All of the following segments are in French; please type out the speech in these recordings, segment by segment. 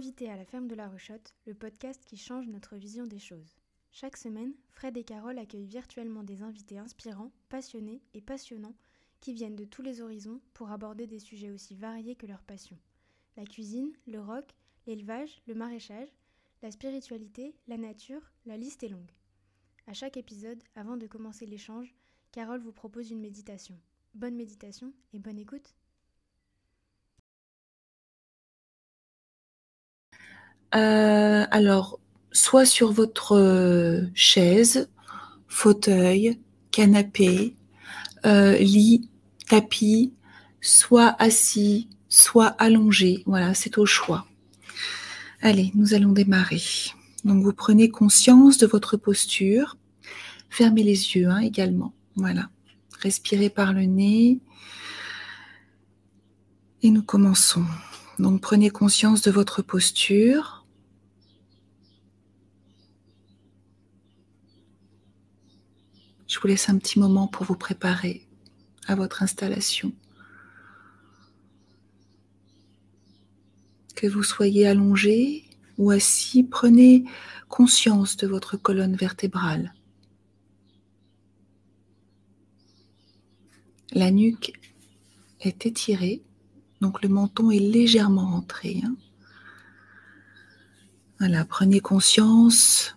Invité à la ferme de la Rechotte, le podcast qui change notre vision des choses. Chaque semaine, Fred et Carole accueillent virtuellement des invités inspirants, passionnés et passionnants qui viennent de tous les horizons pour aborder des sujets aussi variés que leur passion. La cuisine, le rock, l'élevage, le maraîchage, la spiritualité, la nature, la liste est longue. À chaque épisode, avant de commencer l'échange, Carole vous propose une méditation. Bonne méditation et bonne écoute. Euh, alors, soit sur votre euh, chaise, fauteuil, canapé, euh, lit, tapis, soit assis, soit allongé. Voilà, c'est au choix. Allez, nous allons démarrer. Donc, vous prenez conscience de votre posture. Fermez les yeux hein, également. Voilà. Respirez par le nez. Et nous commençons. Donc, prenez conscience de votre posture. Je vous laisse un petit moment pour vous préparer à votre installation. Que vous soyez allongé ou assis, prenez conscience de votre colonne vertébrale. La nuque est étirée, donc le menton est légèrement rentré. Hein. Voilà, prenez conscience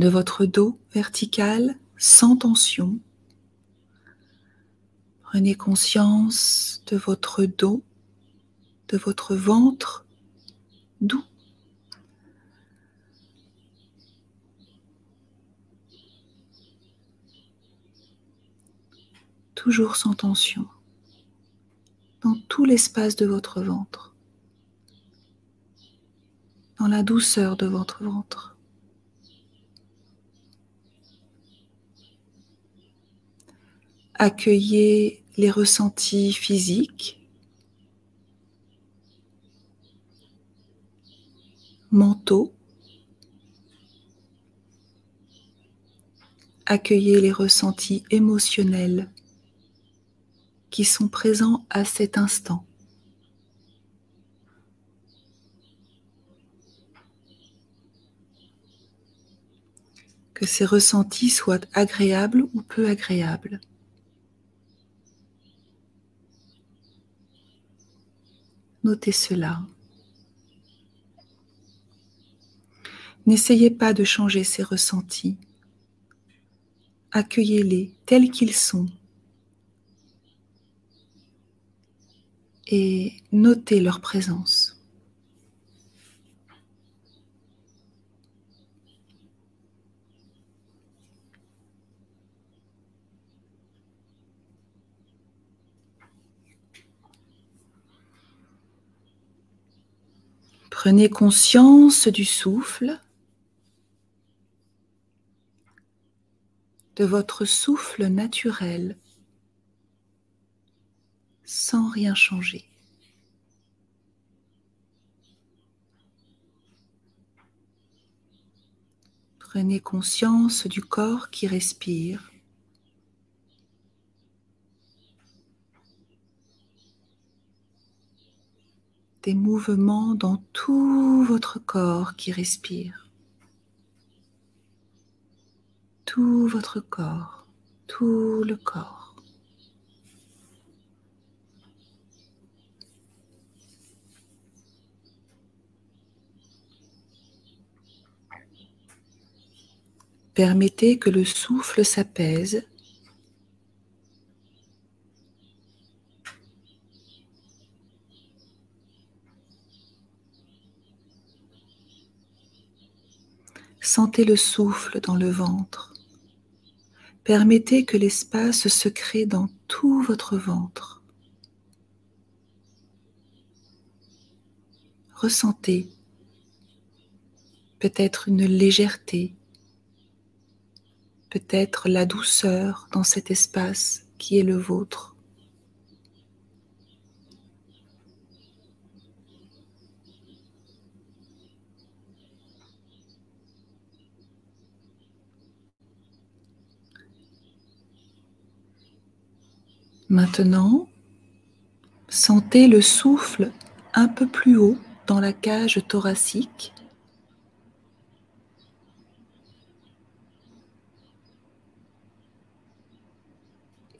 de votre dos vertical sans tension. Prenez conscience de votre dos, de votre ventre doux. Toujours sans tension, dans tout l'espace de votre ventre, dans la douceur de votre ventre. Accueillez les ressentis physiques, mentaux. Accueillez les ressentis émotionnels qui sont présents à cet instant. Que ces ressentis soient agréables ou peu agréables. Notez cela. N'essayez pas de changer ces ressentis. Accueillez-les tels qu'ils sont et notez leur présence. Prenez conscience du souffle, de votre souffle naturel, sans rien changer. Prenez conscience du corps qui respire. Des mouvements dans tout votre corps qui respire. Tout votre corps, tout le corps. Permettez que le souffle s'apaise Sentez le souffle dans le ventre. Permettez que l'espace se crée dans tout votre ventre. Ressentez peut-être une légèreté, peut-être la douceur dans cet espace qui est le vôtre. Maintenant, sentez le souffle un peu plus haut dans la cage thoracique.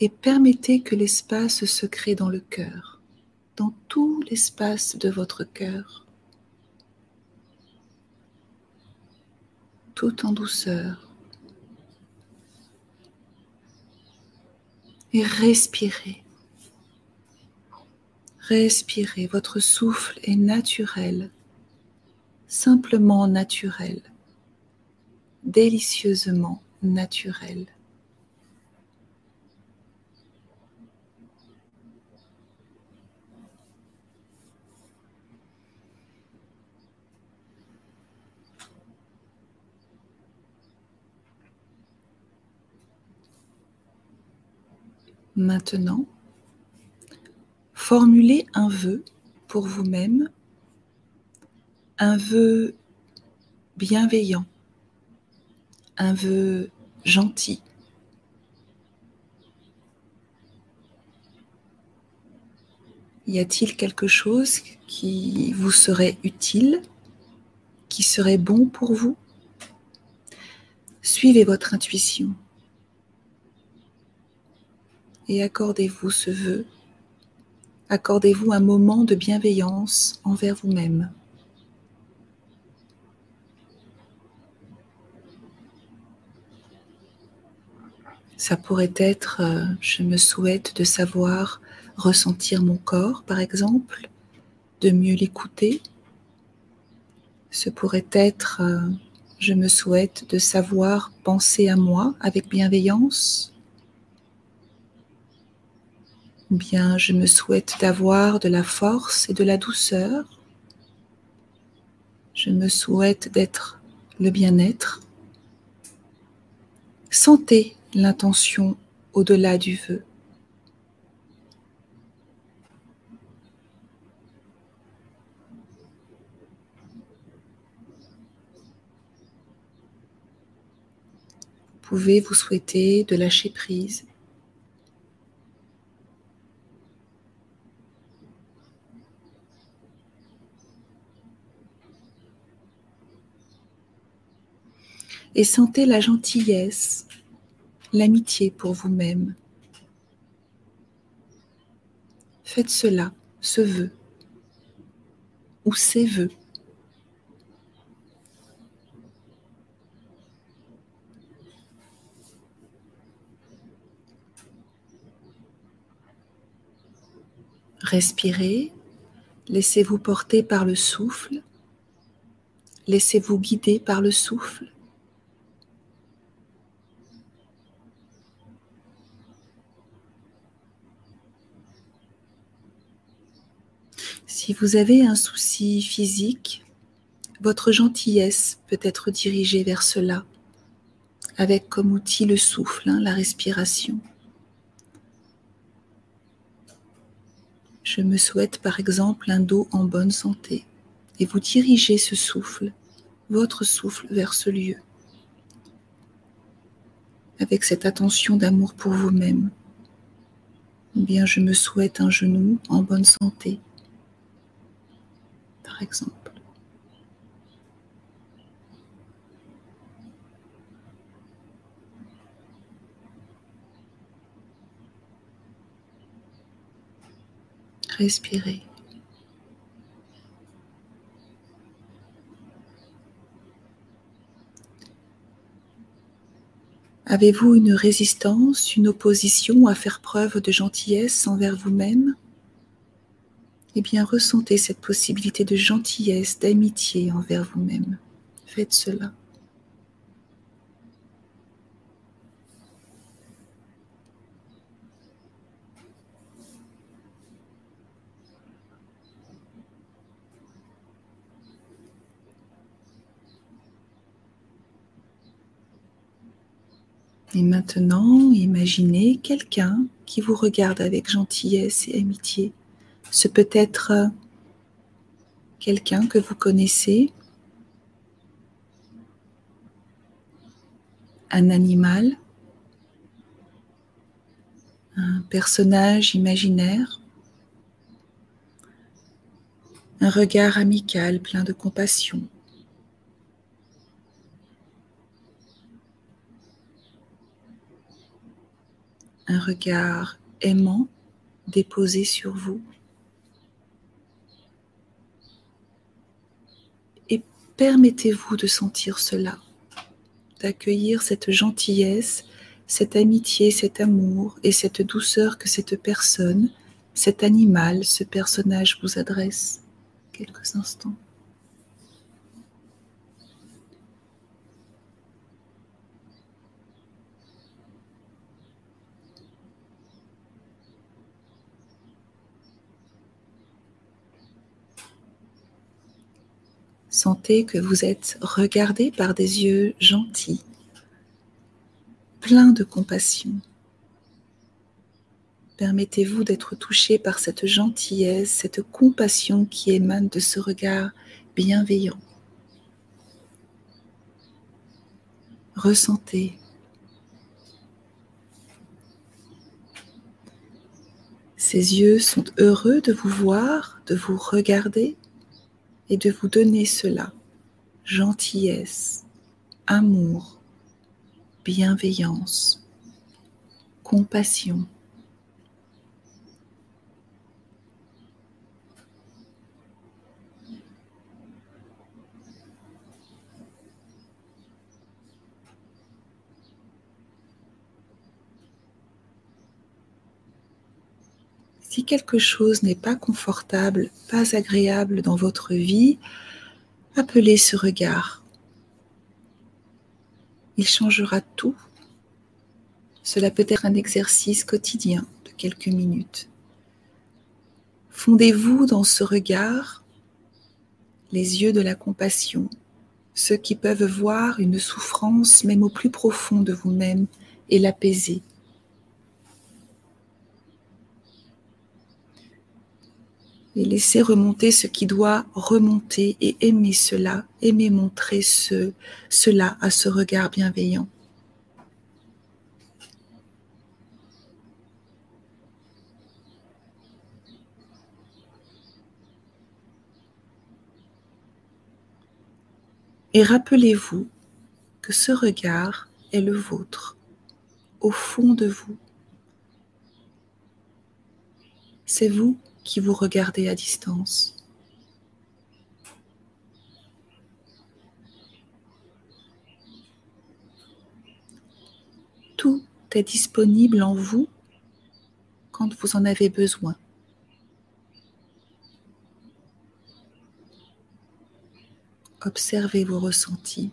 Et permettez que l'espace se crée dans le cœur, dans tout l'espace de votre cœur, tout en douceur. Et respirez. Respirez, votre souffle est naturel, simplement naturel, délicieusement naturel. Maintenant, formulez un vœu pour vous-même, un vœu bienveillant, un vœu gentil. Y a-t-il quelque chose qui vous serait utile, qui serait bon pour vous? Suivez votre intuition et accordez-vous ce vœu accordez-vous un moment de bienveillance envers vous-même. Ça pourrait être, euh, je me souhaite de savoir ressentir mon corps, par exemple, de mieux l'écouter. Ce pourrait être, euh, je me souhaite de savoir penser à moi avec bienveillance, bien je me souhaite d'avoir de la force et de la douceur. Je me souhaite d'être le bien-être. Sentez l'intention au-delà du vœu. Vous pouvez vous souhaiter de lâcher prise et sentez la gentillesse, l'amitié pour vous-même. Faites cela, ce vœu, ou ces vœux. Respirez, laissez-vous porter par le souffle, laissez-vous guider par le souffle. Si vous avez un souci physique, votre gentillesse peut être dirigée vers cela, avec comme outil le souffle, hein, la respiration. Je me souhaite par exemple un dos en bonne santé et vous dirigez ce souffle, votre souffle vers ce lieu, avec cette attention d'amour pour vous-même. bien je me souhaite un genou en bonne santé exemple. Respirez. Avez-vous une résistance, une opposition à faire preuve de gentillesse envers vous-même? Eh bien ressentez cette possibilité de gentillesse, d'amitié envers vous-même. Faites cela. Et maintenant, imaginez quelqu'un qui vous regarde avec gentillesse et amitié ce peut être euh, quelqu'un que vous connaissez, un animal, un personnage imaginaire, Un regard amical plein de compassion. Un regard aimant déposé sur vous. Et permettez-vous de sentir cela, d'accueillir cette gentillesse, cette amitié, cet amour et cette douceur que cette personne, cet animal, ce personnage vous adresse? Quelques instants. Sentez que vous êtes regardé par des yeux gentils, pleins de compassion. Permettez-vous d'être touché par cette gentillesse, cette compassion qui émane de ce regard bienveillant. Ressentez. Ces yeux sont heureux de vous voir, de vous regarder et de vous donner cela, gentillesse, amour, bienveillance, compassion. Si quelque chose n'est pas confortable, pas agréable dans votre vie, appelez ce regard. Il changera tout. Cela peut être un exercice quotidien de quelques minutes. Fondez-vous dans ce regard les yeux de la compassion, ceux qui peuvent voir une souffrance même au plus profond de vous-même et l'apaiser. Et laissez remonter ce qui doit remonter et aimer cela, aimer montrer ce, cela à ce regard bienveillant. Et rappelez-vous que ce regard est le vôtre, au fond de vous. C'est vous qui vous regardez à distance. Tout est disponible en vous quand vous en avez besoin. Observez vos ressentis.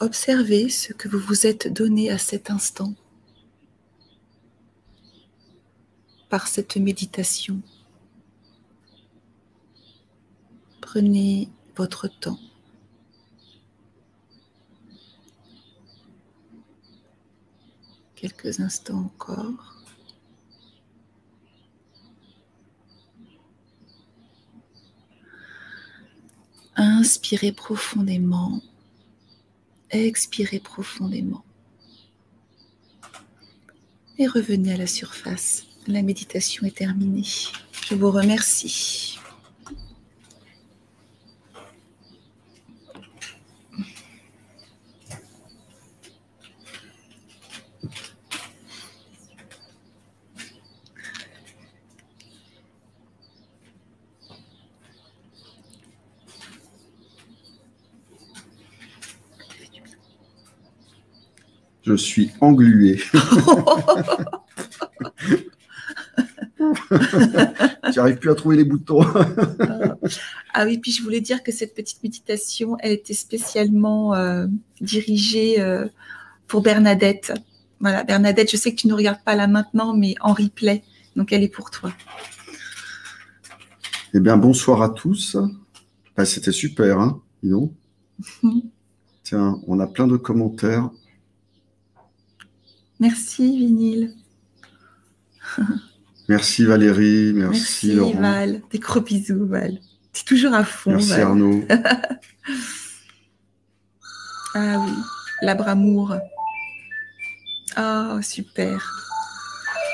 Observez ce que vous vous êtes donné à cet instant. Par cette méditation. Prenez votre temps. Quelques instants encore. Inspirez profondément. Expirez profondément. Et revenez à la surface la méditation est terminée. Je vous remercie. Je suis englué. tu n'arrives plus à trouver les boutons. ah oui, puis je voulais dire que cette petite méditation, elle était spécialement euh, dirigée euh, pour Bernadette. Voilà, Bernadette, je sais que tu ne regardes pas là maintenant, mais en replay. Donc, elle est pour toi. Eh bien, bonsoir à tous. Bah, c'était super, hein, dis Tiens, on a plein de commentaires. Merci, Vinyle. Merci Valérie, merci, merci Val, des gros bisous Val. es toujours à fond. Merci Arnaud. ah oui, l'abramour. Oh, super.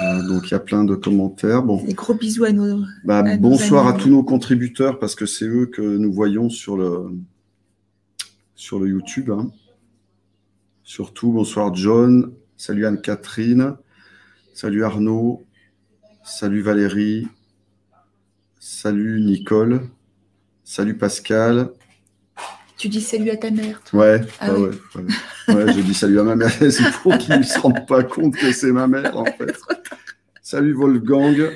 Euh, donc il y a plein de commentaires. Bon, Des gros bisous à nos. bah, bonsoir à tous nos contributeurs parce que c'est eux que nous voyons sur le sur le YouTube. hein. Surtout bonsoir John, salut Anne-Catherine, salut Arnaud, salut Valérie, salut Nicole, salut Pascal. Tu dis salut à ta mère. toi. Ouais, Ah ouais, oui. ouais, ouais. Ouais, j'ai dit salut à ma mère. C'est pour qu'ils ne se rendent pas compte que c'est ma mère, en fait. Salut Wolfgang.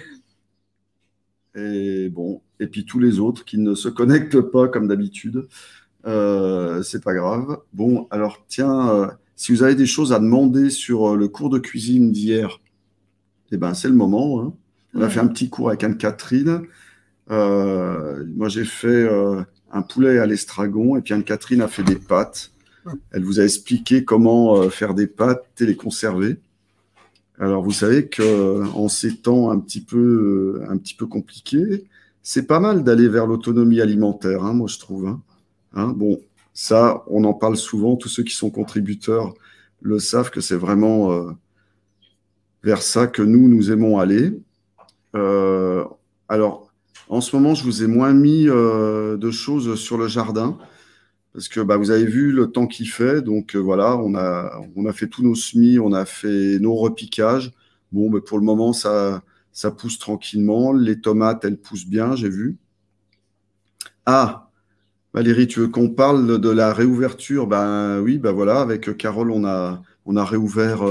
Et bon, et puis tous les autres qui ne se connectent pas comme d'habitude. Euh, c'est pas grave. Bon, alors tiens, euh, si vous avez des choses à demander sur euh, le cours de cuisine d'hier, eh ben c'est le moment. hein. On a fait un petit cours avec Anne-Catherine. Euh, moi, j'ai fait euh, un poulet à l'estragon et puis Anne-Catherine a fait des pâtes. Elle vous a expliqué comment euh, faire des pâtes et les conserver. Alors, vous savez que en ces temps un petit peu, un petit peu compliqués, c'est pas mal d'aller vers l'autonomie alimentaire, hein, moi je trouve. hein. Hein, bon, ça, on en parle souvent. Tous ceux qui sont contributeurs le savent que c'est vraiment vers ça que nous, nous aimons aller. Euh, alors, en ce moment, je vous ai moins mis euh, de choses sur le jardin parce que bah, vous avez vu le temps qu'il fait. Donc euh, voilà, on a, on a fait tous nos semis, on a fait nos repiquages. Bon, mais pour le moment, ça, ça pousse tranquillement. Les tomates, elles poussent bien, j'ai vu. Ah, Valérie, tu veux qu'on parle de la réouverture? Ben oui, ben voilà, avec Carole, on a, on a réouvert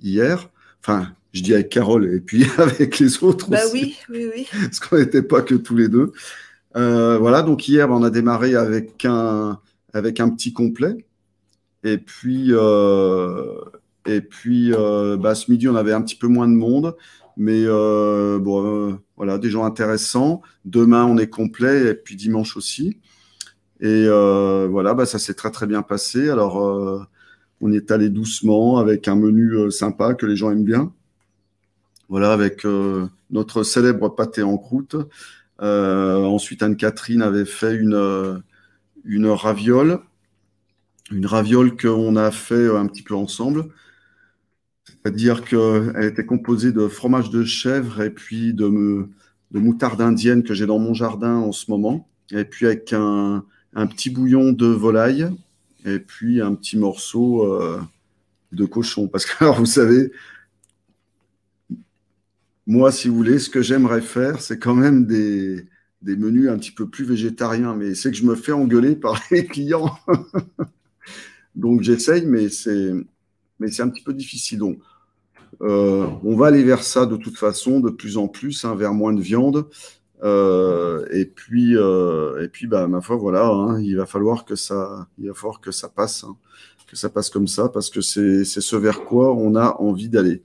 hier. Enfin, je dis avec Carole et puis avec les autres Bah aussi oui, oui, oui. parce qu'on n'était pas que tous les deux. Euh, voilà, donc hier, on a démarré avec un, avec un petit complet. Et puis, euh, et puis euh, bah, ce midi, on avait un petit peu moins de monde. Mais euh, bon, euh, voilà, des gens intéressants. Demain, on est complet. Et puis dimanche aussi. Et euh, voilà, bah, ça s'est très, très bien passé. Alors, euh, on est allé doucement avec un menu sympa que les gens aiment bien. Voilà, avec euh, notre célèbre pâté en croûte. Euh, ensuite, Anne-Catherine avait fait une, euh, une raviole, une raviole qu'on a fait un petit peu ensemble. C'est-à-dire qu'elle était composée de fromage de chèvre et puis de, moutarde indienne que j'ai dans mon jardin en ce moment. Et puis avec un, petit bouillon de volaille et puis un petit morceau de cochon. Parce que, alors, vous savez, moi, si vous voulez, ce que j'aimerais faire, c'est quand même des, menus un petit peu plus végétariens. Mais c'est que je me fais engueuler par les clients. Donc j'essaye, mais c'est un petit peu difficile. Donc euh, on va aller vers ça de toute façon, de plus en plus, hein, vers moins de viande. Euh, et puis euh, bah ma foi voilà, hein, il va falloir que ça il va falloir que ça passe, hein, que ça passe comme ça parce que c'est ce vers quoi on a envie d'aller.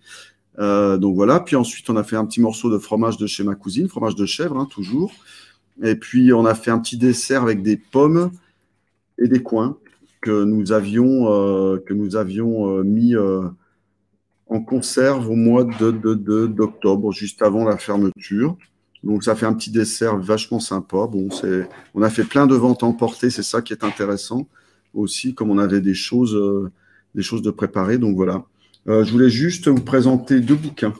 Euh, donc voilà. Puis ensuite on a fait un petit morceau de fromage de chez ma cousine, fromage de chèvre hein, toujours. Et puis on a fait un petit dessert avec des pommes et des coins que nous avions, euh, que nous avions euh, mis euh, en conserve au mois de, d'octobre, juste avant la fermeture. Donc ça fait un petit dessert vachement sympa. Bon, c'est, on a fait plein de ventes emportées, c'est ça qui est intéressant aussi, comme on avait des choses, euh, des choses de préparer. Donc voilà. Euh, je voulais juste vous présenter deux bouquins.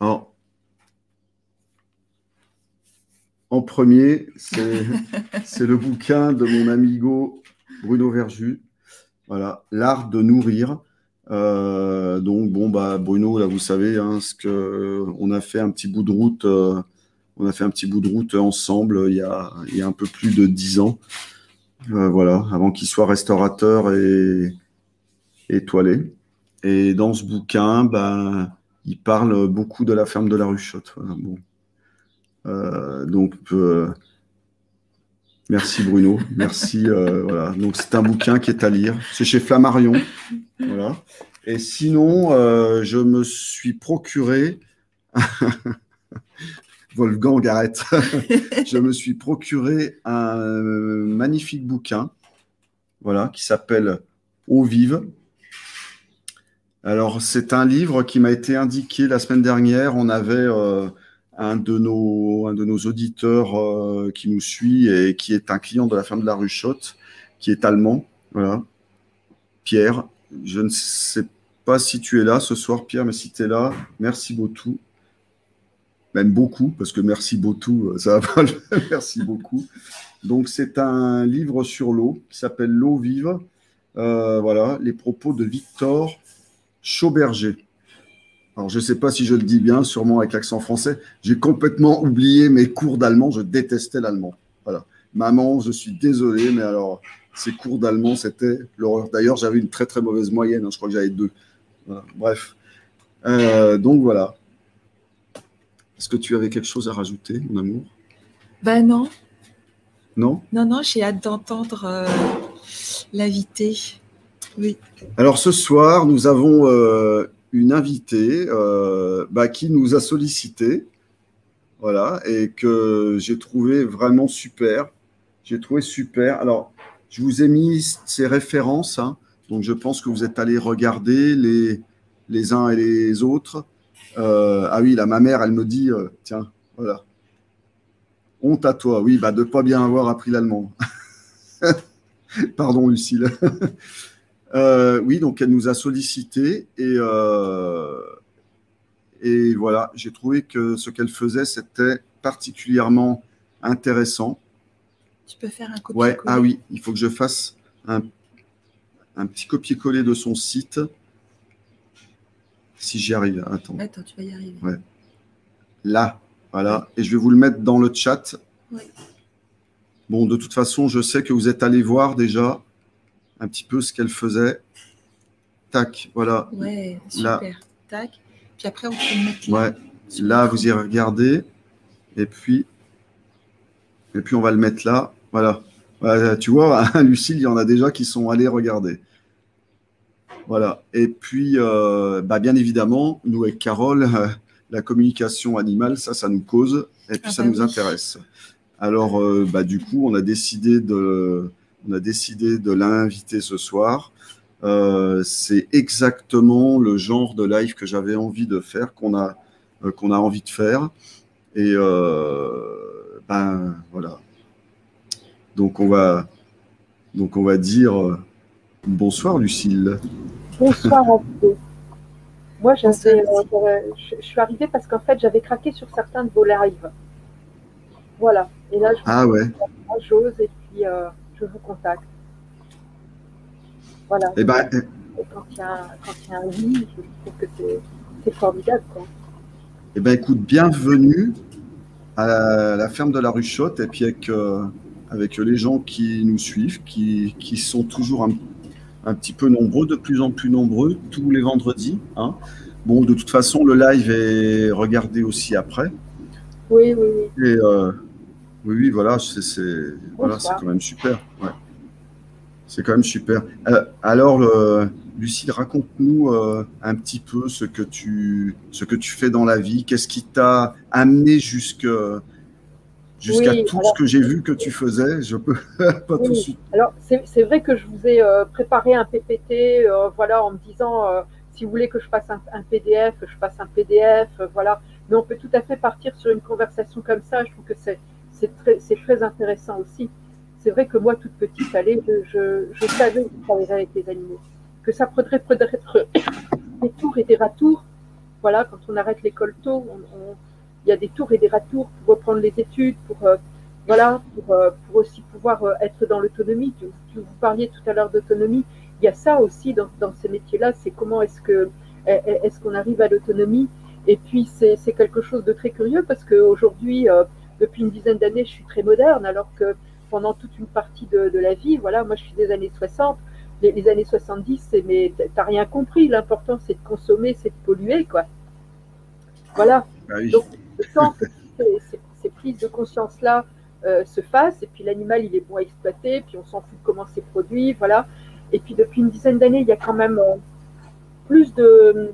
Alors, en premier, c'est, le bouquin de mon amigo Bruno Verju. Voilà, l'art de nourrir. Euh, donc bon bah Bruno là vous savez hein, ce que on a fait un petit bout de route euh, on a fait un petit bout de route ensemble il y a, il y a un peu plus de dix ans Euh, voilà avant qu'il soit restaurateur et étoilé et dans ce bouquin bah il parle beaucoup de la ferme de la Ruchotte voilà, bon Euh, donc euh, Merci Bruno, merci. euh, voilà. Donc c'est un bouquin qui est à lire. C'est chez Flammarion. Voilà. Et sinon, je me suis procuré. Wolfgang, arrête. je me suis procuré un magnifique bouquin, voilà, qui s'appelle Eau vive. Alors c'est un livre qui m'a été indiqué la semaine dernière. On avait euh, un de nos, auditeurs euh, qui nous suit et qui est un client de la ferme de la Ruchotte, qui est allemand. Pierre, je ne sais pas si tu es là ce soir, Pierre, mais si tu es là, merci beaucoup. Même beaucoup, parce que merci beaucoup, ça va merci beaucoup. Donc, c'est un livre sur l'eau qui s'appelle L'eau vive. Euh, voilà, les propos de Victor Chauberger. Alors, je ne sais pas si je le dis bien, sûrement avec l'accent français. J'ai complètement oublié mes cours d'allemand. Je détestais l'allemand. Voilà. Maman, je suis désolé, mais alors, ces cours d'allemand, c'était l'horreur. D'ailleurs, j'avais une très, très mauvaise moyenne. Hein. je crois que j'avais deux. Bref. Euh, donc, voilà. Est-ce que tu avais quelque chose à rajouter, mon amour? Ben non. Non? Non, non, j'ai hâte d'entendre euh, l'invité. Alors, ce soir, nous avons euh, une invitée euh, bah, qui nous a sollicité, voilà, et que j'ai trouvé vraiment super. J'ai trouvé super. Alors, je vous ai mis ces références, hein. donc je pense que vous êtes allés regarder les, uns et les autres. Euh, ah oui, là, ma mère, elle me dit, tiens, voilà. Honte à toi, oui, bah, de ne pas bien avoir appris l'allemand. Pardon, Lucille. Euh, oui, donc elle nous a sollicité et, euh, et voilà, j'ai trouvé que ce qu'elle faisait, c'était particulièrement intéressant. Tu peux faire un copier-coller. Ouais, ah oui, il faut que je fasse un, un petit copier-coller de son site. Si j'y arrive, attends. Attends, tu vas y arriver. Ouais. Là, voilà, et je vais vous le mettre dans le chat. Bon, de toute façon, je sais que vous êtes allés voir déjà un petit peu ce qu'elle faisait. Tac, voilà. Ouais, Là. super. Tac. Puis après, on peut mettre là. Ouais, là, vous y regardez. Et puis, et puis on va le mettre là. Voilà. Voilà, tu vois, Lucille, il y en a déjà qui sont allés regarder. Voilà. Et puis, euh, bah, bien évidemment, nous avec Carole, euh, la communication animale, ça, ça nous cause et puis Ah ça bah nous oui. intéresse. Alors, euh, bah, du coup, on a décidé de, on a décidé de l'inviter ce soir. Euh, c'est exactement le genre de live que j'avais envie de faire, qu'on a, euh, qu'on a envie de faire. Et euh, ben voilà. Donc on va, donc on va dire euh, bonsoir Lucille. Bonsoir deux. Moi, j'avais, euh, je, je suis arrivée parce qu'en fait, j'avais craqué sur certains de vos lives. Voilà. Et là, je Ah ouais. j'ose et puis euh, je vous contacte. Voilà. Eh ben, Et quand il y a, un- quand il y a un oui, je trouve que c'est, formidable. Quoi. eh ben, écoute, bienvenue à la, la ferme de la Ruchotte et puis avec, euh, avec les gens qui nous suivent, qui, qui sont toujours un, un petit peu nombreux, de plus en plus nombreux, tous les vendredis. hein. Bon, de toute façon, le live est regardé aussi après. Oui, oui, oui. Et euh, oui, oui, voilà, c'est voilà, quand même super. ouais. C'est quand même super. Euh, alors, euh, Lucille, raconte-nous euh, un petit peu ce que tu ce que tu fais dans la vie. Qu'est-ce qui t'a amené jusqu'à Oui, tout alors- ce que j'ai vu que tu faisais? Je peux pas tout de suite. Alors, c'est vrai que je vous ai préparé un PPT, euh, voilà, en me disant, si vous voulez que je fasse un, un PDF, je fasse un PDF, voilà. Mais on peut tout à fait partir sur une conversation comme ça. Je trouve que c'est c'est très, très intéressant aussi. C'est vrai que moi, toute petite, allez, je, je, savais que je avec les animaux, que ça prendrait peut-être des tours et des ratours. Voilà, quand on arrête l'école tôt, il y a des tours et des ratours pour reprendre les études, pour euh, voilà, pour, euh, pour aussi pouvoir euh, être dans l'autonomie. Tu- Vous parliez tout à l'heure d'autonomie. Il y a ça aussi dans, dans ces métiers-là, c'est comment est-ce que est- est-ce qu'on arrive à l'autonomie. Et puis c'est quelque chose de très curieux parce qu'aujourd'hui, depuis une dizaine d'années, je suis très moderne, alors que pendant toute une partie de, de la vie, voilà, moi je suis des années 60. Les, les années 70, c'est mais t'as rien compris. L'important c'est de consommer, c'est de polluer, quoi. Voilà Ah oui. Donc, le temps que ces, prises de conscience-là euh, se fassent, et puis l'animal, il est bon à exploiter, puis on s'en fout de comment c'est produit, voilà. Et puis depuis une dizaine d'années, il y a quand même euh, plus de,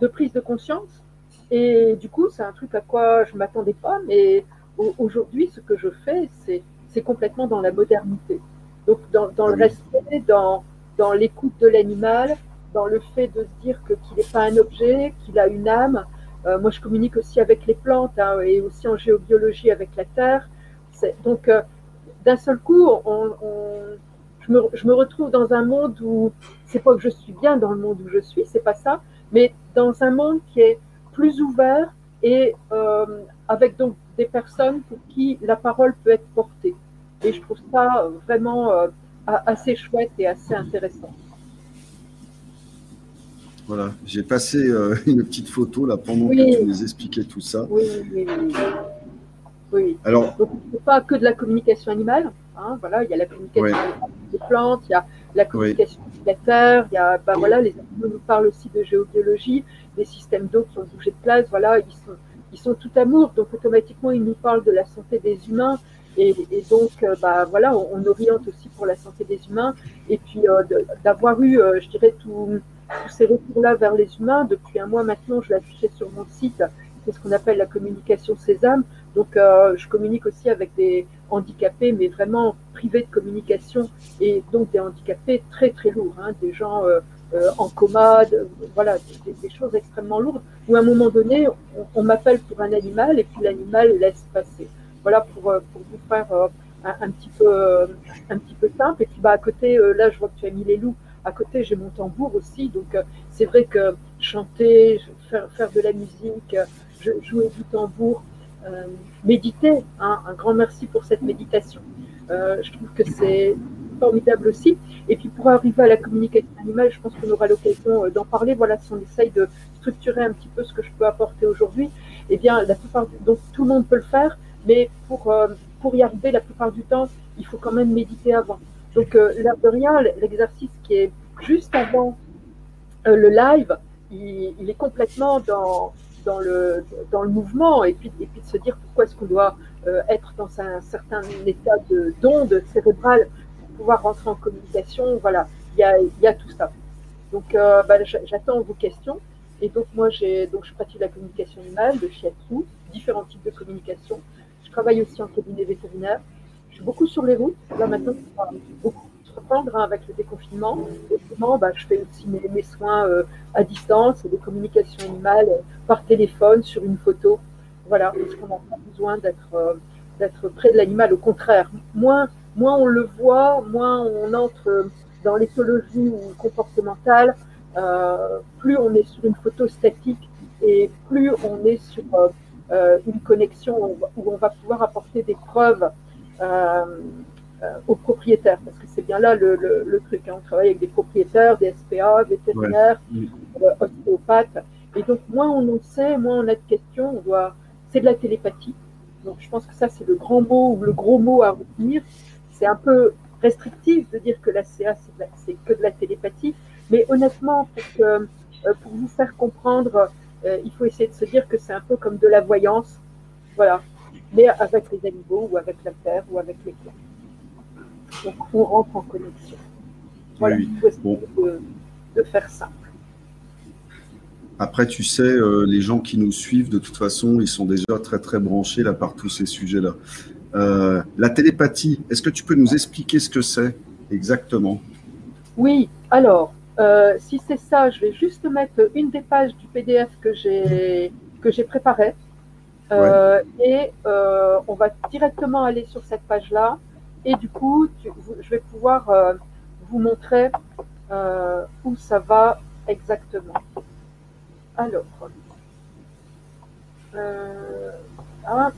de prise de conscience. Et du coup, c'est un truc à quoi je ne m'attendais pas, mais aujourd'hui, ce que je fais, c'est complètement dans la modernité. Donc, dans, dans le Ah respect, dans, dans l'écoute de l'animal, dans le fait de se dire qu'il n'est pas un objet, qu'il a une âme, euh, moi, je communique aussi avec les plantes hein, et aussi en géobiologie avec la terre. Donc, euh, d'un seul coup, on, on- je me, je me retrouve dans un monde où c'est pas que je suis bien dans le monde où je suis, c'est pas ça, mais dans un monde qui est plus ouvert et euh, avec donc des personnes pour qui la parole peut être portée. Et je trouve ça vraiment euh, assez chouette et assez intéressant. Voilà, j'ai passé euh, une petite photo là pendant que tu nous expliquais tout ça. Oui, oui, oui. oui. Alors, Donc, pas que de la communication animale. Hein, voilà, il y a la communication des plantes, il y a la communication oui. des terre, il y a, bah, voilà, les animaux nous parlent aussi de géobiologie, des systèmes d'eau qui ont bougé de place. Voilà, ils sont, ils sont tout amour, donc automatiquement ils nous parlent de la santé des humains. Et, donc, euh, bah, voilà, on, oriente aussi pour la santé des humains. Et puis, euh, d'avoir eu, euh, je dirais, tous ces retours-là vers les humains, depuis un mois maintenant, je l'affichais sur mon site, c'est ce qu'on appelle la communication sésame. Donc, je communique aussi avec des handicapés, mais vraiment privés de communication, et donc des handicapés très, très lourds, hein, des gens euh, euh, en coma, de, voilà, des, choses extrêmement lourdes, où à un moment donné, on, m'appelle pour un animal, et puis l'animal laisse passer. Voilà pour, pour vous faire un, petit peu, un petit peu simple. Et puis, bah, à côté, là, je vois que tu as mis les loups. À côté, j'ai mon tambour aussi. Donc, c'est vrai que chanter, faire, faire de la musique, jouer du tambour, euh, méditer. Hein, un grand merci pour cette méditation. Euh, je trouve que c'est formidable aussi. Et puis pour arriver à la communication animale, je pense qu'on aura l'occasion d'en parler. Voilà, si on essaye de structurer un petit peu ce que je peux apporter aujourd'hui, eh bien, la plupart, donc tout le monde peut le faire, mais pour, euh, pour y arriver, la plupart du temps, il faut quand même méditer avant. Donc, euh, l'air de rien, l'exercice qui est juste avant euh, le live, il, est complètement dans, dans, le, dans le mouvement et puis, et puis de se dire pourquoi est-ce qu'on doit euh, être dans un certain état d'onde cérébrale pouvoir rentrer en communication. Voilà, il y a, tout ça. Donc, euh, bah, j'attends vos questions. Et donc, moi, j'ai, donc, je pratique la communication animale, le shiatsu, différents types de communication. Je travaille aussi en cabinet vétérinaire. Je suis beaucoup sur les routes. Là, maintenant, ça va beaucoup reprendre hein, avec le déconfinement. Bah, je fais aussi mes, soins euh, à distance, des communications animales euh, par téléphone, sur une photo. Voilà, parce qu'on n'a pas besoin d'être d'être près de l'animal. Au contraire, moins, moins on le voit, moins on entre dans l'éthologie ou comportementale, euh, plus on est sur une photo statique et plus on est sur euh, une connexion où on va pouvoir apporter des preuves euh, aux propriétaires, parce que c'est bien là le, le, le truc. Hein. On travaille avec des propriétaires, des SPA, vétérinaires, ouais. euh, ostéopathes. Et donc, moins on en sait, moins on a de questions. On doit, c'est de la télépathie. Donc, je pense que ça, c'est le grand mot ou le gros mot à retenir. C'est un peu restrictif de dire que la CA, c'est que de la télépathie. Mais honnêtement, pour, que, euh, pour vous faire comprendre, euh, il faut essayer de se dire que c'est un peu comme de la voyance. Voilà. Mais avec les animaux ou avec la terre ou avec les plantes. Donc, on rentre en connexion. Voilà, oui, oui. Bon. De, de, faire simple. Après, tu sais, euh, les gens qui nous suivent, de toute façon, ils sont déjà très, très branchés là, par tous ces sujets-là. Euh, la télépathie, est-ce que tu peux nous expliquer ce que c'est exactement? Oui, alors, euh, si c'est ça, je vais juste mettre une des pages du PDF que j'ai que j'ai préparé. Ouais. Et on va directement aller sur cette page-là. Et du coup, tu, je vais pouvoir euh, vous montrer euh, où ça va exactement. Alors, euh, ah.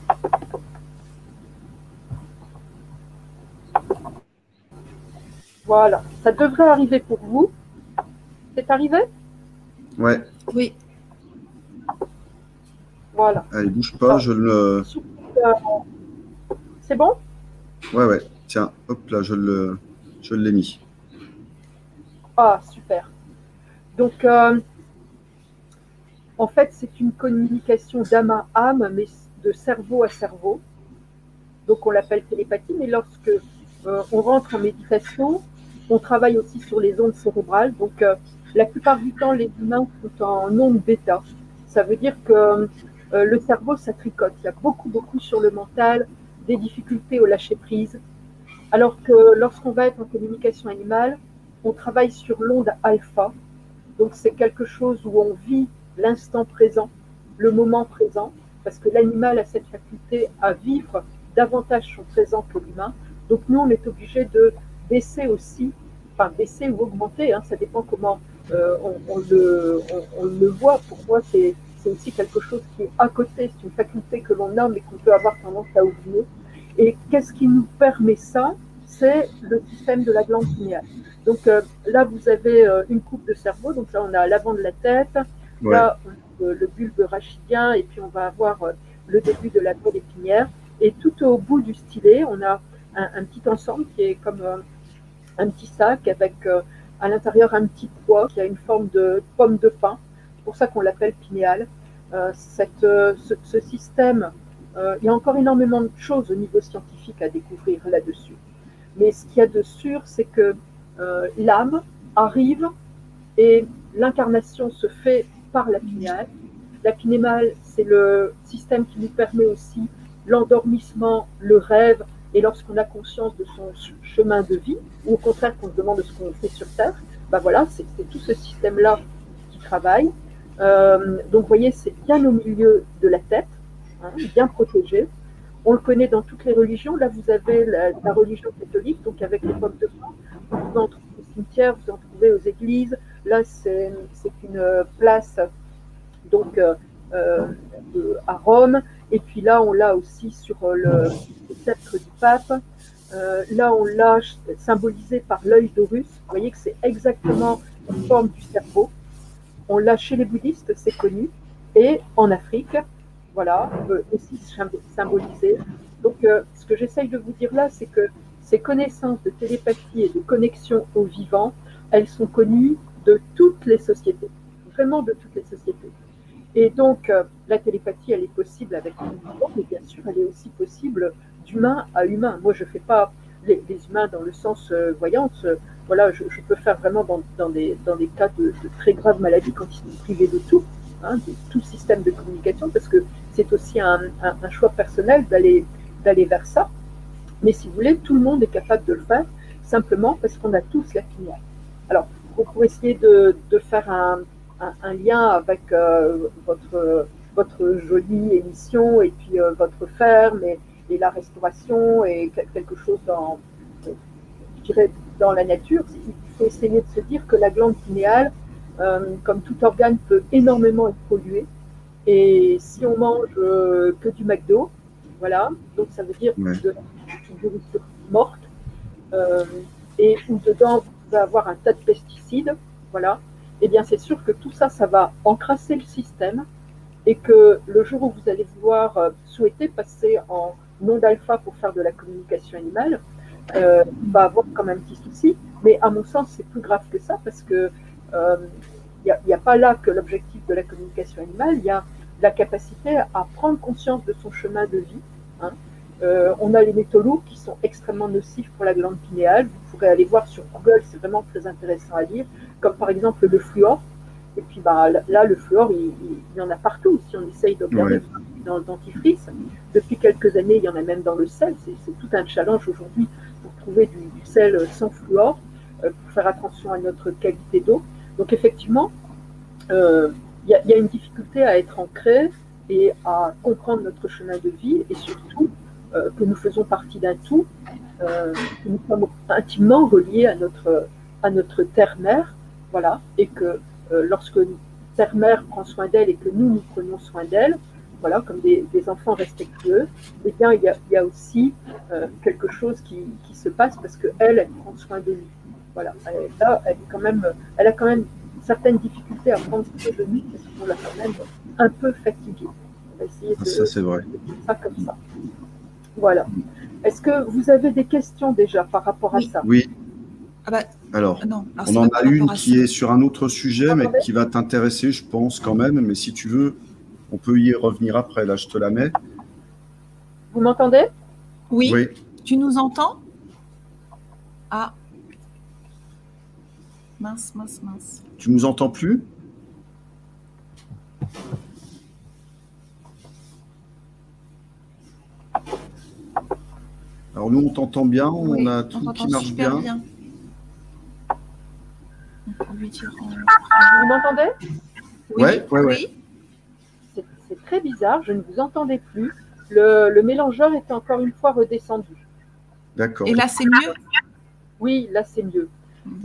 Voilà, ça devrait arriver pour vous. C'est arrivé? Ouais. Oui. Voilà. Allez, bouge pas, je le. C'est bon? Ouais, ouais. Tiens, hop là, je le, je l'ai mis. Ah, super. Donc, euh, en fait, c'est une communication d'âme à âme, mais de cerveau à cerveau. Donc, on l'appelle télépathie, mais lorsque euh, on rentre en méditation, on travaille aussi sur les ondes cérébrales. Donc, euh, la plupart du temps, les humains sont en ondes bêta. Ça veut dire que le cerveau, ça tricote. Il y a beaucoup, beaucoup sur le mental, des difficultés au lâcher prise, alors que lorsqu'on va être en communication animale, on travaille sur l'onde alpha. Donc c'est quelque chose où on vit l'instant présent, le moment présent, parce que l'animal a cette faculté à vivre davantage son présent que l'humain. Donc nous, on est obligé de baisser aussi, enfin baisser ou augmenter, hein, ça dépend comment euh, on, le, on, le, voit. Pour moi, c'est aussi quelque chose qui est à côté, c'est une faculté que l'on a mais qu'on peut avoir tendance à oublier. Et qu'est-ce qui nous permet ça? C'est le système de la glande pinéale. Donc euh, là, vous avez euh, une coupe de cerveau. Donc là, on a l'avant de la tête, là, le bulbe rachidien, et puis on va avoir le début de la moelle épinière. Et tout au bout du stylet, on a un, petit ensemble qui est comme un petit sac avec à l'intérieur un petit poids qui a une forme de pomme de pin. C'est pour ça qu'on l'appelle pinéal. Euh, cette, euh, ce, système, euh, il y a encore énormément de choses au niveau scientifique à découvrir là-dessus. Mais ce qu'il y a de sûr, c'est que l'âme arrive et l'incarnation se fait par la pinéale. La pinéale, c'est le système qui nous permet aussi l'endormissement, le rêve, et lorsqu'on a conscience de son chemin de vie, ou au contraire qu'on se demande ce qu'on fait sur Terre, ben voilà, c'est tout ce système-là qui travaille. Euh, donc, vous voyez, c'est bien au milieu de la tête, hein, bien protégé. On le connaît dans toutes les religions. Là, vous avez la, religion catholique, donc avec les pommes de pain. Vous en trouvez au cimetière, vous en trouvez aux églises. Là, c'est une place donc euh, euh, à Rome. Et puis là, on l'a aussi sur le, sceptre du pape. Euh, là, on l'a symbolisé par l'œil d'Horus. Vous voyez que c'est exactement la forme du cerveau. On l'a chez les bouddhistes, c'est connu. Et en Afrique, voilà, aussi symbolisé. Donc, euh, ce que j'essaye de vous dire là, c'est que ces connaissances de télépathie et de connexion au vivant, elles sont connues de toutes les sociétés, vraiment de toutes les sociétés. Et donc, euh, la télépathie, elle est possible avec vivant, mais bien sûr, elle est aussi possible d'humain à humain. Moi, je ne fais pas les, humains dans le sens euh, voyante. voilà, je, peux faire vraiment dans, des, dans des cas de, très graves maladies quand ils sont privés de tout, hein, de tout système de communication, parce que c'est aussi un, choix personnel d'aller vers ça. Mais si vous voulez, tout le monde est capable de le faire, simplement parce qu'on a tous la finale. Alors, pour essayer de, de faire un, un, lien avec euh, votre, votre jolie émission et puis euh, votre ferme et, et, la restauration et quelque chose dans, je dirais, dans la nature. Il faut essayer de se dire que la glande pinéale, euh, comme tout organe, peut énormément être pollué. Et si on mange que du McDo, voilà, donc ça veut dire de la nourriture morte, et où dedans vous pouvez avoir un tas de pesticides, voilà, eh bien c'est sûr que tout ça, ça va encrasser le système et que le jour où vous allez vouloir euh, souhaiter passer en monde alpha pour faire de la communication animale, euh, va avoir quand même un petit souci. Mais à mon sens, c'est plus grave que ça parce que il euh, n'y a, pas là que l'objectif de la communication animale, il y a la capacité à prendre conscience de son chemin de vie. Hein. Euh, on a les métaux lourds qui sont extrêmement nocifs pour la glande pinéale. Vous pourrez aller voir sur Google, c'est vraiment très intéressant à lire comme par exemple le fluor. Et puis bah, là, le fluor, il, y en a partout. Si on essaye d'observer dans le dentifrice, depuis quelques années, il y en a même dans le sel. C'est tout un challenge aujourd'hui pour trouver du, sel sans fluor, euh, pour faire attention à notre qualité d'eau. Donc effectivement, euh, il y, a une difficulté à être ancré et à comprendre notre chemin de vie et surtout que nous faisons partie d'un tout, que nous sommes intimement reliés à notre, à notre terre-mère voilà, et que euh, lorsque Terre-Mère prend soin d'elle et que nous, nous prenons soin d'elle, voilà, comme des, enfants respectueux, eh bien, il y a, aussi euh, quelque chose qui, se passe parce qu'elle, elle prend soin de nous. Voilà, elle, là, elle, est quand même, elle a quand même certaines difficultés à prendre soin de nous parce qu'on l'a quand même un peu fatiguée. On va essayer de, ça, c'est vrai. ça comme ça. Voilà. Est-ce que vous avez des questions déjà par rapport à ça? Oui. Ah bah, alors, ah on en a une qui est sur un autre sujet, mais qui va t'intéresser, je pense, quand même. Mais si tu veux, on peut y revenir après. Là, je te la mets. Vous m'entendez? Oui. Tu nous entends? Ah. Mince, mince, mince. Tu nous entends plus? Alors nous, on t'entend bien, on a tout qui marche bien. Vous m'entendez? Oui, oui, C'est très bizarre, je ne vous entendais plus. Le, le, mélangeur est encore une fois redescendu. D'accord. Et là, c'est mieux? Oui, là c'est mieux.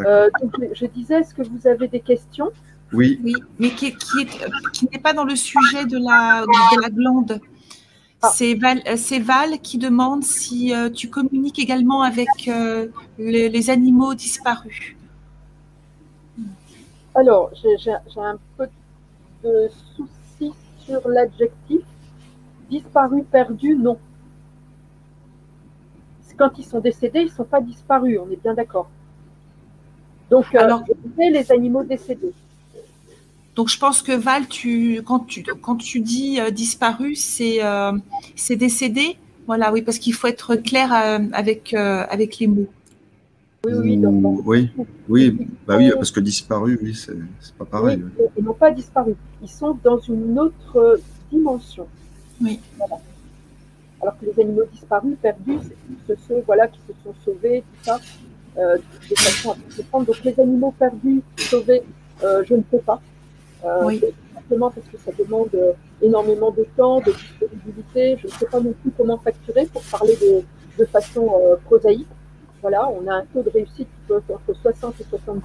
Euh, donc, je disais, est-ce que vous avez des questions? Oui. Oui, mais qui, qui, qui n'est pas dans le sujet de la, de la glande. Ah. C'est Val, Val, qui demande si euh, tu communiques également avec euh, les, les, animaux disparus. Alors, j'ai un peu de soucis sur l'adjectif. Disparu, perdu, non. Quand ils sont décédés, ils ne sont pas disparus, on est bien d'accord. Donc, euh, Alors, les animaux décédés. Donc, je pense que Val, tu, quand, tu, quand tu dis euh, disparu, c'est euh, c'est décédé. Voilà, oui, parce qu'il faut être clair avec, avec les mots. Oui, oui, donc, oui, oui, bah oui, parce que disparu, oui, c'est pas pareil. ils n'ont pas disparu. Ils sont dans une autre dimension. Oui. Alors que les animaux disparus, perdus, c'est ceux voilà, qui se sont sauvés, tout ça. Euh, de façon à Donc les animaux perdus, sauvés, euh, je ne peux pas. Euh, oui. Simplement parce que ça demande énormément de temps, de disponibilité. Je ne sais pas non plus comment facturer pour parler de, de façon prosaïque. Voilà, on a un taux de réussite qui peut être entre 60 et 70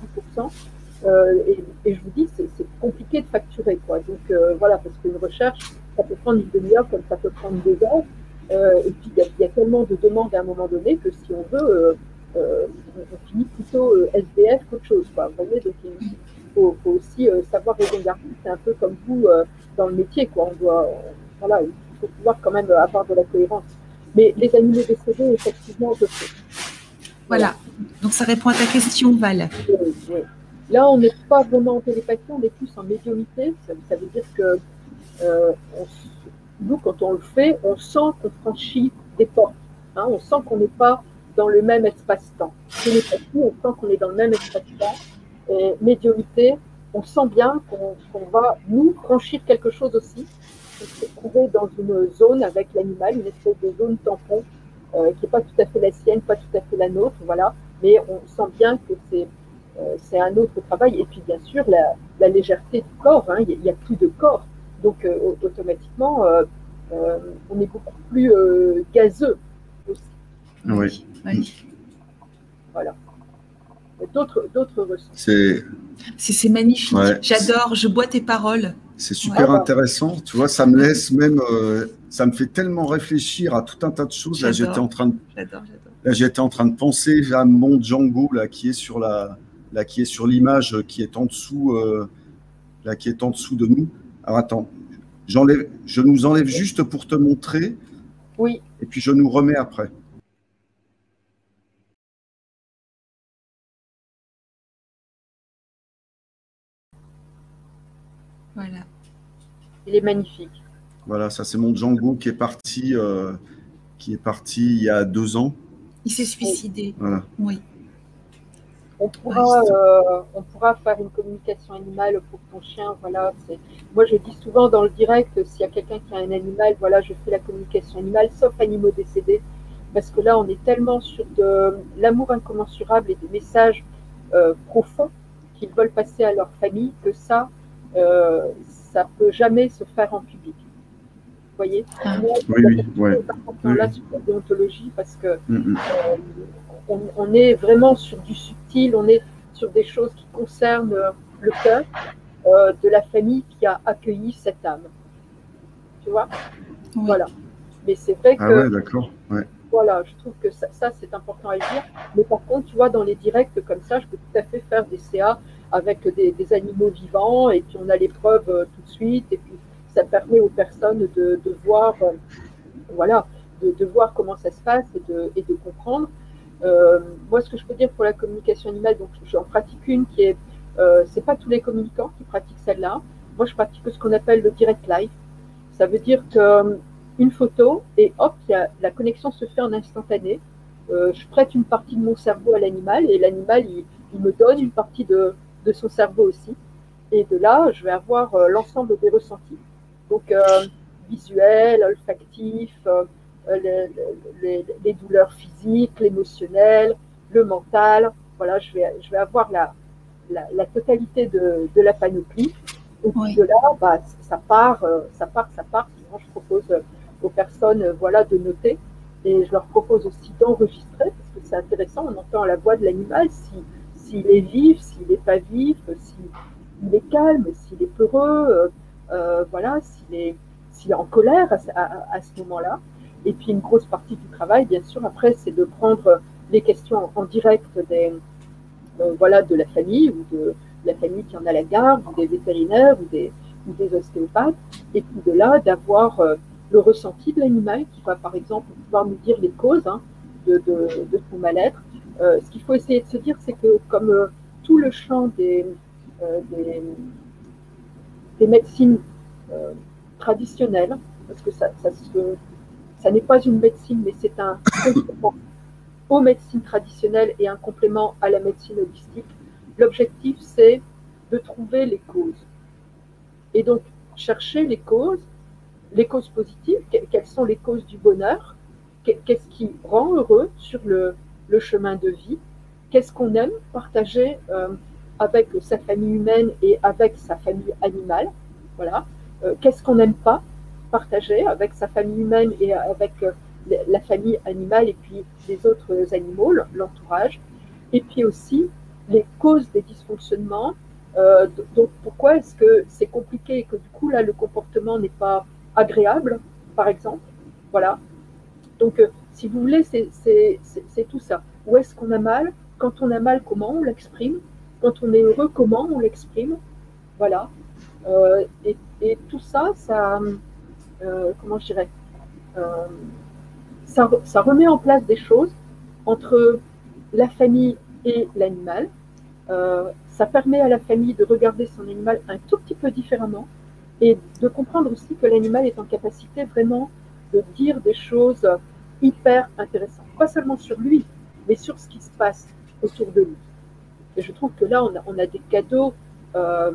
euh, et, et, je vous dis, c'est compliqué de facturer. Quoi. Donc euh, voilà, parce qu'une recherche, ça peut prendre une demi-heure comme ça peut prendre deux heures. Euh, et puis il y, y, a tellement de demandes à un moment donné que si on veut, euh, on finit plutôt euh, SDF qu'autre chose. Quoi. Vous voyez, donc il faut, faut aussi euh, savoir raison garder. C'est un peu comme vous dans le métier. Quoi. On doit, voilà, il faut pouvoir quand même avoir de la cohérence. Mais les animaux décédés, effectivement, je. Voilà. Donc ça répond à ta question, Val. Oui, Là, on n'est pas vraiment en télépathie, on est plus en médiumité. Ça, ça veut dire que euh, on, nous, quand on le fait, on sent qu'on franchit des portes. Hein, on sent qu'on n'est pas dans le même espace-temps. Télépathie, on sent qu'on est dans le même espace-temps. Et médiumité, on sent bien qu'on va, nous, franchir quelque chose aussi. On se trouver dans une zone avec l'animal, une espèce de zone tampon euh, qui n'est pas tout à fait la sienne, pas tout à fait la nôtre, voilà. Mais on sent bien que c'est euh, c'est un autre travail. Et puis, bien sûr, la, la légèreté du corps, hein, il n'y a, a, plus de corps. Donc, euh, automatiquement, on est beaucoup plus gazeux aussi. Oui. oui. Voilà. D'autres, d'autres C'est, c'est, magnifique. Ouais. J'adore. Je bois tes paroles. C'est super ouais. intéressant. Tu vois, ça me laisse même, euh, ça me fait tellement réfléchir à tout un tas de choses. Là, j'étais en train de, j'adore, j'adore. Là, j'étais en train de penser à mon Django là qui est sur la, là qui est sur l'image qui est en dessous, euh, là qui est en dessous de nous. Alors attends, j'enlève, je nous enlève juste pour te montrer. Oui. Et puis je nous remets après. Voilà. Il est magnifique. Voilà, ça c'est mon Django qui est parti, euh, qui est parti il y a deux ans. Il s'est suicidé. Voilà. Oui. On pourra, euh, on pourra faire une communication animale pour ton chien. Voilà. Moi, je dis souvent dans le direct, s'il y a quelqu'un qui a un animal, voilà, je fais la communication animale, sauf animaux décédés, parce que là, on est tellement sur de l'amour incommensurable et des messages euh, profonds qu'ils veulent passer à leur famille que ça, euh, ça peut jamais se faire en public. Vous voyez ah. Moi, Oui, oui, ouais. là sur la déontologie parce que mm -hmm. euh, on, on, est vraiment sur du subtil, on est sur des choses qui concernent le cœur euh, de la famille qui a accueilli cette âme. Tu vois oui. Voilà. Mais c'est vrai que. Ah ouais, d'accord. Ouais. Voilà, je trouve que ça, ça c'est important à le dire. Mais par contre, tu vois, dans les directs comme ça, je peux tout à fait faire des CA avec des, animaux vivants et puis on a les preuves euh, tout de suite et puis ça permet aux personnes de, voir, euh, voilà, de, voir comment ça se passe et de, et de comprendre. Euh, moi, ce que je peux dire pour la communication animale, donc j'en pratique une qui est, euh, c'est pas tous les communicants qui pratiquent celle-là. Moi, je pratique ce qu'on appelle le direct live. Ça veut dire que une photo et hop, la connexion se fait en instantané. Je prête une partie de mon cerveau à l'animal et l'animal, il, me donne une partie de, de, son cerveau aussi. Et de là, je vais avoir euh, l'ensemble des ressentis. Donc, euh, visuel, olfactif, euh, les, les, les, douleurs physiques, l'émotionnel, le mental. Voilà, je vais, je vais avoir la, la, la totalité de, de, la panoplie. Et puis oui. de là, bah, ça part, ça part, ça part. Sinon, je propose aux personnes voilà, de noter et je leur propose aussi d'enregistrer, parce que c'est intéressant, on entend la voix de l'animal, s'il est vif, s'il n'est pas vif, s'il est calme, s'il est peureux, euh, euh, voilà, s'il est, est, en colère à, ce moment-là. Et puis une grosse partie du travail, bien sûr, après, c'est de prendre les questions en direct des, euh, voilà, de la famille ou de la famille qui en a la garde, ou des vétérinaires ou des, ostéopathes, et puis de là d'avoir le ressenti de l'animal qui va par exemple pouvoir nous dire les causes hein, de, de, son mal-être. Euh, ce qu'il faut essayer de se dire, c'est que comme euh, tout le champ des, euh, des, médecines traditionnelles, parce que ça, ça, ça n'est pas une médecine, mais c'est un complément aux médecines traditionnelles et un complément à la médecine holistique, l'objectif c'est de trouver les causes. Et donc, chercher les causes les causes positives, quelles sont les causes du bonheur, qu'est-ce qui rend heureux sur le, chemin de vie, qu'est-ce qu'on aime partager euh, avec sa famille humaine et avec sa famille animale, voilà, euh, qu'est-ce qu'on n'aime pas partager avec sa famille humaine et avec euh, la famille animale et puis les autres animaux, l'entourage, et puis aussi les causes des dysfonctionnements. donc pourquoi est-ce que c'est compliqué et que du coup là le comportement n'est pas agréable, par exemple? Voilà. Donc, si vous voulez, c'est tout ça. Où est-ce qu'on a mal? Quand on a mal, comment on l'exprime? Quand on est heureux, comment on l'exprime? Voilà. Euh, et, tout ça, ça, euh, comment je dirais, ça, ça, remet en place des choses entre la famille et l'animal. ça permet à la famille de regarder son animal un tout petit peu différemment et de comprendre aussi que l'animal est en capacité vraiment de dire des choses hyper intéressantes, pas seulement sur lui, mais sur ce qui se passe autour de lui. Et je trouve que là, on a, des cadeaux euh,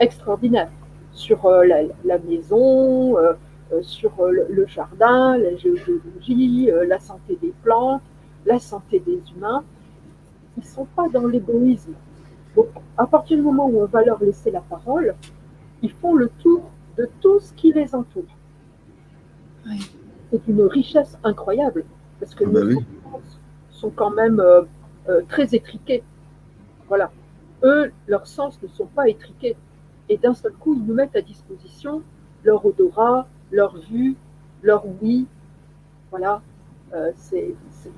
extraordinaires sur euh, la, maison, euh, sur le, jardin, la géologie, la santé des plantes, la santé des humains. Ils ne sont pas dans l'égoïsme. Donc, à partir du moment où on va leur laisser la parole, ils font le tour de tout ce qui les entoure. C'est une richesse incroyable, parce que ah bah nos sens sont quand même euh, euh, très étriqués. Voilà. Eux, leurs sens ne sont pas étriqués. Et d'un seul coup, ils nous mettent à disposition leur odorat, leur vue, leur oui. Voilà. Euh, il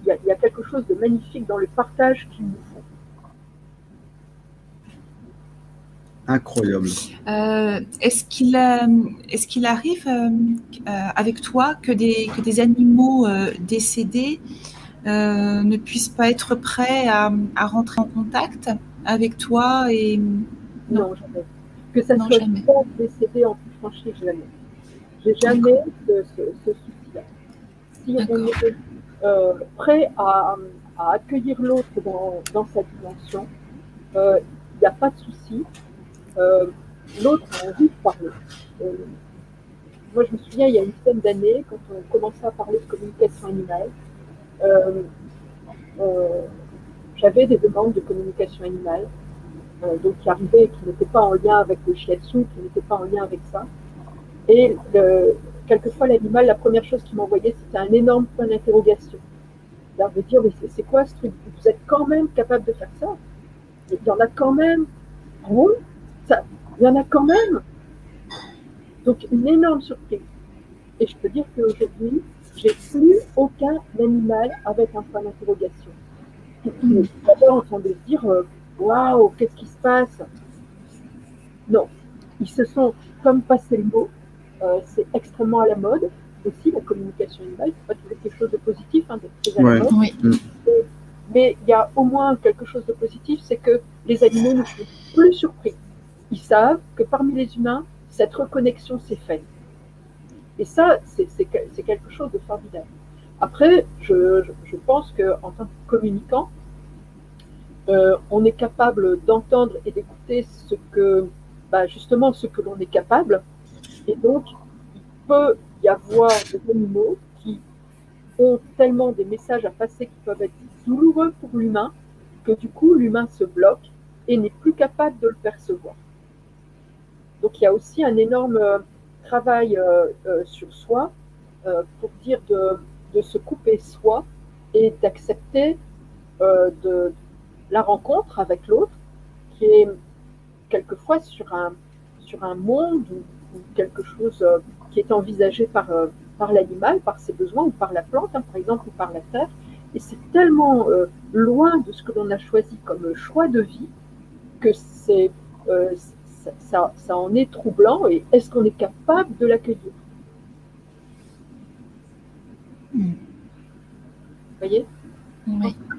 y, a quelque chose de magnifique dans le partage qu'ils nous font. Incroyable. Euh, est-ce qu'il est arrive euh, euh, avec toi que des, que des animaux décédés ne puissent pas être prêts à, à, rentrer en contact avec toi et non, jamais. Que ça soit jamais. décédé en plus franchir, jamais. J'ai jamais ce, ce, souci-là. Si on est prêt à, à accueillir l'autre dans, dans, sa dimension, il n'y a pas de souci. Euh, l'autre a envie de parler. Euh, moi, je me souviens, il y a une dizaine d'années, quand on commençait à parler de communication animale, euh, j'avais des demandes de communication animale, donc qui arrivaient et qui n'étaient pas en lien avec le shiatsu, qui n'étaient pas en lien avec ça. Et quelquefois, l'animal, la première chose qu'il m'envoyait, c'était un énorme point d'interrogation. De dire, mais c'est quoi ce truc? Vous êtes quand même capable de faire ça? Il y en a quand même. Bon, il y en a quand même. Donc, une énorme surprise. Et je peux dire qu'aujourd'hui, j'ai plus aucun animal avec un point d'interrogation. D'abord, en train de se dire euh, Waouh, qu'est-ce qui se passe? Non, ils se sont comme passé le mot. Euh, c'est extrêmement à la mode aussi, la communication animale. C'est pas toujours quelque chose de positif, hein, d'être très à la mode. Mais il y a au moins quelque chose de positif c'est que les animaux ne sont plus surpris ils savent que parmi les humains, cette reconnexion s'est faite. Et ça, c'est quelque chose de formidable. Après, je, pense qu'en tant que communicant, euh, on est capable d'entendre et d'écouter ce que, bah, justement, ce que l'on est capable. Et donc, il peut y avoir des animaux qui ont tellement des messages à passer qui peuvent être douloureux pour l'humain que du coup, l'humain se bloque et n'est plus capable de le percevoir. Donc il y a aussi un énorme euh, travail euh, euh, sur soi pour dire de se couper soi et d'accepter de la rencontre avec l'autre qui est quelquefois sur un, sur un monde ou, quelque chose qui est envisagé par, par l'animal, par ses besoins ou par la plante, hein, par exemple, ou par la terre. Et c'est tellement loin de ce que l'on a choisi comme choix de vie que c'est, ça, ça, en est troublant. Et est-ce qu'on est capable de l'accueillir? Vous voyez?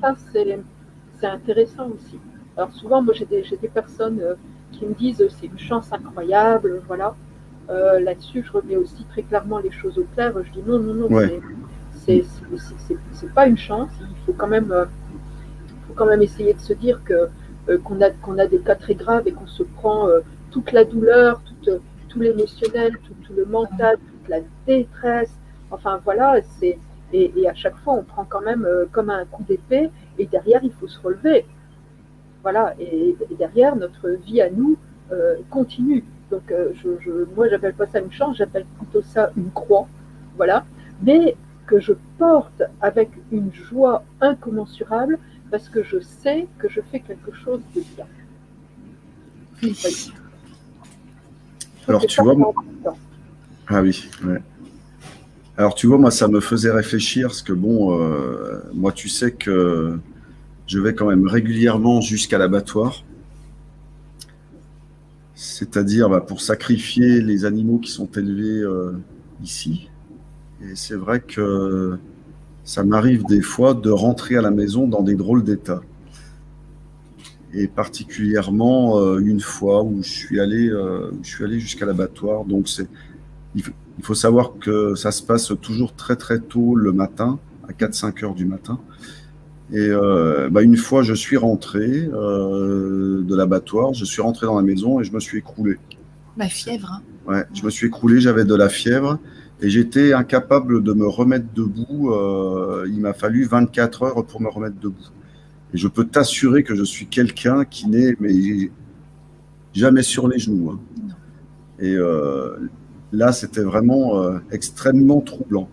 Ça, c'est intéressant aussi. Alors souvent, moi, j'ai des, des, personnes euh, qui me disent c'est une chance incroyable, voilà. Euh, là-dessus, je remets aussi très clairement les choses au clair. Je dis non, non, non, c'est pas une chance. Il faut quand même, euh, faut quand même essayer de se dire que qu'on a, qu'on a des cas très graves et qu'on se prend toute la douleur, tout, tout l'émotionnel, tout, tout, le mental, toute la détresse. Enfin voilà, c'est et, et, à chaque fois, on prend quand même comme un coup d'épée et derrière, il faut se relever. Voilà, et, derrière, notre vie à nous euh, continue. Donc, euh, je, je, moi, j'appelle pas ça une chance, j'appelle plutôt ça une croix. Voilà, mais que je porte avec une joie incommensurable parce que je sais que je fais quelque chose de bien. Alors, tu vois, moi... ah oui, ouais. Alors, tu vois, moi, ça me faisait réfléchir parce que, bon, euh, moi, tu sais que je vais quand même régulièrement jusqu'à l'abattoir, c'est-à-dire bah, pour sacrifier les animaux qui sont élevés euh, ici. Et c'est vrai que ça m'arrive des fois de rentrer à la maison dans des drôles d'état. Et particulièrement euh, une fois où je suis allé, euh, je suis allé jusqu'à l'abattoir. Donc c'est, il, faut savoir que ça se passe toujours très très tôt le matin, à 4-5 heures du matin. Et euh, bah une fois, je suis rentré euh, de l'abattoir, je suis rentré dans la maison et je me suis écroulé. La fièvre. Hein. Ouais, je me suis écroulé, j'avais de la fièvre et j'étais incapable de me remettre debout. Euh, il m'a fallu 24 heures pour me remettre debout. Et je peux t'assurer que je suis quelqu'un qui n'est mais jamais sur les genoux. Hein. Et euh, là, c'était vraiment euh, extrêmement troublant.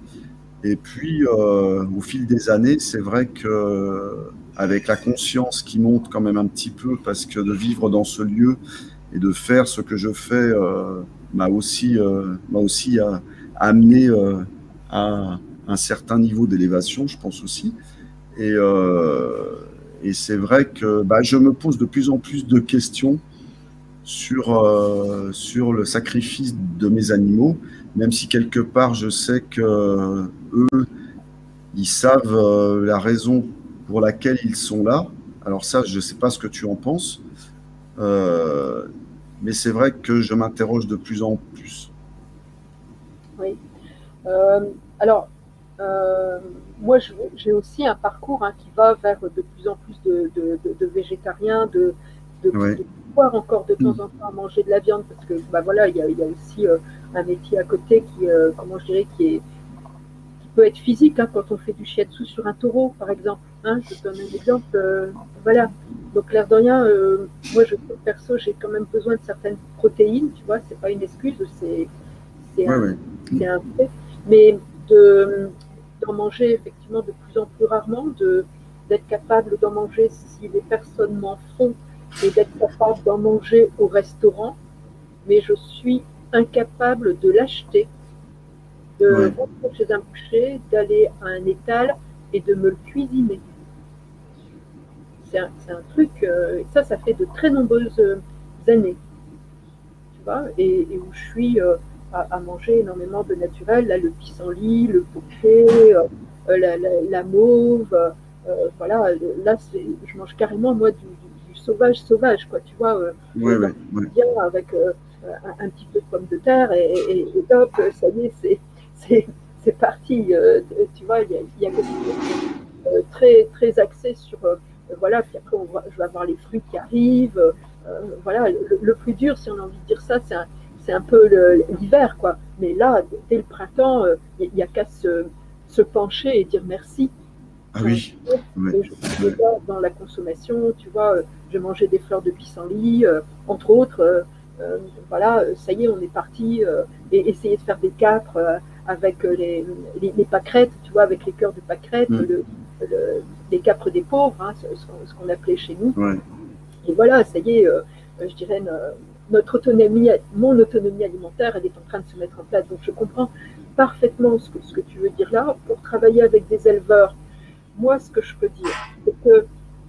Et puis, euh, au fil des années, c'est vrai que avec la conscience qui monte quand même un petit peu, parce que de vivre dans ce lieu et de faire ce que je fais m'a aussi, m'a aussi amené à un certain niveau d'élévation, je pense aussi. Et, euh, et c'est vrai que bah, je me pose de plus en plus de questions sur, sur le sacrifice de mes animaux, même si quelque part je sais que eux, ils savent euh, la raison pour laquelle ils sont là. Alors ça, je ne sais pas ce que tu en penses, euh, mais c'est vrai que je m'interroge de plus en plus. Oui. Euh, moi, j'ai aussi un parcours hein, qui va vers de plus en plus de, de, végétariens, de, de, pouvoir encore de temps en temps manger de la viande, parce que bah, voilà, il y a, y a, aussi un métier à côté qui, comment je dirais, qui est peut être physique hein, quand on fait du shiatsu sur un taureau, par exemple. Hein, je donne un exemple. Euh, voilà. Donc, l'air de rien, euh, moi, je, perso, j'ai quand même besoin de certaines protéines, tu vois, c'est pas une excuse, c'est un, fait. Mais d'en manger effectivement de plus en plus rarement, d'être capable d'en manger si les personnes m'en font et d'être capable d'en manger au restaurant, mais je suis incapable de l'acheter de rentrer chez un boucher, d'aller à un étal et de me le cuisiner. C'est un, un, truc, euh, ça, ça fait de très nombreuses années, tu vois, et, où je suis euh, à, manger énormément de naturel, là, le pissenlit, le poké, euh, la, la, mauve, voilà, là, je mange carrément, moi, du, sauvage, sauvage, quoi, tu vois, bien avec un, petit peu de pommes de terre et, et, et hop, ça y est, c'est c'est parti. Euh, tu vois, il y a, quelque chose euh, très, très axé sur. Euh, voilà, puis après, on je vais avoir les fruits qui arrivent. voilà, le, plus dur, si on a envie de dire ça, c'est un, un, peu l'hiver, quoi. Mais là, dès le printemps, il n'y a, qu'à se, se, pencher et dire merci. Ah oui. Je, dans la consommation, tu vois, je mangeais des fleurs de pissenlit, entre autres. voilà, ça y est, on est parti et essayer de faire des capres avec les, les, pâquerettes, tu vois, avec les cœurs de pâquerettes, mm. le, les capres des pauvres, hein, ce, qu'on appelait chez nous. Et voilà, ça y est, euh, je dirais, notre autonomie, mon autonomie alimentaire, elle est en train de se mettre en place. Donc je comprends parfaitement ce que, tu veux dire là. Pour travailler avec des éleveurs, moi, ce que je peux dire, c'est que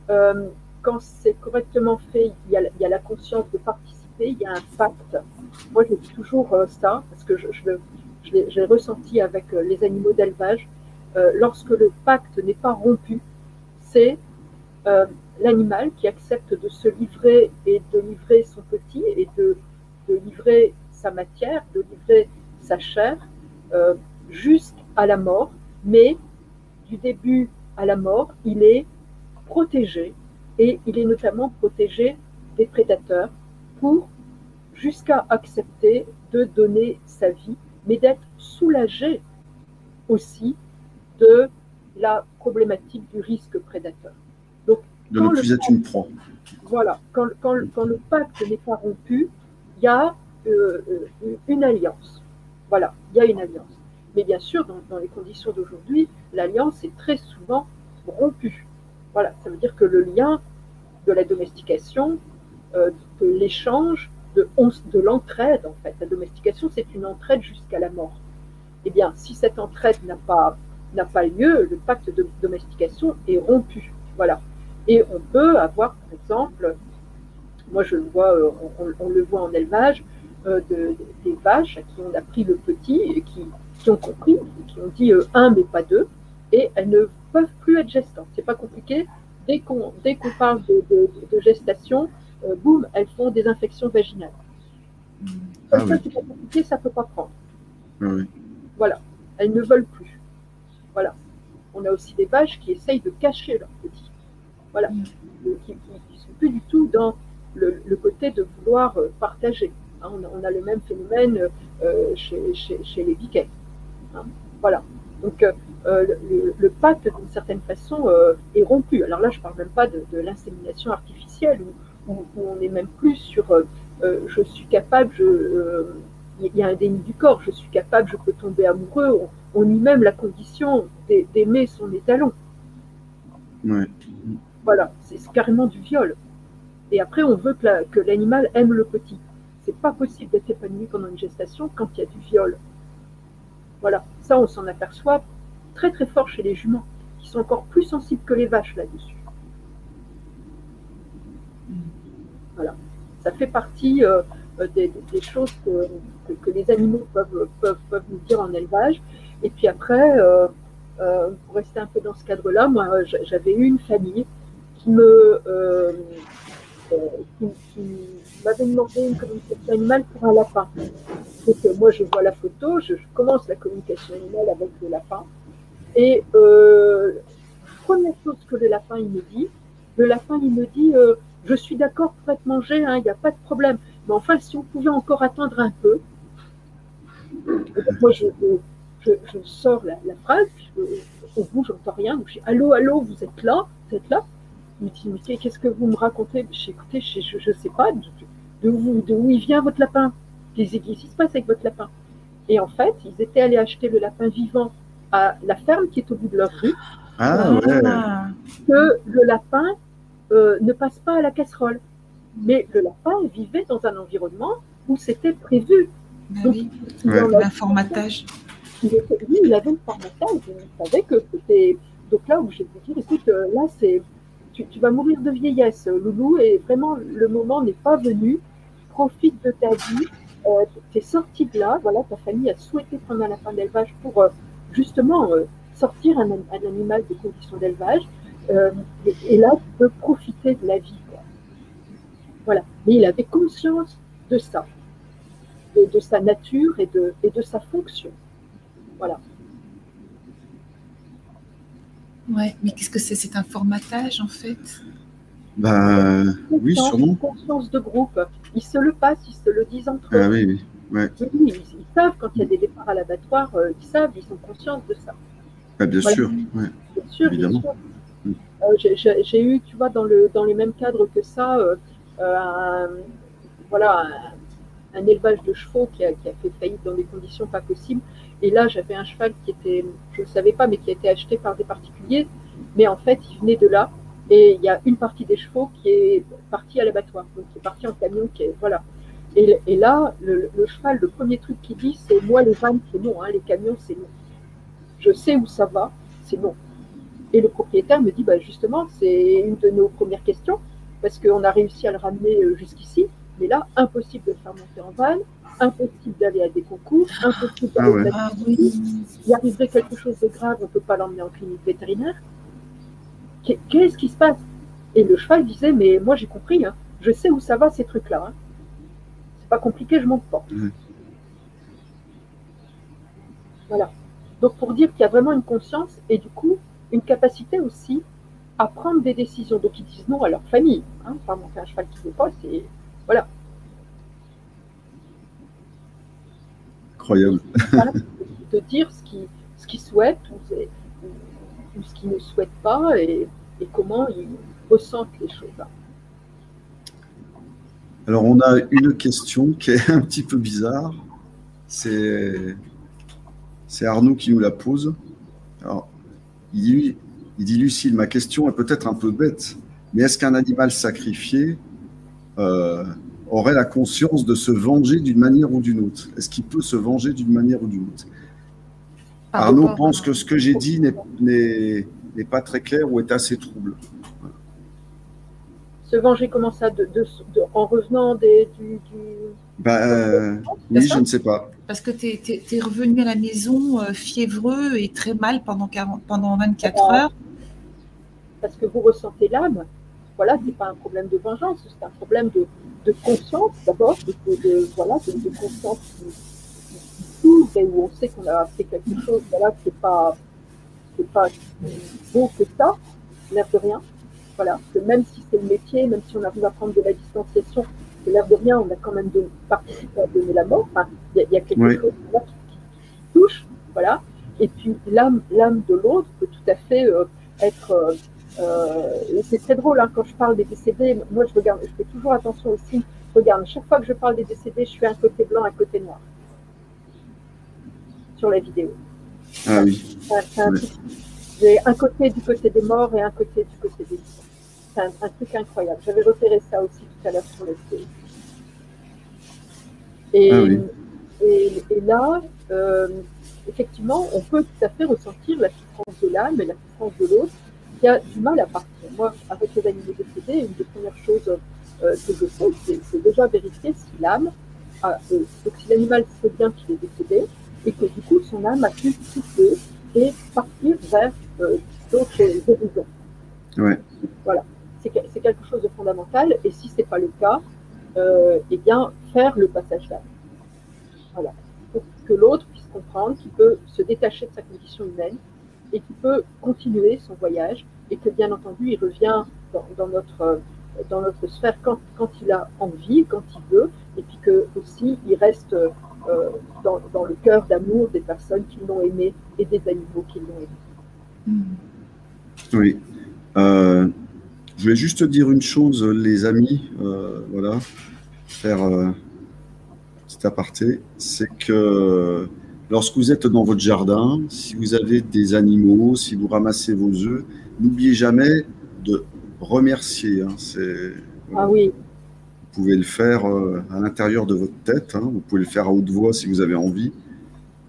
euh, quand c'est correctement fait, il y, a, la conscience de participer, il y a un pacte. Moi, je dis toujours euh, ça, parce que je l'ai ressenti avec euh, les animaux d'élevage. lorsque le pacte n'est pas rompu, c'est l'animal qui accepte de se livrer et de livrer son petit et de, livrer sa matière, de livrer sa chair euh, jusqu'à la mort, mais du début à la mort, il est protégé et il est notamment protégé des prédateurs pour jusqu'à accepter de donner sa vie, mais d'être soulagé aussi de la problématique du risque prédateur. Donc, de ne plus être une proie. Voilà, quand, quand, quand le pacte n'est pas rompu, il y a euh, euh, une alliance. Voilà, il y a une alliance. Mais bien sûr, dans, les conditions d'aujourd'hui, l'alliance est très souvent rompue. Voilà, ça veut dire que le lien de la domestication, euh, de l'échange, de, de l'entraide, en fait, la domestication, c'est une entraide jusqu'à la mort. Eh bien, si cette entraide n'a pas, n'a pas lieu, le pacte de domestication est rompu. Voilà. Et on peut avoir, par exemple, moi je le vois, euh, on le voit en élevage, euh, de, des vaches à qui on a pris le petit et qui, qui ont compris, qui ont dit euh, un mais pas deux, et elles ne peuvent plus être gestantes. C'est pas compliqué. Dès qu'on dès qu'on parle de, de, gestation, euh, boum, elles font des infections vaginales. Ah, ça, c'est pas compliqué, ça peut pas prendre. Ah voilà, elles ne veulent plus. Voilà. On a aussi des vaches qui essayent de cacher leur petit. Voilà, qui ne sont plus du tout dans le, le côté de vouloir partager. Hein, on, a, le même phénomène euh, chez, les biquets. Hein. voilà. Donc euh, euh, le, pacte, d'une certaine façon, est rompu. Alors là, je ne parle même pas de, l'insémination artificielle, où, on n'est même plus sur je suis capable, il y a un déni du corps, je suis capable, je peux tomber amoureux. On, y met même la condition d'aimer son étalon. Voilà, c'est carrément du viol. Et après, on veut que l'animal aime le petit c'est pas possible d'être épanoui pendant une gestation quand il y a du viol. Voilà, ça on s'en aperçoit très très fort chez les juments, qui sont encore plus sensibles que les vaches là-dessus. Voilà, ça fait partie euh, des, choses que, les animaux peuvent, nous dire en élevage. Et puis après, euh, euh, pour rester un peu dans ce cadre-là, moi j'avais eu une famille qui me qui, m'avait demandé une communication animale pour un lapin. Donc euh, moi je vois la photo, je, commence la communication animale avec le lapin. Et euh, première chose que le lapin il me dit, le lapin il me dit euh, je suis d'accord pour être mangé, hein, il n'y a pas de problème. Mais enfin si on pouvait encore attendre un peu. moi je, je, sors la, phrase, au bout j'entends rien, donc je dis allô, allô, vous êtes là, vous êtes là me dit, mais qu'est-ce que vous me racontez? J'ai écouté, je ne sais pas de, où, de où il vient votre lapin? Qu'est-ce qui se passe avec votre lapin? Et en fait, ils étaient allés acheter le lapin vivant à la ferme qui est au bout de leur rue. Ah, ouais. Que le lapin euh, ne passe pas à la casserole. Mais le lapin vivait dans un environnement où c'était prévu. Ben oui. L'informatage. Il, il avait le formatage, il savait que c'était. Donc là où j'ai pu dire, écoute, euh, là c'est tu, vas mourir de vieillesse, Loulou, et vraiment, le moment n'est pas venu. Profite de ta vie. Euh, tu es sorti de là. Voilà, ta famille a souhaité prendre un lapin d'élevage pour euh, justement euh, sortir un, animal des conditions d'élevage. Et, là, tu peux profiter de la vie. Voilà. Mais il avait conscience de ça, de, sa nature et de, et de sa fonction. Voilà. Ouais, mais qu'est-ce que c'est? C'est un formatage en fait? Ben oui, sûrement. conscience de groupe. Ils se le passent, ils se le disent entre eux. Ah oui, oui. Ouais. ils, savent quand il y a des départs à l'abattoir, euh, ils savent, ils sont conscients de ça. Ah, bien sûr, ouais. bien sûr, évidemment. Bien sûr. Euh, J'ai eu, tu vois, dans le dans les mêmes cadres que ça, euh, euh, un, voilà, un élevage de chevaux qui a, fait faillite dans des conditions pas possibles. Et là, j'avais un cheval qui était, je ne savais pas, mais qui a été acheté par des particuliers. Mais en fait, il venait de là. Et il y a une partie des chevaux qui est partie à l'abattoir, donc qui est partie en camion, voilà. Et, là, le, cheval, le premier truc qu'il dit, c'est moi les vannes, c'est non, hein, les camions, c'est non. Je sais où ça va, c'est non. Et le propriétaire me dit, bah, justement, c'est une de nos premières questions, parce qu'on a réussi à le ramener euh, jusqu'ici, mais là, impossible de le faire monter en vanne, impossible d'aller à des concours, impossible ah d'aller à des Il arriverait quelque chose de grave, on ne peut pas l'emmener en clinique vétérinaire. Qu'est-ce qui se passe? Et le cheval disait, mais moi j'ai compris, hein. je sais où ça va ces trucs-là. Hein pas compliqué, je monte pas. Voilà. Donc pour dire qu'il y a vraiment une conscience et du coup une capacité aussi à prendre des décisions. Donc ils disent non à leur famille. Hein, pas monter un cheval qui ne veut pas, c'est voilà. Incroyable. de dire ce qu'ils ce souhaitent ou, ce qu'ils ne souhaitent pas et, et comment ils ressentent les choses. Alors, on a une question qui est un petit peu bizarre. C'est, Arnaud qui nous la pose. Alors, il dit, il dit, Lucille, ma question est peut-être un peu bête, mais est-ce qu'un animal sacrifié euh, aurait la conscience de se venger d'une manière ou d'une autre Est-ce qu'il peut se venger d'une manière ou d'une autre? Arnaud pense que ce que j'ai dit n'est pas très clair ou est assez trouble. Se venger comment ça de, En revenant des, du. Bah, euh, oui, je ne sais pas. Parce que tu es, revenu à la maison euh, fiévreux et très mal pendant, 40, pendant 24 heures. Parce que vous ressentez l'âme. Voilà, ce n'est pas un problème de vengeance, c'est un problème de, de conscience d'abord, de, voilà, de, conscience qui, s'ouvre et où on sait qu'on a fait quelque chose voilà, qui n'est pas, pas bon que ça, l'air de rien. Voilà, que même si c'est le métier, même si on arrive à prendre de la distanciation, l'air de rien, on a quand même de participer à donner la mort. il y, a quelque chose qui, touche, voilà. Et puis l'âme, l'âme de l'autre peut tout à fait euh, être. Euh, euh, c'est très drôle hein, quand je parle des décédés. Moi, je regarde, je fais toujours attention aussi. Je regarde, chaque fois que je parle des décédés, je fais un côté blanc, un côté noir sur la vidéo. Ah oui. J'ai un côté du côté des morts et un côté du côté des vivants c'est un, truc incroyable. J'avais repéré ça aussi tout à l'heure sur le site. Et, ah et, là, euh, effectivement, on peut tout à fait ressentir la souffrance de l'âme et la souffrance de l'autre qui a du mal à partir. Moi, avec les animaux décédés, une des premières choses euh, que je fais, c'est déjà vérifier si l'âme, a, euh, si l'animal sait bien qu'il est décédé et que du coup son âme a pu souffler et partir vers d'autres horizons. Ouais. Voilà c'est quelque chose de fondamental. Et si ce n'est pas le cas, euh, eh bien, faire le passage d'âme. Voilà. Pour que l'autre puisse comprendre qu'il peut se détacher de sa condition humaine et qu'il peut continuer son voyage et que, bien entendu, il revient dans, notre, dans notre sphère quand, quand, il a envie, quand il veut, et puis que aussi il reste euh, dans, dans, le cœur d'amour des personnes qui l'ont aimé et des animaux qui l'ont aimé. Oui. Euh, je vais juste dire une chose, les amis, euh, voilà, faire euh, petit aparté, c'est que lorsque vous êtes dans votre jardin, si vous avez des animaux, si vous ramassez vos œufs, n'oubliez jamais de remercier. Hein, ah oui. Vous pouvez le faire euh, à l'intérieur de votre tête, hein, vous pouvez le faire à haute voix si vous avez envie,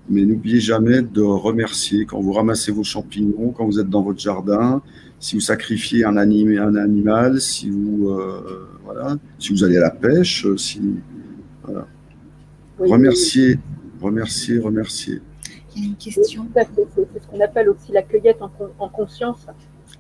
mais n'oubliez jamais de remercier quand vous ramassez vos champignons, quand vous êtes dans votre jardin, si vous sacrifiez un, un animal, si vous, euh, voilà, si vous allez à la pêche, euh, si, voilà. remercier, remercier, remercier. Il y a une question. C'est ce qu'on appelle aussi la cueillette en, conscience.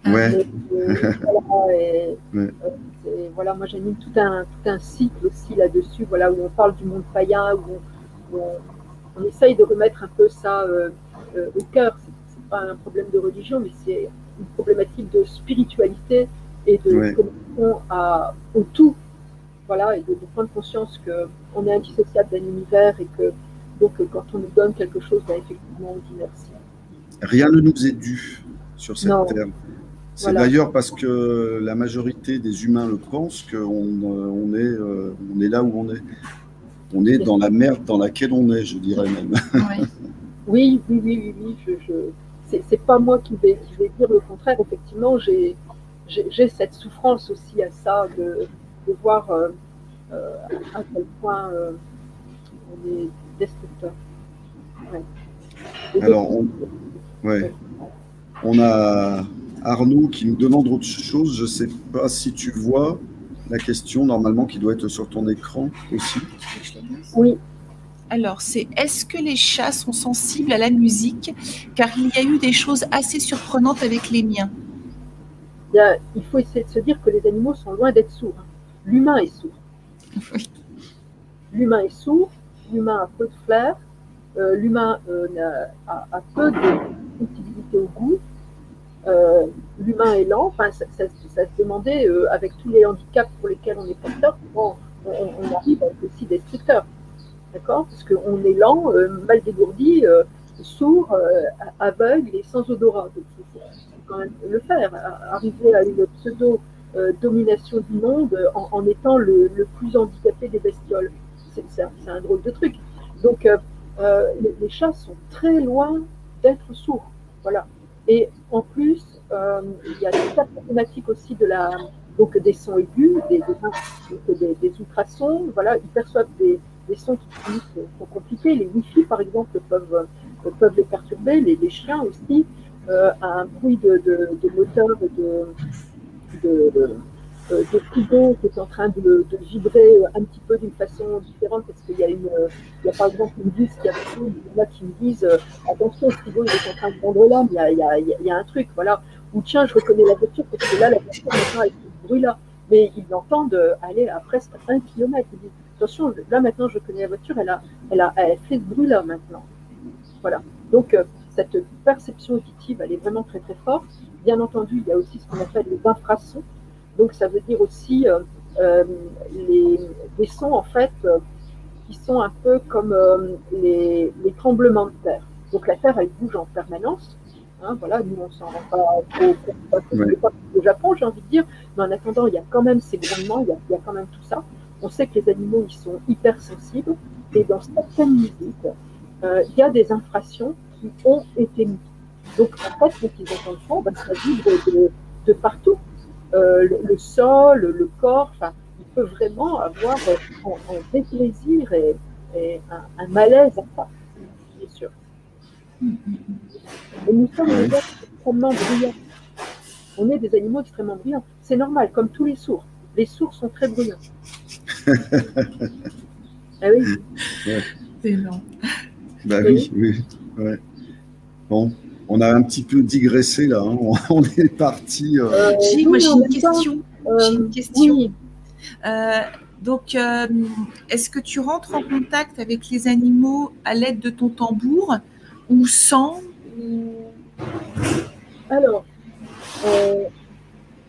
Ouais. voilà, moi j'ai mis tout un, tout un cycle aussi là-dessus, voilà, où on parle du monde païen, où on, essaye de remettre un peu ça euh, au cœur. C'est pas un problème de religion, mais c'est une problématique de spiritualité et de connexion à, au tout. Voilà, et de, prendre conscience qu'on est indissociable d'un univers et que donc quand on nous donne quelque chose, ben, effectivement, on dit merci. Rien ne nous est dû sur cette terre. C'est d'ailleurs parce que la majorité des humains le pensent qu'on on est, euh, on est là où on est. on est dans la merde dans laquelle on est, je dirais même. Oui, oui, oui, oui, oui. Je, C'est pas moi qui vais, qui vais dire le contraire. Effectivement, j'ai cette souffrance aussi à ça de, de voir euh, euh, à quel point euh, on est destructeur. Alors, on, ouais. on a Arnaud qui nous demande autre chose. Je ne sais pas si tu vois la question normalement qui doit être sur ton écran aussi. Oui. Alors, c'est est-ce que les chats sont sensibles à la musique? Car il y a eu des choses assez surprenantes avec les miens. Il, faut essayer de se dire que les animaux sont loin d'être sourds. L'humain est sourd. L'humain est sourd, l'humain a peu de flair, euh, l'humain euh, a, peu de sensibilité au goût, euh, l'humain est lent. Enfin, ça, se demandait, avec tous les handicaps pour lesquels on est porteur, on, on, arrive à être aussi destructeur. D'accord? Parce qu'on est lent, mal dégourdi, sourd, aveugle et sans odorat. Donc, il faut quand même le faire. Arriver à une pseudo euh, domination du monde en, étant le, plus handicapé des bestioles. C'est un, drôle de truc. Donc, euh, euh, les, chats sont très loin d'être sourds. Voilà. Et en plus, il y a la problématique aussi de la, donc des sons aigus, des, des, ultrasons. Voilà, ils perçoivent des, sons qui sont compliqués. Les Wi-Fi, par exemple, peuvent, peuvent les perturber. Les, chiens aussi. un bruit de, de moteur de, de, de, frigo qui est en train de, vibrer un petit peu d'une façon différente parce qu'il y a il y a par exemple une vis qui a là qui me disent euh, attention le frigo il est en train de prendre l'âme, il y a, il y, a, il y a un truc, voilà. Ou tiens, je reconnais la voiture parce que là la voiture maintenant avec ce bruit là, mais ils l'entendent aller à presque un kilomètre. Ils disent attention, là maintenant je connais la voiture, elle a, elle a, elle fait ce bruit là maintenant. Voilà. Donc euh, cette perception auditive, elle est vraiment très très forte. Bien entendu, il y a aussi ce qu'on appelle les infrasons. Donc, ça veut dire aussi euh, euh, les, des sons, en fait, euh, qui sont un peu comme les, tremblements de terre. Donc, la terre, elle bouge en permanence. Hein, voilà, nous, on s'en rend pas trop compte au Japon, j'ai envie de dire. Mais en attendant, il y a quand même ces grondements, il y a, il y a quand même tout ça. On sait que les animaux, ils sont hypersensibles. Et dans certaines musiques, il y a des infractions qui ont été mises. Donc, en fait, ce qu'ils entendent fond, bah, ça vibre de, de partout. Euh, le, sol, le corps, enfin, il peut vraiment avoir un, un déplaisir et, et un, un, malaise à ça, bien sûr. Et nous sommes des animaux extrêmement bruyants. On est des animaux extrêmement bruyants. C'est normal, comme tous les sourds. Les sourds sont très bruyants. ah oui. C'est énorme. Bah oui, oui. Ouais. Bon, on a un petit peu digressé là. Hein. On est parti. Euh... euh j'ai une question. J'ai une question. Euh, donc, euh, est-ce que tu rentres en contact avec les animaux à l'aide de ton tambour ou sans Alors,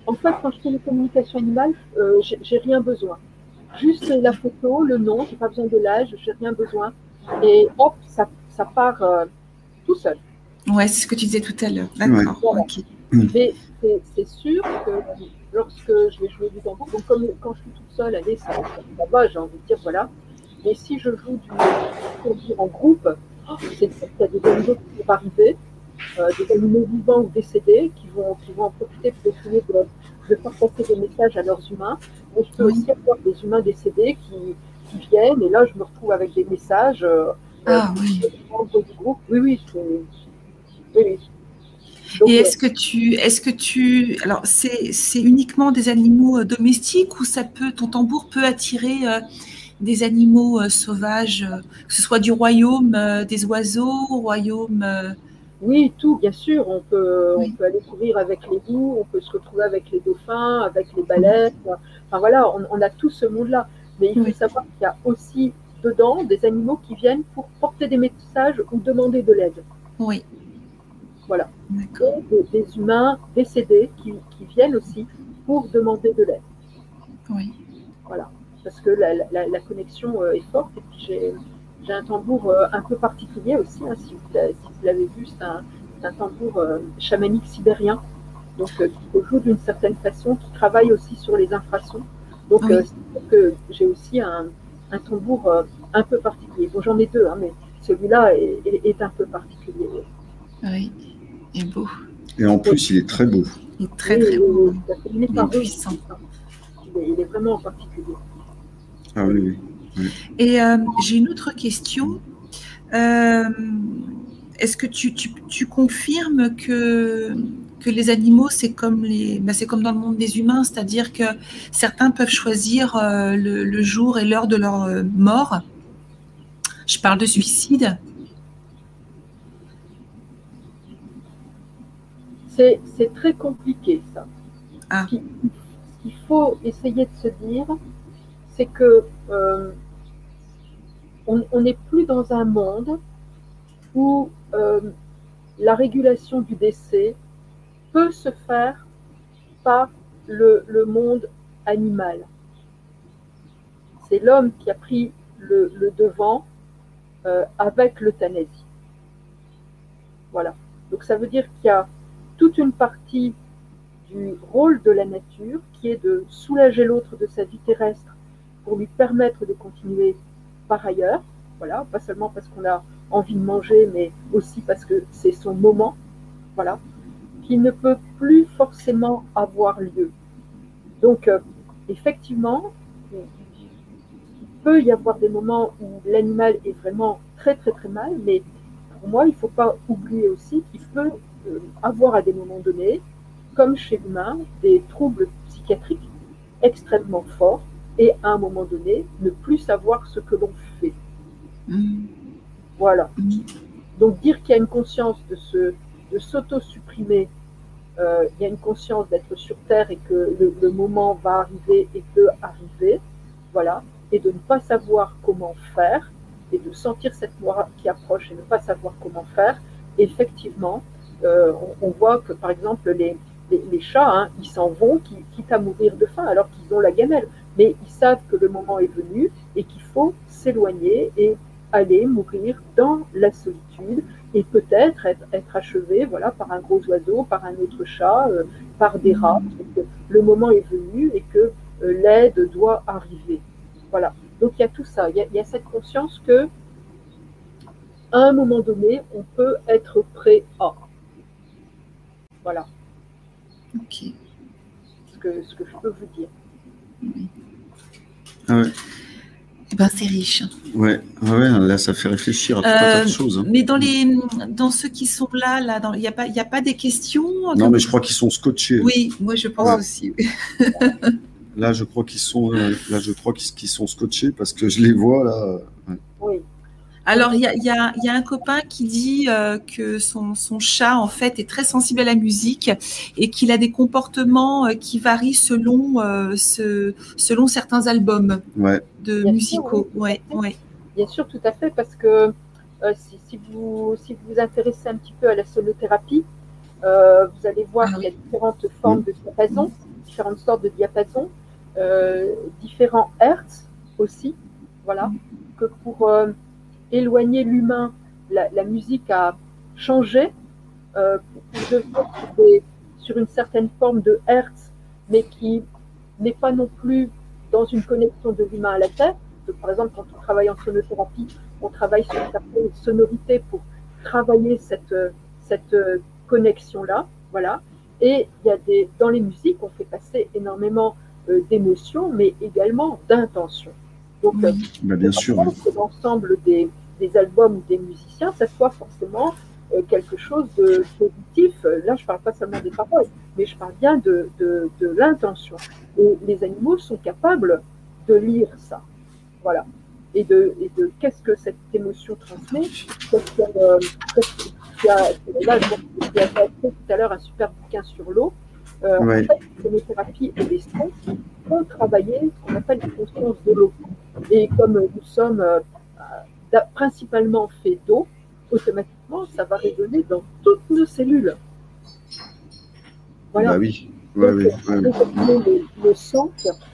en fait, quand je fais les communications animales, j'ai rien besoin. Juste la photo, le nom, j'ai pas besoin de l'âge, j'ai rien besoin. Et hop, ça, ça part tout seul. Ouais, c'est ce que tu disais tout à l'heure. D'accord. Mais c'est sûr que lorsque je vais jouer du tambour, donc comme quand je suis toute seule, allez, ça, ça va, j'ai envie de dire, voilà. Mais si je joue du tambour en groupe, oh, c'est qu'il y a des animaux qui vont arriver, euh, des animaux vivants ou décédés qui vont, qui vont en profiter pour essayer de, de faire passer des messages à leurs humains. Mais je peux aussi avoir des humains décédés qui, qui, viennent, et là, je me retrouve avec des messages. Euh, ah, oui. Oui, oui, c'est et est-ce que tu, est-ce que tu, alors c'est uniquement des animaux euh, domestiques ou ça peut, ton tambour peut attirer euh, des animaux euh, sauvages, que ce soit du royaume des oiseaux, royaume. Oui, tout, bien sûr. On peut, on peut aller courir avec les loups, on peut se retrouver avec les dauphins, avec les baleines. Enfin voilà, on, a tout ce monde-là. Mais il faut savoir qu'il y a aussi dedans des animaux qui viennent pour porter des messages ou demander de l'aide. Oui. Voilà. Des, des, humains décédés qui, viennent aussi pour demander de l'aide. Oui. Voilà. Parce que la, connexion euh, est forte. Et puis j'ai un tambour euh, un peu particulier aussi. Hein, si vous, l'avez vu, c'est un, tambour euh, chamanique sibérien. Donc qui joue d'une certaine façon, qui travaille aussi sur les infrasons. Donc que j'ai aussi un, tambour un peu particulier. Bon, j'en ai deux, hein, mais celui-là est, un peu particulier. Oui, est beau. Et en plus, il est très beau. Il est très très beau. Il est, puissant. Il est, vraiment particulier. Ah oui, oui. Et euh, j'ai une autre question. Euh, est-ce que tu, tu, confirmes que, que les animaux, c'est comme, les, ben c'est comme dans le monde des humains, c'est-à-dire que certains peuvent choisir euh, le, jour et l'heure de leur mort? Je parle de suicide. C'est, très compliqué, ça. Ah. Ce qu'il faut essayer de se dire, c'est que euh, on n'est plus dans un monde où euh, la régulation du décès peut se faire par le, monde animal. C'est l'homme qui a pris le, devant euh, avec l'euthanasie. Voilà. Donc ça veut dire qu'il y a toute une partie du rôle de la nature qui est de soulager l'autre de sa vie terrestre pour lui permettre de continuer par ailleurs. Voilà, pas seulement parce qu'on a envie de manger, mais aussi parce que c'est son moment, voilà, qui ne peut plus forcément avoir lieu. Donc, euh, effectivement, il peut y avoir des moments où l'animal est vraiment très très très mal, mais pour moi, il ne faut pas oublier aussi qu'il peut avoir à des moments donnés, comme chez l'humain, des troubles psychiatriques extrêmement forts et à un moment donné, ne plus savoir ce que l'on fait. Mmh. Voilà. Donc dire qu'il y a une conscience de se, de s'auto-supprimer, euh, il y a une conscience d'être sur Terre et que le, moment va arriver et peut arriver, voilà, et de ne pas savoir comment faire, et de sentir cette mort qui approche et ne pas savoir comment faire, effectivement, euh, on, voit que par exemple les, chats, hein, ils s'en vont, quitte à mourir de faim alors qu'ils ont la gamelle, mais ils savent que le moment est venu et qu'il faut s'éloigner et aller mourir dans la solitude et peut-être être, achevé voilà, par un gros oiseau, par un autre chat, euh, par des rats. Que le moment est venu et que euh, l'aide doit arriver. Voilà. Donc il y a tout ça. Il y a, cette conscience que à un moment donné, on peut être prêt à. Voilà. Ok. Ce que, ce que je peux vous dire. Ah ouais. Eh ben, c'est riche. Ouais, ouais, là, ça fait réfléchir à plein de euh, choses. Hein. Mais dans, les, dans ceux qui sont là, là il n'y a, pas, a pas des questions Non, mais je crois qu'ils sont scotchés. Oui, moi je pense aussi. là, je crois qu'ils sont, euh, là, je crois qu'ils sont scotchés parce que je les vois là. Oui. Alors, il y a, un copain qui dit euh, que son, chat, en fait, est très sensible à la musique et qu'il a des comportements euh, qui varient selon, euh, selon certains albums de musicaux. ouais, ouais. Bien sûr, tout à fait, parce que si, vous, si vous vous intéressez un petit peu à la sonothérapie, vous allez voir ah qu'il y a différentes formes de diapason, différentes sortes de diapasons, différents hertz aussi. Voilà, que pour éloigner l'humain, la, musique a changé euh, sur une certaine forme de hertz, mais qui n'est pas non plus dans une connexion de l'humain à la Terre. par exemple, quand on travaille en sonothérapie, on travaille sur une certaine sonorité pour travailler cette, cette connexion-là. Voilà. Et il y a des, dans les musiques, on fait passer énormément euh, d'émotions, mais également d'intentions. Donc, euh, bah, bien sûr. l'ensemble des, des albums ou des musiciens, ça soit forcément euh, quelque chose de positif. Là, je ne parle pas seulement des paroles, mais je parle bien de, de, l'intention. Et les animaux sont capables de lire ça. Voilà. Et de, et de qu'est-ce que cette émotion transmet. Euh, là, je a tout à l'heure un super bouquin sur l'eau. Euh, En fait, les et les sons ont travaillé ce qu'on appelle la conscience de l'eau. Et comme nous sommes euh, principalement fait d'eau, automatiquement, ça va résonner dans toutes nos cellules. Voilà. Bah oui. Ouais, oui, Le, sang,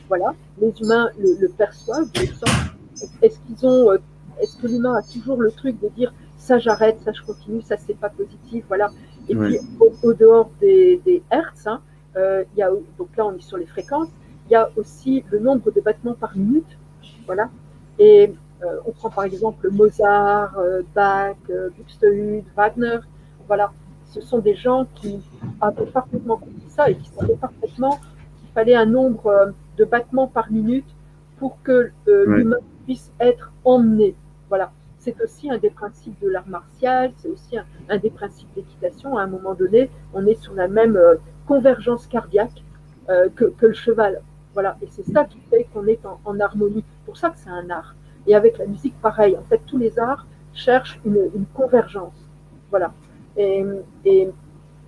voilà, les humains le, perçoivent, le sang. Est-ce qu'ils ont, euh, est-ce que l'humain a toujours le truc de dire ça j'arrête, ça je continue, ça c'est pas positif, voilà. Et puis au, dehors des, des hertz, hein, euh, il y a, donc là on est sur les fréquences, il y a aussi le nombre de battements par minute, voilà. Et on prend par exemple Mozart, Bach, Buxtehude, Wagner. Voilà, ce sont des gens qui avaient parfaitement compris ça et qui savaient parfaitement qu'il fallait un nombre de battements par minute pour que l'humain puisse être emmené. Voilà c'est aussi un des principes de l'art martial, c'est aussi un, des principes d'équitation. À un moment donné, on est sur la même euh, convergence cardiaque euh, que, le cheval. Voilà, et c'est ça qui fait qu'on est en, harmonie. pour ça que c'est un art. Et avec la musique, pareil. En fait, tous les arts cherchent une, convergence. Voilà. Et,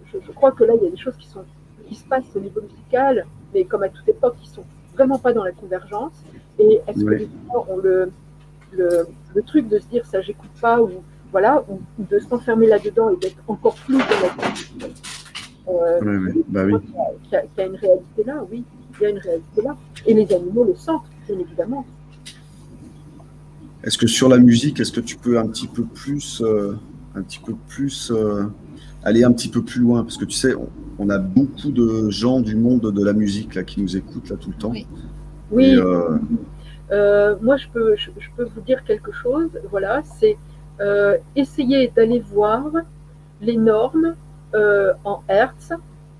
je, crois que là, il y a des choses qui, sont, qui se passent au niveau musical, mais comme à toute époque, qui sont vraiment pas dans la convergence. Et est-ce que les gens ont le, le, truc de se dire ça j'écoute pas ou voilà ou, de s'enfermer là-dedans et d'être encore plus dans la euh, oui, bah oui. Y a, y une réalité là, oui, il y a une réalité là. Et les animaux le sentent, bien évidemment. Est-ce que sur la musique, est-ce que tu peux un petit peu plus, euh, un petit peu plus euh, aller un petit peu plus loin? Parce que tu sais, on, a beaucoup de gens du monde de la musique là qui nous écoutent là tout le temps. Oui. oui. Euh, moi, je peux, je, peux vous dire quelque chose. Voilà, c'est euh, essayer d'aller voir les normes euh, en Hertz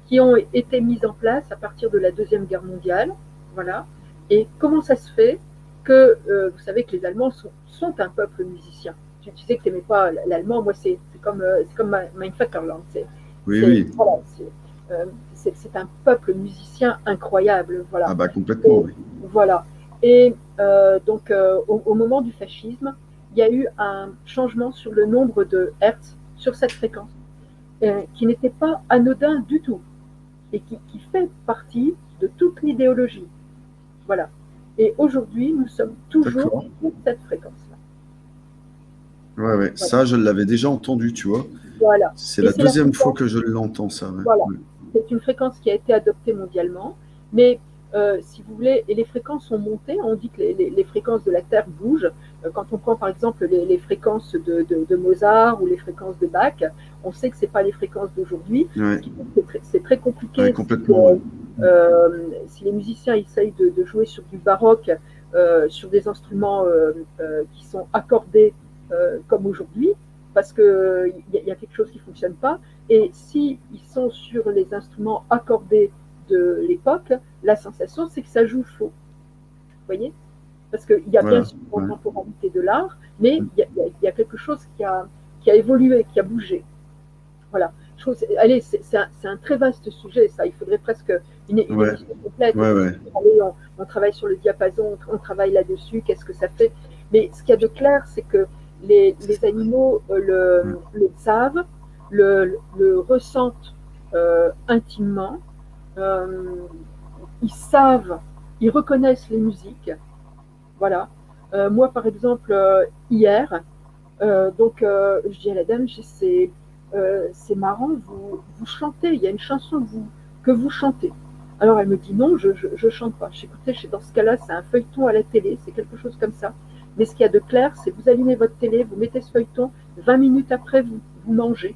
qui ont été mises en place à partir de la Deuxième Guerre mondiale. Voilà. Et comment ça se fait que, vous savez que les Allemands sont, sont un peuple musicien? Tu, sais que tu n'aimais pas l'allemand, moi c'est comme, c'est comme mein Vaterland. Oui, oui. Voilà, c'est un peuple musicien incroyable. Voilà. Ah bah complètement, oui. Voilà. Et euh, donc, euh, au, moment du fascisme, il y a eu un changement sur le nombre de Hertz sur cette fréquence, euh, qui n'était pas anodin du tout, et qui, fait partie de toute l'idéologie. Voilà. Et aujourd'hui, nous sommes toujours sur cette fréquence-là. Ouais, ouais. Ça, je l'avais déjà entendu, tu vois. Voilà. C'est la deuxième fois que je l'entends, ça. Voilà. C'est une fréquence qui a été adoptée mondialement, mais euh, si vous voulez, et les fréquences sont montées. On dit que les, fréquences de la Terre bougent. Euh, quand on prend par exemple les, fréquences de, Mozart ou les fréquences de Bach, on sait que c'est pas les fréquences d'aujourd'hui. C'est très, compliqué. Euh, si, les musiciens essayent de, jouer sur du baroque, sur des instruments qui sont accordés comme aujourd'hui, parce qu'il y, y, a quelque chose qui fonctionne pas. Et s'ils sont sur les instruments accordés de l'époque, la sensation, c'est que ça joue faux. Vous voyez? Parce qu'il y a bien sûr une contemporanéité de l'art, mais il y, a quelque chose qui a, qui a évolué, qui a bougé. Voilà. allez, c'est un, très vaste sujet, ça. Il faudrait presque une, émission complète. on, travaille sur le diapason, on, travaille là-dessus, qu'est-ce que ça fait. Mais ce qu'il y a de clair, c'est que les, animaux euh, le, savent, le, ressentent euh, intimement, euh, ils savent, ils reconnaissent les musiques. Voilà. Moi, par exemple, hier, donc je dis à la dame, c'est c'est marrant, vous, vous chantez, il y a une chanson que vous, que vous chantez. Alors elle me dit non, je ne chante pas. Je écoutez, dans ce cas-là, c'est un feuilleton à la télé, c'est quelque chose comme ça. Mais ce qu'il y a de clair, c'est vous allumez votre télé, vous mettez ce feuilleton, 20 minutes après, vous, vous mangez.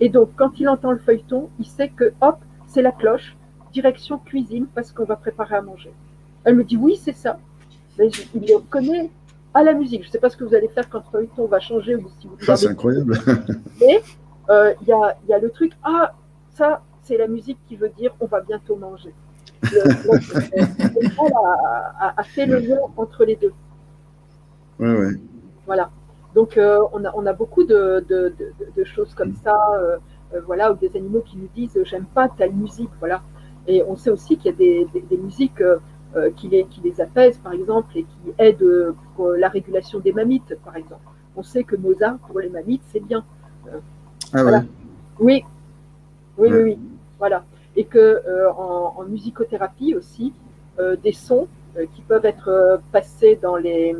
Et donc, quand il entend le feuilleton, il sait que, hop, c'est la cloche, direction cuisine parce qu'on va préparer à manger. Elle me dit oui, c'est ça. Mais il le reconnaît à la musique. Je ne sais pas ce que vous allez faire quand le feuilleton va changer ou si vous. Ça, c'est incroyable. Mais euh, il y, a, y, a, le truc ah, ça, c'est la musique qui veut dire on va bientôt manger. Le, a, a, fait le lien entre les deux. Ouais, ouais. Voilà. Donc, euh, on, a, on, a, beaucoup de, de, de, choses comme ça, euh, voilà, ou des animaux qui nous disent j'aime pas telle musique, voilà. Et on sait aussi qu'il y a des, musiques euh, euh, qui, les, qui les apaisent, par exemple, et qui aident euh, pour la régulation des mammites, par exemple. On sait que Mozart, pour les mammites, c'est bien. Ah ouais. Oui, oui, oui, oui, voilà. Et que en, musicothérapie aussi, des sons qui peuvent être passés dans les,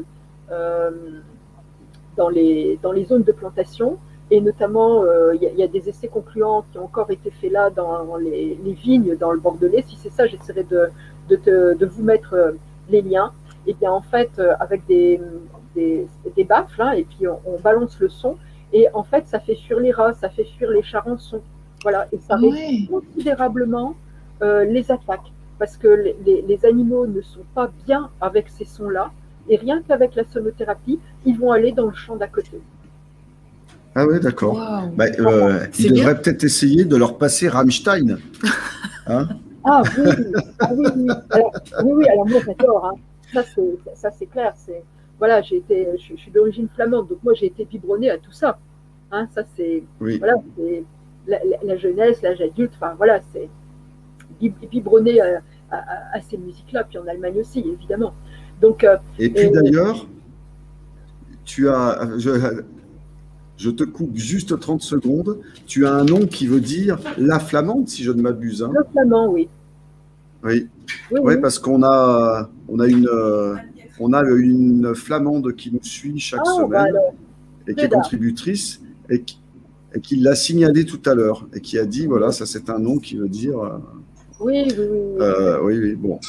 dans les, dans les zones de plantation et notamment, euh, il y, a des essais concluants qui ont encore été faits là dans les, vignes, dans le Bordelais. Si c'est ça, j'essaierai de, de, vous mettre euh, les liens. Et bien, en fait, euh, avec des, des, baffles, hein, et puis on, balance le son. Et en fait, ça fait fuir les rats, ça fait fuir les charançons. Voilà, et ça réduit considérablement les attaques. Parce que les, les, animaux ne sont pas bien avec ces sons-là. Et rien qu'avec la sonothérapie, ils vont aller dans le champ d'à côté. Ah ouais, d'accord. Waouh. Bah, euh, C'est il bien. devrait peut-être essayer de leur passer Rammstein. Hein Ah oui, oui, ah, oui, oui. Alors, oui, oui, alors moi j'adore. Hein. Ça c'est ça c'est clair. C'est voilà, j'ai été, je, je suis d'origine flamande, donc moi j'ai été biberonnée à tout ça. Hein, ça c'est oui. voilà, la, la- la jeunesse, l'âge adulte. Enfin voilà, c'est bib- biberonné à, à- ces musiques-là. Puis en Allemagne aussi, évidemment. Donc euh, Et puis Et- d'ailleurs, tu as, je, je te coupe juste 30 secondes, tu as un nom qui veut dire la flamande, si je ne m'abuse. hein. le flamand, oui. Oui, Oui, ouais, oui. parce qu'on a, on a une, euh, on a une flamande qui nous suit chaque Ah, semaine et qui est contributrice et qui, et qui l'a signalé tout à l'heure et qui a dit voilà, ça c'est un nom qui veut dire. euh, oui, oui, oui, oui. euh, oui, oui, bon.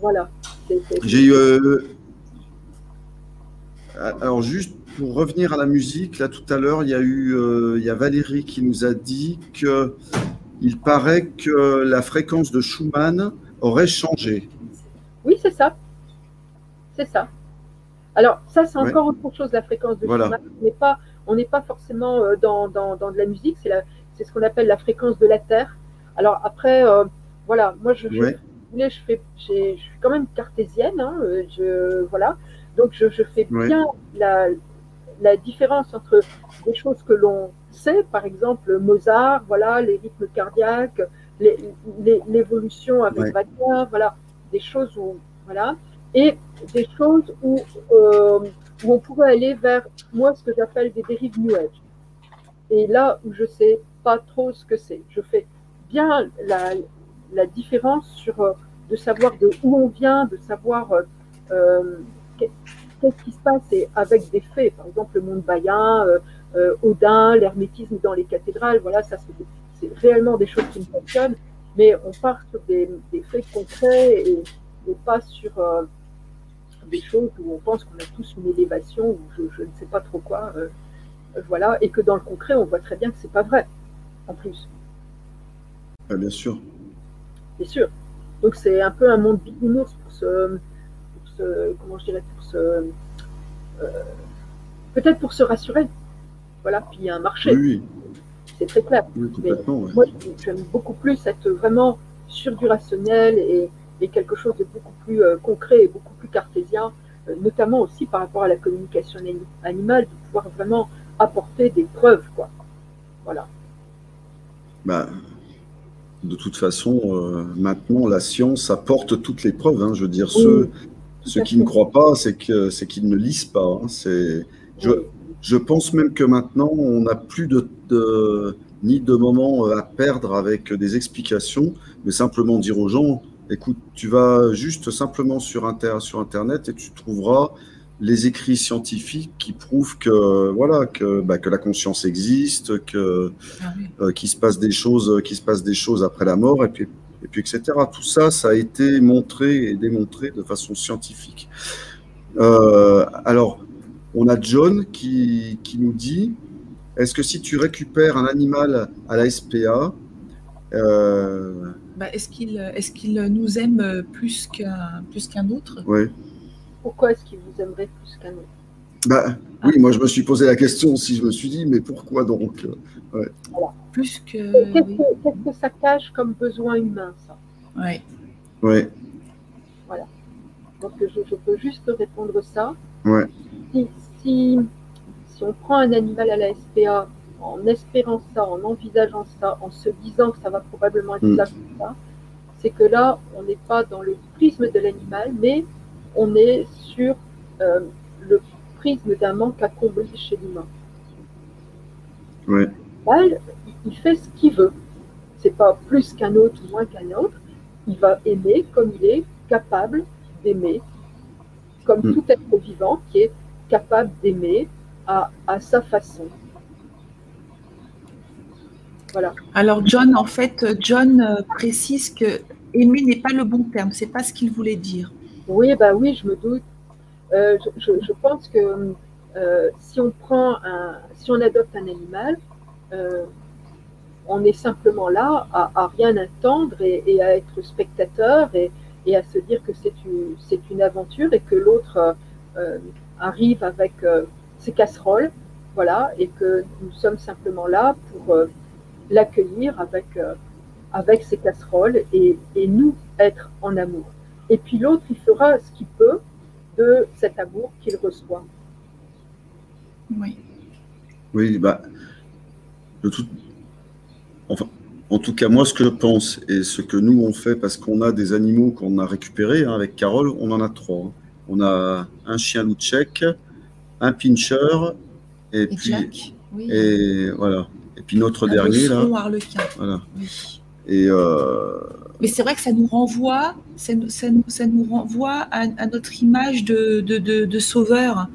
Voilà. J'ai eu. alors, juste pour revenir à la musique, là tout à l'heure, il y a eu euh, il y a Valérie qui nous a dit que il paraît que la fréquence de Schumann aurait changé. Oui, c'est ça. C'est ça. Alors, ça, c'est Ouais. encore autre chose, la fréquence de Voilà. Schumann. On n'est pas, on pas forcément euh, dans, dans, dans de la musique, c'est, ce qu'on appelle la fréquence de la Terre. Alors, après, euh, voilà, moi, je, je, Ouais. fais, je suis quand même cartésienne, hein, euh, je, voilà. Donc, je, je fais Ouais. bien la, la différence entre des choses que l'on sait, par exemple Mozart, voilà, les rythmes cardiaques, les- les- l'évolution avec. Wagner, voilà, des choses où, voilà, et des choses où, euh, où on pourrait aller vers, moi, ce que j'appelle des dérives New Age. Et là où je sais pas trop ce que c'est, je fais bien la, différence sur euh, de savoir de où on vient, de savoir euh, qu'est- qu'est-ce qui se passe et avec des faits, par exemple le monde baïen, Odin, l'hermétisme dans les cathédrales, voilà, ça c'est réellement des choses qui me passionnent, mais on part sur des, faits concrets et, et pas sur des choses où on pense qu'on a tous une élévation ou je, je ne sais pas trop quoi, euh, euh, voilà, et que dans le concret on voit très bien que c'est pas vrai, en plus, Ouais, bien sûr. bien sûr. Donc c'est un peu un monde bisounours pour se, pour comment je dirais, pour euh, peut-être pour se rassurer, voilà, puis il y a un marché, Oui, oui, c'est très clair. oui, complètement. ouais. Moi, j'aime beaucoup plus être vraiment sur du rationnel et, et quelque chose de beaucoup plus euh, concret et beaucoup plus cartésien, euh, notamment aussi par rapport à la communication ani- animale, de pouvoir vraiment apporter des preuves, quoi. Voilà. Bah, de toute façon, euh, maintenant, la science apporte toutes les preuves. hein. Je veux dire, Oui, ceux, qui ne croient pas, c'est qu'ils ne lisent pas. hein. Je, je pense même que maintenant, on n'a plus de, de- ni de moment à perdre avec des explications, mais simplement dire aux gens, écoute, tu vas juste simplement sur, Inter, sur Internet et tu trouveras les écrits scientifiques qui prouvent que voilà que, bah, que la conscience existe, que Ah oui. euh, qu'il se passe des choses, qu'il se passe des choses après la mort, et puis, et puis etc. Tout ça, ça a été montré et démontré de façon scientifique. Euh, alors, on a John qui, qui nous dit est-ce que si tu récupères un animal à la SPA, euh, Bah, est-ce qu'il est qu'il nous aime plus qu'un plus qu'un autre? Ouais, Pourquoi est-ce qu'il vous aimerait plus qu'un autre? Bah, oui, moi je me suis posé la question aussi, je me suis dit, mais pourquoi donc? Plus que. Qu'est-ce oui. que, qu'est-ce que ça cache comme besoin humain, ça? Ouais. Ouais, Donc je, je peux juste répondre ça. Ouais. Si, si, si on prend un animal à la SPA en espérant ça, en envisageant ça, en se disant que ça va probablement être Mm. ça, comme ça, c'est que là, on n'est pas dans le prisme de l'animal, mais on est sur euh, le prisme d'un manque à combler chez l'humain. ouais, L'animal, il- fait ce qu'il veut. C'est pas plus qu'un autre ou moins qu'un autre. Il va aimer comme il est capable d'aimer, comme Mm. tout être vivant qui est capable d'aimer à, à sa façon. Voilà. Alors John, en fait, John euh, précise que aimer n'est pas le bon terme. C'est pas ce qu'il voulait dire. Oui, bah oui, je me doute. Euh, je, pense que euh, si on prend un, si on adopte un animal, euh, on est simplement là à, à rien attendre et, et à être spectateur et, et à se dire que c'est une, c'est une aventure et que l'autre arrive avec ses casseroles, voilà, et que nous sommes simplement là pour l'accueillir avec, avec ses casseroles et, et nous être en amour. Et puis l'autre, il fera ce qu'il peut de cet amour qu'il reçoit. Oui. Oui, bah, de tout, enfin, en tout cas, moi, ce que je pense et ce que nous on fait, parce qu'on a des animaux qu'on a récupérés hein, avec Carole, on en a trois. hein. On a un chien loup tchèque, un pincher, et, Et puis Jack, oui. et voilà. Et puis notre dernier là, voilà. Oui. Et euh, Mais c'est vrai que ça nous renvoie, ça nous, ça nous, ça nous renvoie à, à notre image de, de, de, de sauveur.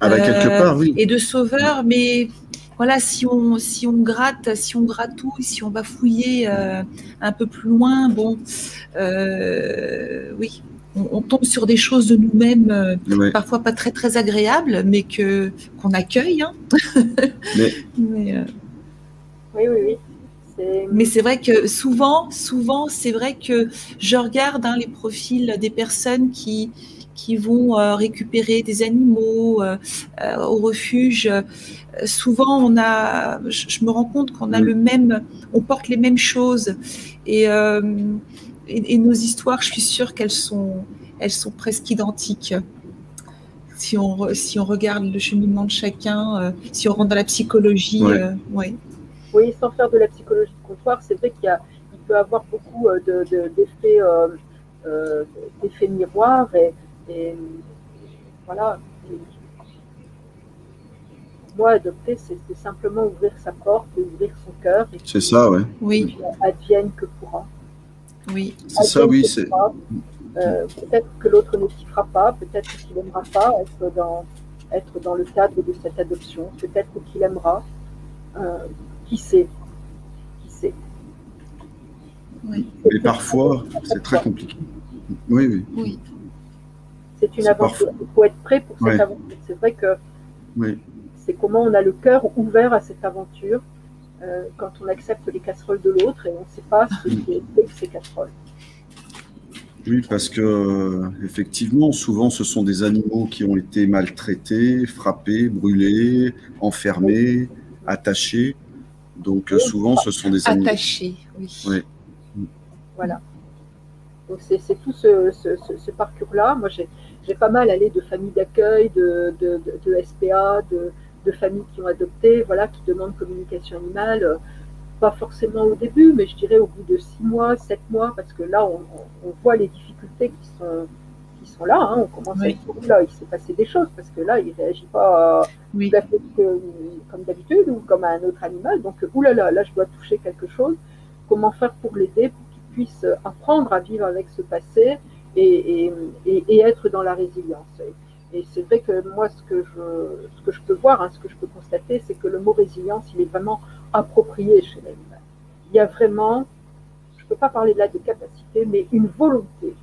ah bah, quelque Euh, part, oui. Et de sauveur, mais voilà, si on, si on gratte, si on gratouille, si on va fouiller euh, un peu plus loin, bon, oui, on, on tombe sur des choses de nous-mêmes, Ouais. parfois pas très très agréables, mais que qu'on accueille. hein. Mais- Mais, Oui, oui, oui. Mais c'est vrai que souvent, souvent, c'est vrai que je regarde hein, les profils des personnes qui qui vont euh, récupérer des animaux euh, euh, au refuge. Euh, souvent, on a, je, je me rends compte qu'on a Mm. le même, on porte les mêmes choses et, euh, et, et nos histoires, je suis sûre qu'elles sont, elles sont presque identiques. Si on, si on regarde le cheminement de chacun, euh, si on rentre dans la psychologie, Ouais. euh, ouais. Oui, sans faire de la psychologie de comptoir, c'est vrai qu'il y a, il peut avoir beaucoup euh, de, de- d'effets, euh, euh, d'effets miroirs et, et voilà. Et moi, adopter, c'est, simplement ouvrir sa porte et ouvrir son cœur et C'est ça, ouais. oui, advienne que pourra. oui. C'est ça, oui. C'est. Euh, peut-être que l'autre ne kiffera pas, peut-être qu'il n'aimera pas être dans, être dans le cadre de cette adoption, peut-être qu'il aimera. Euh, qui sait? Qui sait? Oui. mais parfois, c'est très compliqué. Oui, oui, Oui, C'est une aventure. Il faut être prêt pour cette Ouais. aventure. C'est vrai que oui. c'est comment on a le cœur ouvert à cette aventure euh, quand on accepte les casseroles de l'autre et on ne sait pas ce qui est fait de ces casseroles. Oui, parce que effectivement, souvent, ce sont des animaux qui ont été maltraités, frappés, brûlés, enfermés, attachés. Donc euh, souvent, ce sont des animaux. attaché, oui. Oui. Voilà. Donc c'est tout ce, ce- ce- ce parcours-là. Moi, j'ai pas mal allé de familles d'accueil, de, de, de- de SPA, de, familles qui ont adopté, voilà, qui demandent communication animale. euh, Pas forcément au début, mais je dirais au bout de six mois, sept mois, parce que là, on, on- on voit les difficultés qui sont, sont là. hein. On commence à Oui. dire, là, il s'est passé des choses, parce que là, il réagit pas euh, Oui. tout à fait que- comme d'habitude ou comme un autre animal. Donc, euh, oulala, là, je dois toucher quelque chose. Comment faire pour l'aider, pour qu'il puisse euh, apprendre à vivre avec ce passé et, et, et- et être dans la résilience? Et, et c'est vrai que moi, ce que je, ce que je peux voir, hein, ce que je peux constater, c'est que le mot résilience, il est vraiment approprié chez l'animal. Il y a vraiment, je ne peux pas parler là de capacité, mais une volonté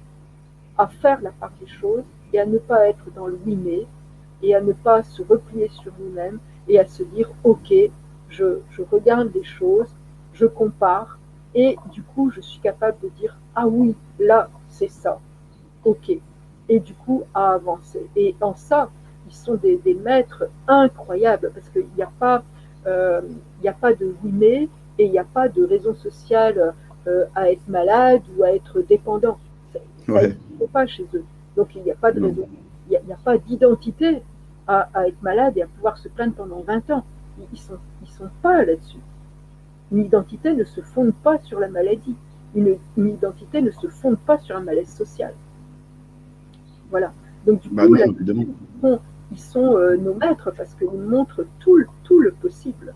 à faire la part des choses et à ne pas être dans le oui et à ne pas se replier sur nous-mêmes et à se dire ok, je, je regarde les choses, je compare et du coup je suis capable de dire ah oui, là c'est ça, ok, et du coup à avancer. Et en ça, ils sont des, des maîtres incroyables parce qu'il n'y a pas euh, il a pas de oui et il n'y a pas de raison sociale euh, à être malade ou à être dépendant. Ça Ouais. n'existe pas chez eux. Donc il n'y a pas de raison, il n'y a, pas d'identité à, à être malade et à pouvoir se plaindre pendant 20 ans. Ils- Ils sont, ils sont pas là-dessus. Une identité ne se fonde pas sur la maladie. Une, une identité ne se fonde pas sur un malaise social. Voilà. Donc du Bah coup, non, là, évidemment. ils sont euh, nos maîtres parce qu'ils nous montrent tout, le- tout le possible.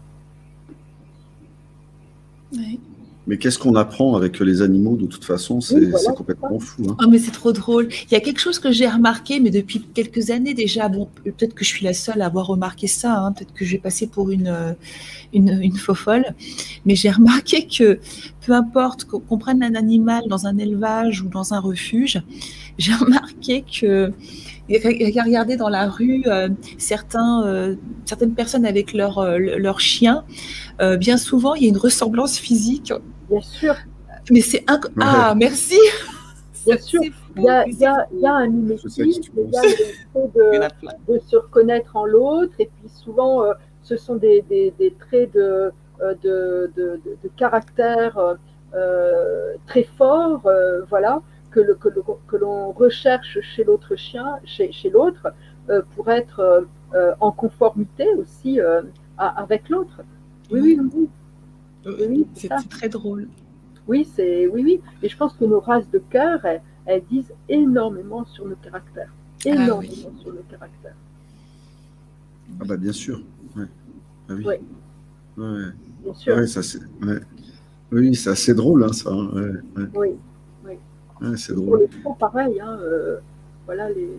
Ouais. Mais qu'est-ce qu'on apprend avec les animaux de toute façon C'est Oui, voilà, complètement fou. hein. Oh, mais c'est trop drôle. Il y a quelque chose que j'ai remarqué, mais depuis quelques années déjà. Bon, peut-être que je suis la seule à avoir remarqué ça. hein, Peut-être que j'ai passé pour une, euh, une, une faux folle. Mais j'ai remarqué que peu importe qu'on qu'on prenne un animal dans un élevage ou dans un refuge, j'ai remarqué que et re- regardez dans la rue euh, certains, euh, certaines personnes avec leur, euh, leur chien. euh, bien souvent, il y a une ressemblance physique. Bien sûr, Mais c'est inc- ah merci. Bien sûr, il y, a, il, y a, il y a un mimétisme, il y a de, de, se reconnaître en l'autre, et puis souvent, euh, ce sont des, des, des traits de, de, de, de, caractère euh, très forts, euh, voilà, que, le, que, le, que l'on recherche chez l'autre chien, chez, chez l'autre, euh, pour être en conformité aussi avec l'autre. Oui, oui, oui. oui c'est, c'est très drôle. Oui, c'est oui, oui. Et je pense que nos races de cœur, elles, elles disent énormément sur le caractère. Énormément ah, oui. sur le caractère. Ah bah bien sûr. Ouais. Ah, oui. Ouais. Ouais. Bien sûr. Ouais, ça, c'est, ouais. Oui, c'est assez drôle, hein, ça. Hein. Oui, c'est Pour les chevaux, pareil. Hein, euh, voilà, les,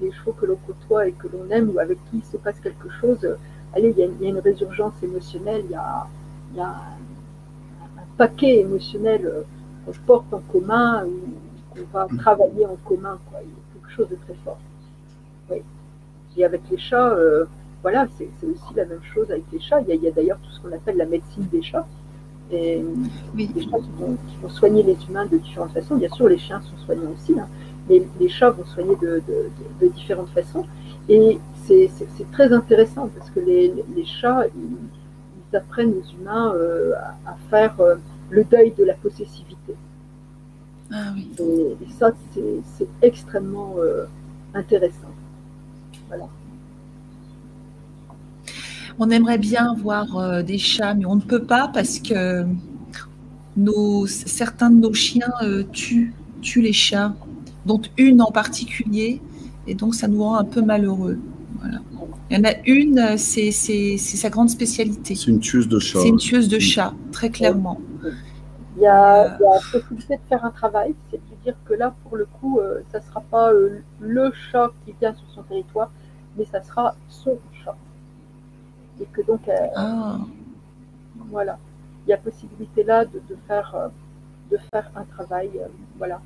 les, chevaux que l'on côtoie et que l'on aime ou avec qui il se passe quelque chose, euh, allez, il y, y, a une résurgence émotionnelle, il y a, il y a un, un, paquet émotionnel euh, qu'on porte en commun ou qu'on va travailler en commun. Quoi. Il y a quelque chose de très fort. Oui. Et avec les chats, voilà, c'est aussi la même chose avec les chats. Il y a, il y a d'ailleurs tout ce qu'on appelle la médecine des chats. Et oui. les chats qui vont, qui vont, soigner les humains de différentes façons. Bien sûr, les chiens sont soignants aussi, hein, mais les chats vont soigner de, de, de, de différentes façons. Et c'est très intéressant parce que les, les chats, ils, ils, apprennent aux humains euh, à, à, faire euh, le deuil de la possessivité. Ah, oui. et, et, ça, c'est extrêmement euh, intéressant. Voilà. On aimerait bien voir euh, des chats, mais on ne peut pas parce que nos, certains de nos chiens euh, tuent, tuent, les chats, dont une en particulier, et donc ça nous rend un peu malheureux. Voilà. Il y en a une, c'est sa grande spécialité. C'est une tueuse de chats. C'est une tueuse de chats, très clairement. Il y a, il y a possibilité de faire un travail, c'est de dire que là, pour le coup, euh, ça ne sera pas euh, le chat qui vient sur son territoire, mais ça sera son chat et que donc euh, ah. voilà il y a possibilité là de, de faire euh, de faire un travail euh, voilà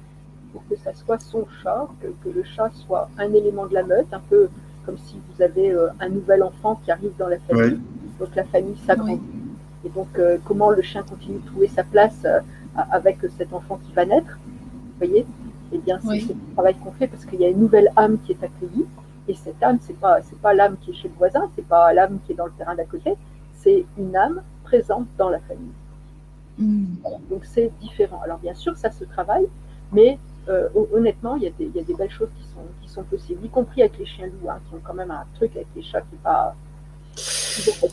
pour que ça soit son chat que, que, le chat soit un élément de la meute un peu comme si vous avez un nouvel enfant qui arrive dans la famille oui. donc la famille s'agrandit oui. et donc comment le chien continue de trouver sa place avec cet enfant qui va naître vous voyez? Et eh bien c'est oui. ce travail qu'on fait parce qu'il y a une nouvelle âme qui est accueillie et cette âme, c'est pas c'est pas l'âme qui est chez le voisin, c'est pas l'âme qui est dans le terrain d'à côté, c'est une âme présente dans la famille. Mmh. Voilà. Donc c'est différent. Alors bien sûr, ça se travaille, mais euh, honnêtement, il y, a des, il y, a des belles choses qui sont, qui sont possibles, y compris avec les chiens loups, hein, qui ont quand même un truc avec les chats qui n'est pas.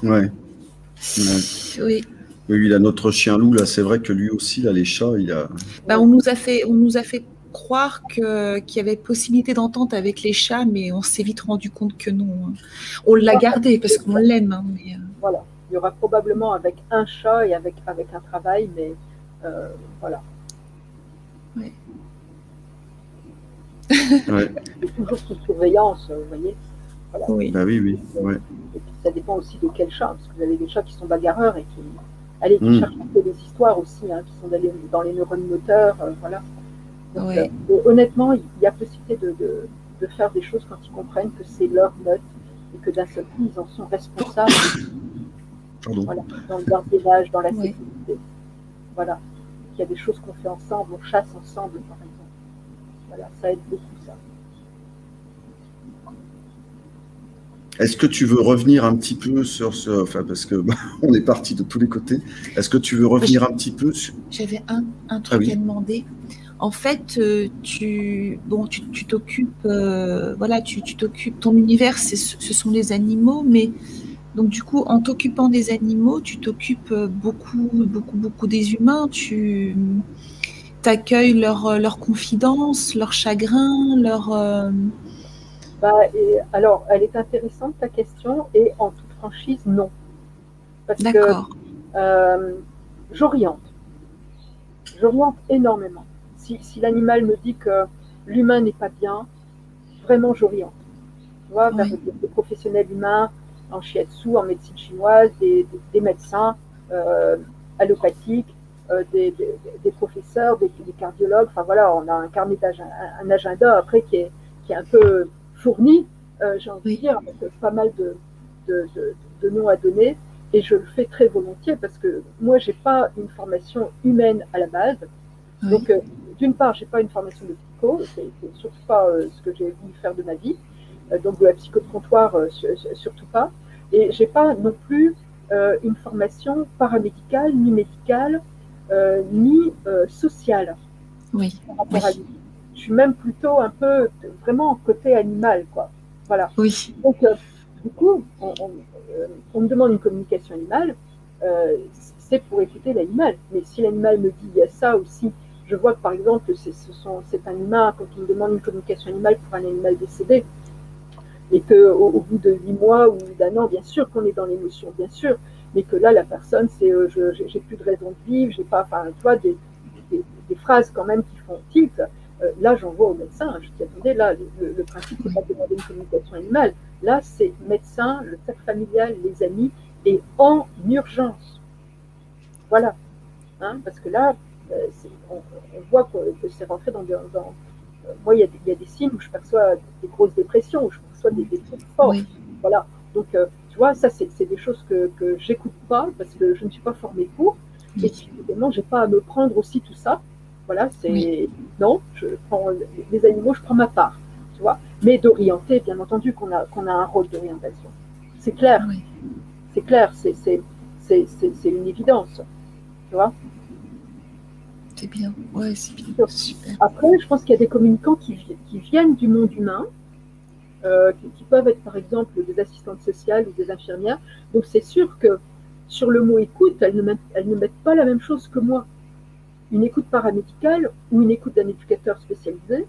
Ouais. ouais. Oui. Oui, là, notre chien loup, là, c'est vrai que lui aussi, là, les chats, il a. Bah, on nous a fait, on nous a fait croire qu'il qu y avait possibilité d'entente avec les chats, mais on s'est vite rendu compte que non. Hein. On l'a gardé parce qu'on l'aime. Hein, mais... Voilà, il y aura probablement avec un chat et avec, avec un travail, mais euh, voilà. Ouais. ouais. toujours sous surveillance, vous voyez. Voilà. Oui. Bah oui, oui. Ouais. Et puis ça dépend aussi de quel chat, parce que vous avez des chats qui sont bagarreurs et qui, allez, qui mmh. cherchent un peu des histoires aussi, hein, qui sont dans les, dans les neurones moteurs, euh, voilà. Donc, ouais. euh, honnêtement, il y a possibilité de, de, de, faire des choses quand ils comprennent que c'est leur note et que d'un seul coup, ils en sont responsables voilà, dans le gardiennage, dans la ouais. sécurité. Voilà. Il y a des choses qu'on fait ensemble, on chasse ensemble, par exemple. Voilà, ça aide beaucoup ça. Est-ce que tu veux revenir un petit peu sur ce, enfin parce que bah, on est parti de tous les côtés. Est-ce que tu veux revenir un petit peu sur J'avais un, un truc ah, oui. à demander en fait, euh, tu bon, tu t'occupes, euh, voilà, tu t'occupes, ton univers, ce sont les animaux, mais donc du coup, en t'occupant des animaux, tu t'occupes beaucoup, beaucoup, beaucoup des humains. Tu t'accueilles leurs leur confidences, leurs chagrins, leurs. Euh... Bah, et, alors, elle est intéressante ta question, et en toute franchise, non. D'accord. Euh, j'oriente. J'oriente énormément si, si l'animal me dit que l'humain n'est pas bien, vraiment j'oriente. Tu vois, vers oui. des, professionnels humains en shiatsu, en médecine chinoise, des, des, des médecins euh, allopathiques, euh, des, des, professeurs, des, cardiologues. Enfin voilà, on a un carnet d'agenda, un agenda après qui est, qui est un peu fourni, euh, j'ai envie oui. de dire, avec pas mal de, de, de, de noms à donner. Et je le fais très volontiers parce que moi, j'ai pas une formation humaine à la base Donc, euh, d'une part, je n'ai pas une formation de psycho, c'est surtout pas euh, ce que j'ai voulu faire de ma vie. Euh, donc, de la psycho de comptoir, surtout pas. Et je n'ai pas non plus une formation paramédicale, ni médicale, ni sociale. Oui. Je suis même plutôt un peu vraiment côté animal, quoi. Voilà. Oui. Donc, du coup, on, on, me demande une communication animale, c'est pour écouter l'animal. Mais si l'animal me dit il y a ça aussi, je vois que par exemple, c'est un humain, quand on demande une communication animale pour un animal décédé, et qu'au au bout de huit mois ou d'un an, bien sûr qu'on est dans l'émotion, bien sûr, mais que là, la personne, c'est euh, j'ai plus de raison de vivre, j'ai pas, enfin, tu vois, des, des, phrases quand même qui font tilt. Euh, là, j'envoie au médecin. Je dis, attendez, là, le, le principe, c'est pas de demander une communication animale. Là, c'est médecin, le cercle familial, les amis, et en urgence. Voilà. Hein, parce que là, euh, on, voit que, c'est rentré dans, dans, euh, moi, il y, a des, signes où je perçois des grosses dépressions, où je perçois des, des trucs forts. Voilà. Donc, euh, tu vois, ça, c'est des choses que, que j'écoute pas parce que je ne suis pas formée pour. Et évidemment, je n'ai pas à me prendre aussi tout ça. Voilà, c'est. Non, je prends les animaux, je prends ma part. Tu vois. Mais d'orienter, bien entendu, qu'on a, qu'on a un rôle d'orientation. C'est clair. C'est clair, c'est une évidence. Tu vois c'est bien. Ouais, c'est bien. Super. Après, je pense qu'il y a des communicants qui, qui viennent du monde humain, euh, qui, peuvent être par exemple des assistantes sociales ou des infirmières. Donc c'est sûr que sur le mot écoute, elles ne, mettent, elles ne mettent pas la même chose que moi. Une écoute paramédicale ou une écoute d'un éducateur spécialisé,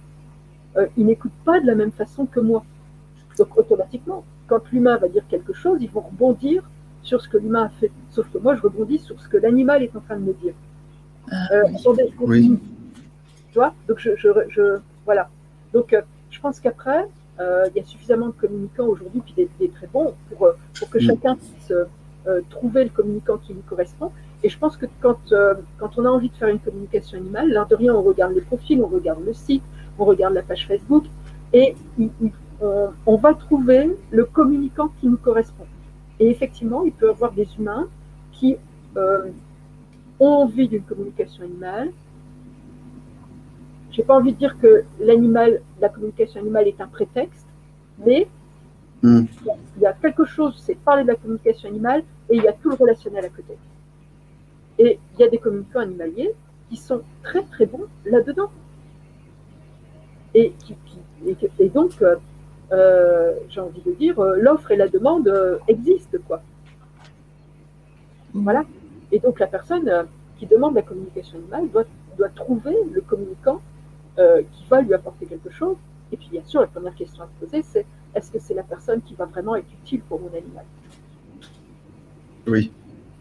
euh, ils n'écoutent pas de la même façon que moi. Donc automatiquement, quand l'humain va dire quelque chose, ils vont rebondir sur ce que l'humain a fait. Sauf que moi, je rebondis sur ce que l'animal est en train de me dire. Euh, oui. Tu vois Donc, je, je, je, voilà. Donc, euh, je pense qu'après, euh, il y a suffisamment de communicants aujourd'hui, puis des, très bons, pour, pour que mm. chacun puisse trouver le communicant qui lui correspond. Et je pense que quand, quand on a envie de faire une communication animale, l'air de rien, on regarde les profils, on regarde le site, on regarde la page Facebook, et on, on, va trouver le communicant qui nous correspond. Et effectivement, il peut y avoir des humains qui envie d'une communication animale. J'ai pas envie de dire que l'animal, la communication animale est un prétexte, mais hmm. il y a quelque chose, c'est parler de la communication animale et il y a tout le relationnel à côté. Et il y a des communicants animaliers qui sont très très bons là-dedans. Et, et, donc, euh, euh, j'ai envie de dire, euh, l'offre et la demande existent, quoi. Voilà. Et donc la personne euh, qui demande la communication animale doit, doit trouver le communicant euh, qui va lui apporter quelque chose. Et puis bien sûr, la première question à se poser, c'est est-ce que c'est la personne qui va vraiment être utile pour mon animal? Oui,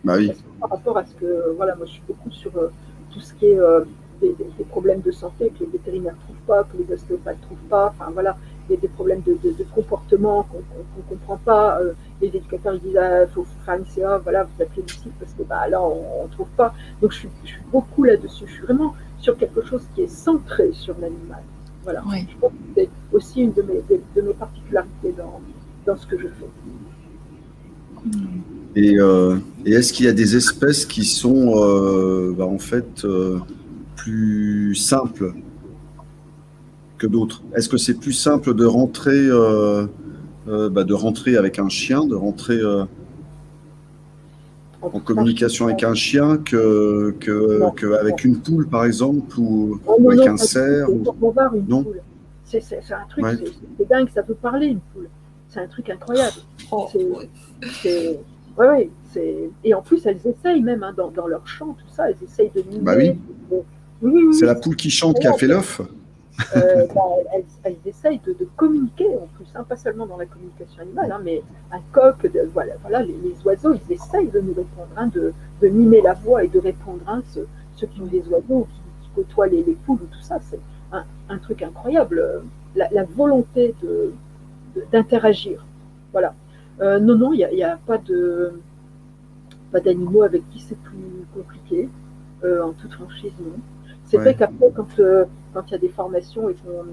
bah oui. Par rapport à ce que, voilà, moi je suis beaucoup sur euh, tout ce qui est des, problèmes de santé que les vétérinaires ne trouvent pas, que les ostéopathes ne trouvent pas, enfin voilà, des problèmes de, comportement qu'on ne comprend pas. Euh, les éducateurs ils disent il ah, faut faire une CA, voilà, vous appelez le site parce que bah, là on ne trouve pas. Donc je suis, beaucoup là-dessus. Je suis vraiment sur quelque chose qui est centré sur l'animal. Voilà. Je pense que c'est aussi une de mes, de, mes particularités dans, dans, ce que je fais. Et, euh, et est-ce qu'il y a des espèces qui sont euh, bah, en fait plus simples que d'autres Est-ce que c'est plus simple de rentrer, euh, euh, bah, de rentrer avec un chien, de rentrer euh, en communication avec un chien que, que, avec une poule, par exemple, ou, avec un cerf Non. C'est un truc, c'est dingue, ça peut parler une poule. C'est un truc incroyable. Oh, c'est ouais, ouais, et en plus, elles essayent même hein, dans, dans, leur chant, tout ça, elles essayent de Bah oui. oui c'est la poule qui chante qui a fait l'œuf. Euh, bah, elles, essayent de, communiquer en plus, hein, pas seulement dans la communication animale, hein, mais un coq, de, voilà, voilà les, oiseaux, ils essayent de nous répondre, hein, de, de, mimer la voix et de répondre, ceux, ceux, qui ont des oiseaux, qui, côtoient les, poules ou tout ça, c'est un, truc incroyable, la, volonté d'interagir. Voilà. Euh, non, non, il n'y a, pas de pas d'animaux avec qui c'est plus compliqué, euh, en toute franchise, non. C'est vrai qu'après, quand quand il y a des formations et qu'on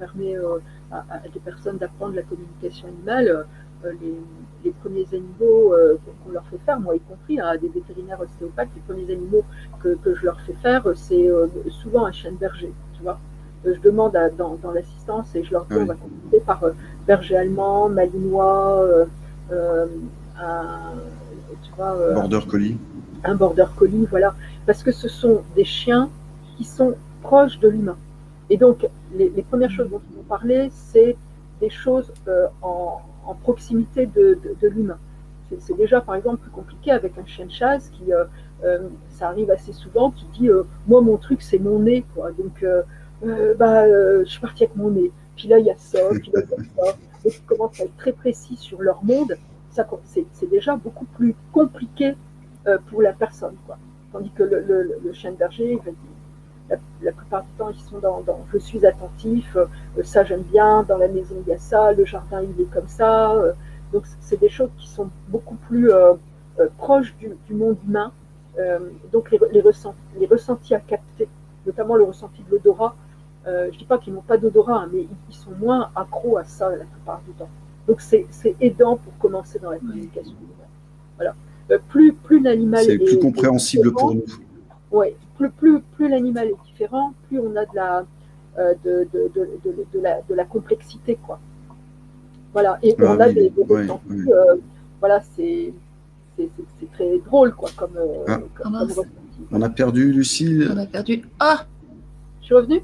permet euh, à, des personnes d'apprendre la communication animale, les, premiers animaux qu'on leur fait faire, moi y compris, hein, des vétérinaires ostéopathes, les premiers animaux que, je leur fais faire, c'est souvent un chien de berger, tu vois. Je demande dans, l'assistance et je leur dis on va commencer par berger allemand, malinois, un, tu vois, border collie. Un border collie, voilà. Parce que ce sont des chiens qui sont proches de l'humain. Et donc, les, premières choses dont ils vont parler, c'est des choses euh, en, proximité de, l'humain. C'est déjà, par exemple, plus compliqué avec un chien de chasse qui, euh, euh, ça arrive assez souvent, qui dit Moi, mon truc, c'est mon nez. Donc, bah, je suis partie avec mon nez. Puis là, il y a ça, puis là, il y a ça. Et ils commencent à être très précis sur leur monde. C'est déjà beaucoup plus compliqué pour la personne. Quoi. Tandis que le, le chien de berger, il va dire la, plupart du temps, ils sont dans, je suis attentif, euh, ça j'aime bien, dans la maison il y a ça, le jardin il est comme ça. Euh, donc c'est des choses qui sont beaucoup plus euh, proches du, monde humain. donc les, les, ressentis, à capter, notamment le ressenti de l'odorat. je ne dis pas qu'ils n'ont pas d'odorat, hein, mais ils, sont moins accros à ça la plupart du temps. Donc c'est aidant pour commencer dans la communication. Voilà. plus plus l'animal est, plus compréhensible pour nous. Oui, plus, plus, l'animal est différent, plus on a de la, euh, de, de, de, la, de la complexité. Quoi. Voilà, et ah on a des, des euh, voilà, c'est très drôle quoi, comme, euh, ah. comme, ah On a perdu Lucille. On a perdu. Ah Je suis revenue?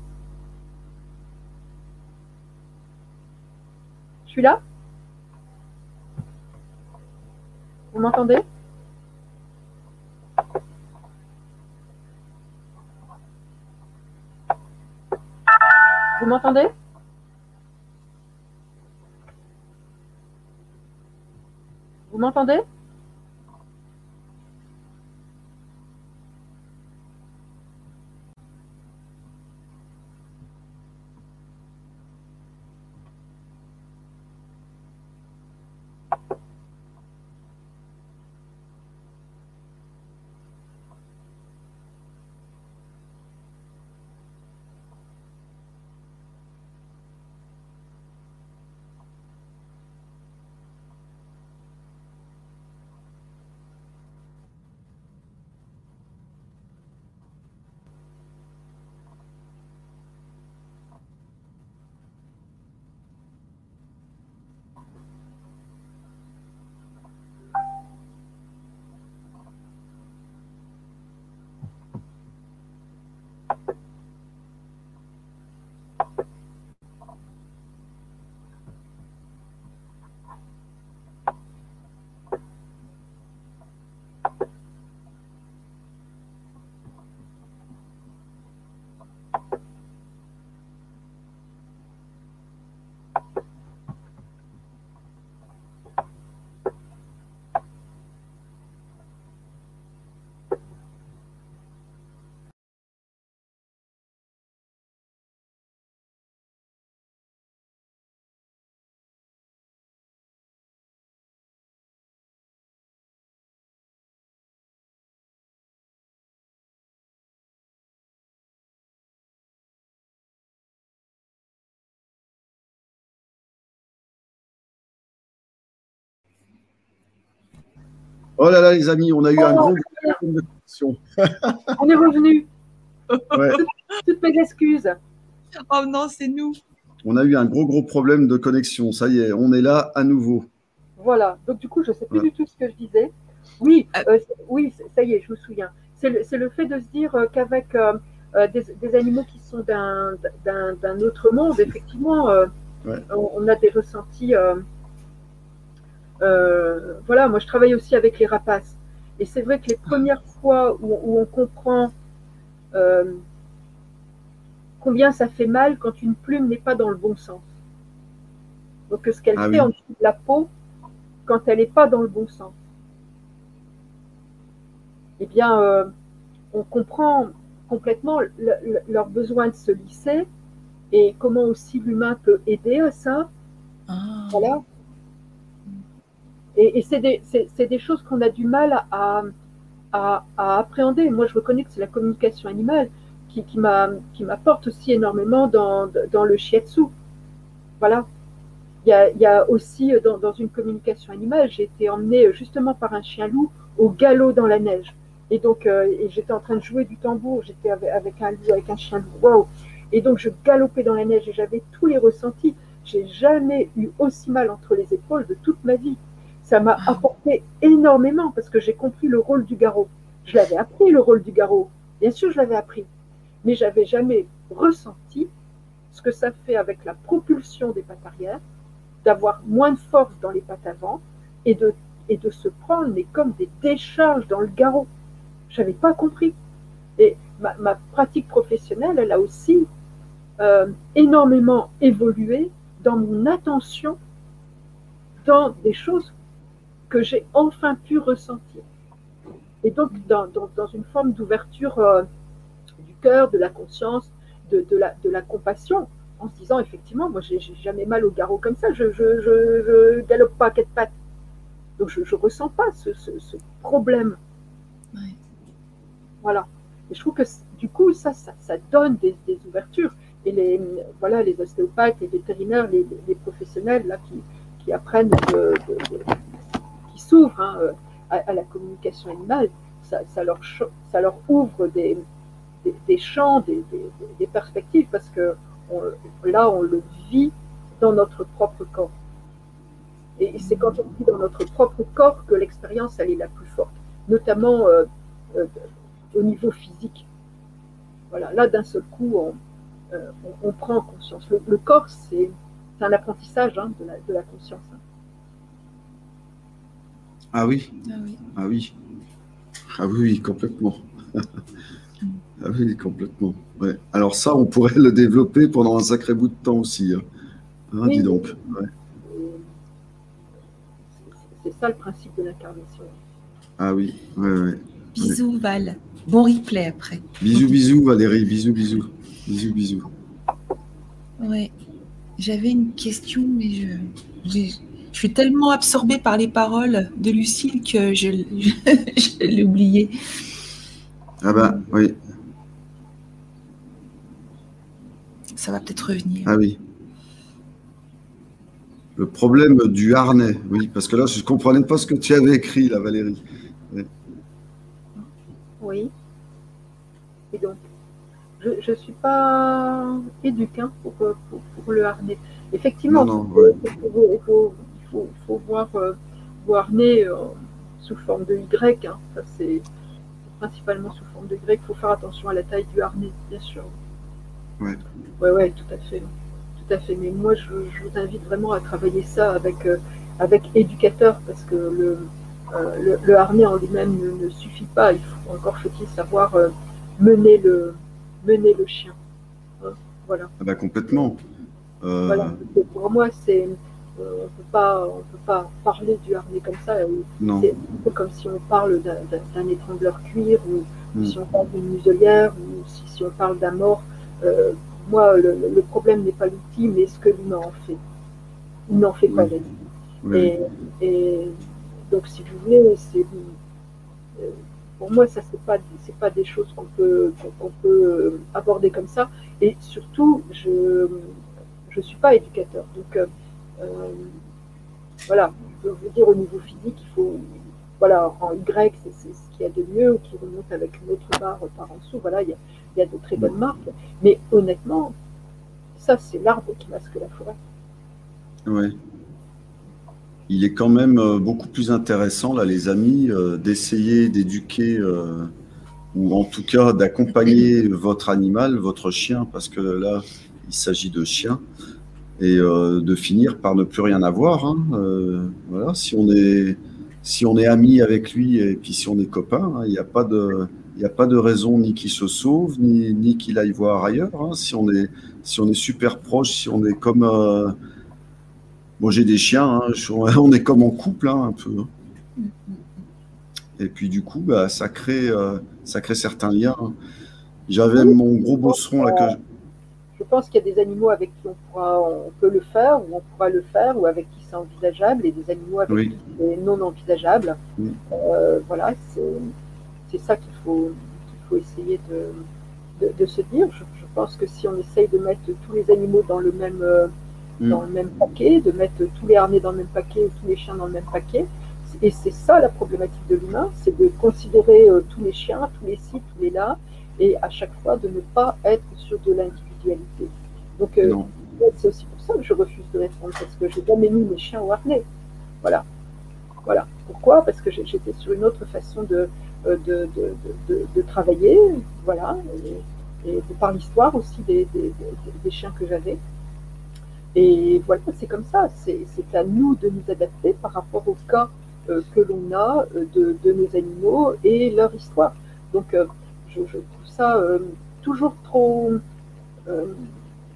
Je suis là? Vous m'entendez? Vous m'entendez? Vous m'entendez? Oh là là, les amis, on a eu un oh, gros problème de connexion. on est revenu. Toutes mes excuses. Oh non, c'est nous. On a eu un gros, gros problème de connexion. Ça y est, on est là à nouveau. Voilà. Donc, du coup, je ne sais plus du tout ce que je disais. Oui, euh. Euh, oui, ça y est, je me souviens. C'est le, fait de se dire euh, qu'avec des, animaux qui sont d'un autre monde, effectivement, on, a des ressentis euh, voilà, moi je travaille aussi avec les rapaces. Et c'est vrai que les premières fois où, on comprend euh, combien ça fait mal quand une plume n'est pas dans le bon sens. Donc ce qu'elle ah fait en dessous de la peau quand elle n'est pas dans le bon sens. Eh bien, euh, on comprend complètement leur besoin de se lisser et comment aussi l'humain peut aider à ça. Ah. Voilà. Et, c'est des, choses qu'on a du mal à, appréhender. Moi, je reconnais que c'est la communication animale qui, m'apporte aussi énormément dans, le shiatsu. Voilà. il y, a, aussi dans, une communication animale, j'ai été emmenée justement par un chien loup au galop dans la neige. Et donc, j'étais en train de jouer du tambour, j'étais avec, un loup, avec un chien loup. Waouh Et donc, je galopais dans la neige et j'avais tous les ressentis. J'ai jamais eu aussi mal entre les épaules de toute ma vie. Ça m'a apporté énormément parce que j'ai compris le rôle du garrot. Je l'avais appris, le rôle du garrot. Bien sûr, je l'avais appris. Mais j'avais jamais ressenti ce que ça fait avec la propulsion des pattes arrière, d'avoir moins de force dans les pattes avant et de, et de se prendre mais comme des décharges dans le garrot. Je n'avais pas compris. Et ma, pratique professionnelle, elle a aussi euh, énormément évolué dans mon attention dans des choses que j'ai enfin pu ressentir. Et donc, dans, dans, une forme d'ouverture euh, du cœur, de la conscience, de, de, la, de la compassion, en se disant effectivement, moi j'ai jamais mal au garrot comme ça, je, je, je, galope pas à quatre pattes. Donc je ne ressens pas ce, ce, problème. Voilà. Et je trouve que du coup, ça, ça, ça donne des, des, ouvertures. Et les, voilà, les ostéopathes, les vétérinaires, les, les professionnels là, qui, qui apprennent, qui s'ouvrent hein, à, à, la communication animale, ça, leur, ça leur ouvre des, des, champs, des, des, perspectives, parce que là, on le vit dans notre propre corps. Et c'est quand on vit dans notre propre corps que l'expérience, elle est la plus forte, notamment euh, euh, au niveau physique. Voilà, là, d'un seul coup, on, euh, on, prend conscience. Le, corps, c'est un apprentissage hein, de, la, de, la, conscience. Hein. Ah oui. Ah oui. Ah oui. Ah oui, complètement. Ah oui, complètement. Ouais. Alors ça, on pourrait le développer pendant un sacré bout de temps aussi. Hein. Hein, dis donc. C'est ça le principe de l'incarnation. Ah oui, ouais, ouais. Bisous Val. Bon replay après. Bisous, bisous Valérie. Bisous, bisous. Bisous, bisous. Ouais. J'avais une question, mais je, je, suis tellement absorbée par les paroles de Lucille que je, je l'ai oublié. Ah bah oui. ça va peut-être revenir. Ah oui. Le problème du harnais, oui, parce que là, je ne comprenais pas ce que tu avais écrit, là, Valérie. Oui. Et donc, je ne suis pas éduquée hein, pour, pour, le harnais. Effectivement, il, faut, faut, voir euh, le harnais euh, sous forme de Y. Hein. Ça, c'est principalement sous forme de Y. Il faut faire attention à la taille du harnais, bien sûr. Oui, ouais, ouais, tout à fait. Tout à fait. Mais moi, je, vous invite vraiment à travailler ça avec, euh, avec éducateur parce que le, euh, le, harnais en lui-même ne, suffit pas. Il faut encore faut-il savoir euh, mener, le, mener le chien. Hein, voilà. Ah bah, complètement. Voilà. Pour moi, c'est on peut pas on peut pas parler du harnais comme ça. C'est un peu comme si on parle d'un étrangleur cuir ou, hmm. si on parle d'une muselière ou si, si on parle d'un mort. Euh, moi, le, problème n'est pas l'outil, mais ce que l'humain en fait. Il n'en fait pas oui. Et, donc, si vous voulez, c'est euh, pour moi, ça c'est pas c'est pas des choses qu'on peut qu'on peut aborder comme ça. Et surtout, je je suis pas éducateur, donc euh, voilà. Je peux vous dire au niveau physique, il faut voilà en Y, c'est ce qu'il y a de mieux, ou qui remonte avec une autre barre par en dessous. Voilà, il y a, il y a de très bonnes marques. Mais honnêtement, ça, c'est l'arbre qui masque la forêt. Oui. Il est quand même euh, beaucoup plus intéressant, là, les amis, euh, d'essayer d'éduquer, euh, ou en tout cas d'accompagner votre animal, votre chien, parce que là, il s'agit de chien, et de finir par ne plus rien avoir. Hein. voilà, si on est si on est ami avec lui et puis si on est copain, hein, il n'y a pas de il a pas de raison ni qu'il se sauve, ni, ni qu'il aille voir ailleurs. Hein. Si, on est, si on est super proche, si on est comme. Euh... Moi, j'ai des chiens, hein. on est comme en couple, hein, un peu. Hein. Et puis, du coup, bah, ça, crée, euh, ça crée certains liens. J'avais mon gros bosseron là que. Je pense qu'il y a des animaux avec qui on, pourra, on peut le faire, ou on pourra le faire, ou avec qui c'est envisageable, et des animaux avec qui c'est non envisageable. Euh, voilà, c'est ça qu'il faut, faut essayer de, de, se dire. Je, pense que si on essaye de mettre tous les animaux dans le même, mm. dans le même paquet, de mettre tous les harnais dans le même paquet ou tous les chiens dans le même paquet. Et c'est ça la problématique de l'humain, c'est de considérer euh, tous les chiens, tous les sites, tous les là, et à chaque fois de ne pas être sur de Donc euh, c'est aussi pour ça que je refuse de répondre, parce que j'ai jamais mis mes chiens au harnais. Voilà. Voilà. Pourquoi? Parce que j'étais sur une autre façon de, euh, de, de, de, travailler, voilà, et, et par l'histoire aussi des, des, des chiens que j'avais. Et voilà, c'est comme ça. C'est à nous de nous adapter par rapport au cas euh, que l'on a de, de, nos animaux et leur histoire. Donc, je, je, trouve ça toujours trop,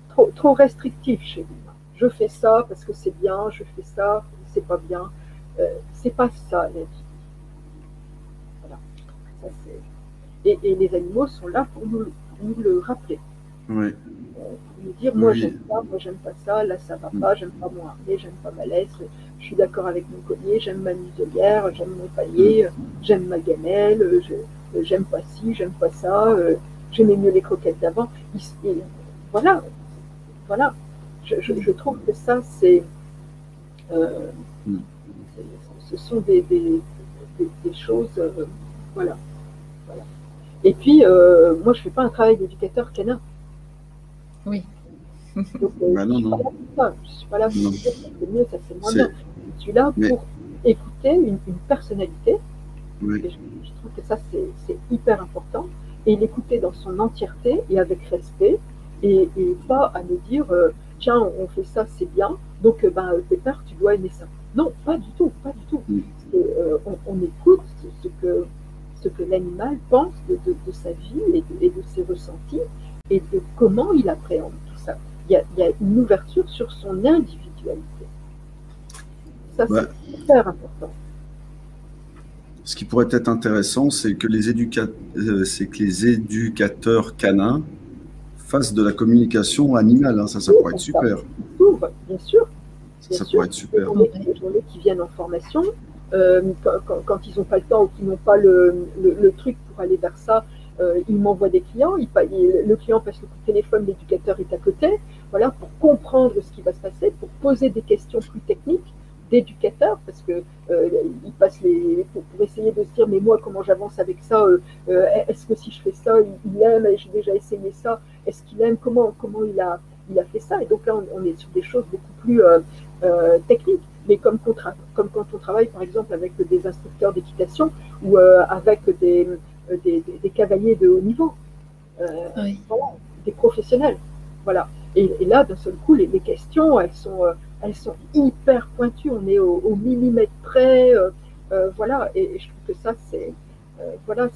trop, trop restrictif chez nous. Je fais ça parce que c'est bien, je fais ça, c'est pas bien. c'est pas ça la vie et, les animaux sont là pour nous, le rappeler. Oui. Euh, pour nous dire, moi j'aime pas, moi j'aime pas ça, là ça va pas, j'aime pas mon harnais, j'aime pas ma laisse, je suis d'accord avec mon collier, j'aime ma muselière, j'aime mon palier, j'aime ma gamelle, j'aime pas ci, j'aime pas ça, euh, j'aimais mieux les croquettes d'avant. Voilà, voilà. Je, trouve que ça, c'est. Euh, mm. ce sont des, des, des choses. voilà. Et puis, euh, moi, je ne fais pas un travail d'éducateur canin. Oui. Donc, euh, bah non, je ne suis pas là pour dire ça c'est mieux, ça c'est moins bien. Je suis là pour écouter une, personnalité. Oui. Et je, trouve que ça, c'est hyper important. Et l'écouter dans son entièreté et avec respect. Et, et pas à me dire, euh, tiens, on fait ça, c'est bien. Donc, ben, Pépère, tu dois aimer ça. Non, pas du tout, pas du tout. On, on, écoute ce que ce que l'animal pense de, sa vie et de, ses ressentis et de comment il appréhende tout ça. Il y a, une ouverture sur son individualité. Ça, c'est super important. Ce qui pourrait être intéressant, c'est que, les euh, c'est que les éducateurs canins de la communication animale. Hein. Ça, ça pourrait être super. Bien sûr. ça pourrait être super. Les journées qui viennent en formation, euh, quand, ils n'ont pas le temps ou qu'ils n'ont pas le, le, truc pour aller vers ça, euh, ils m'envoient des clients. Il, le client passe le coup de téléphone, l'éducateur est à côté, voilà, pour comprendre ce qui va se passer, pour poser des questions plus techniques d'éducateur, parce que euh, il passe les pour, essayer de se dire mais moi comment j'avance avec ça Est-ce que si je fais ça, il, aime J'ai déjà essayé ça. Est-ce qu'il aime Comment comment il a il a fait ça Et donc là on, on est sur des choses beaucoup plus techniques mais comme, comme quand on travaille par exemple avec des instructeurs d'équitation ou euh, avec euh, des, des, cavaliers de haut niveau, euh, des professionnels. Voilà. Et, là, d'un seul coup, les, questions, elles sont, elles sont hyper pointues. On est au, millimètre près. voilà. Et, je trouve que ça, c'est voilà,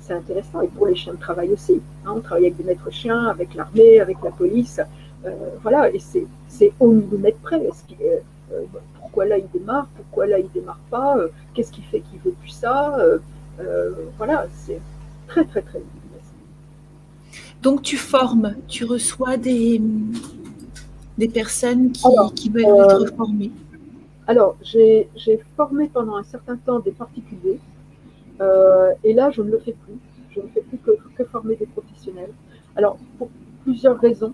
c'est intéressant. Et pour les chiens de travail aussi. Hein. on travaille avec des maîtres chiens, avec l'armée, avec la police. voilà. Et c'est au millimètre près. Euh, pourquoi là il démarre, pourquoi là il démarre pas, euh, qu'est-ce qui fait qu'il veut plus ça? Euh, voilà, c'est très très très Donc tu formes, tu reçois des, des personnes qui, veulent être formées. Alors, j'ai formé pendant un certain temps des particuliers, et là, je ne le fais plus. Je ne fais plus que, que former des professionnels. Alors, pour plusieurs raisons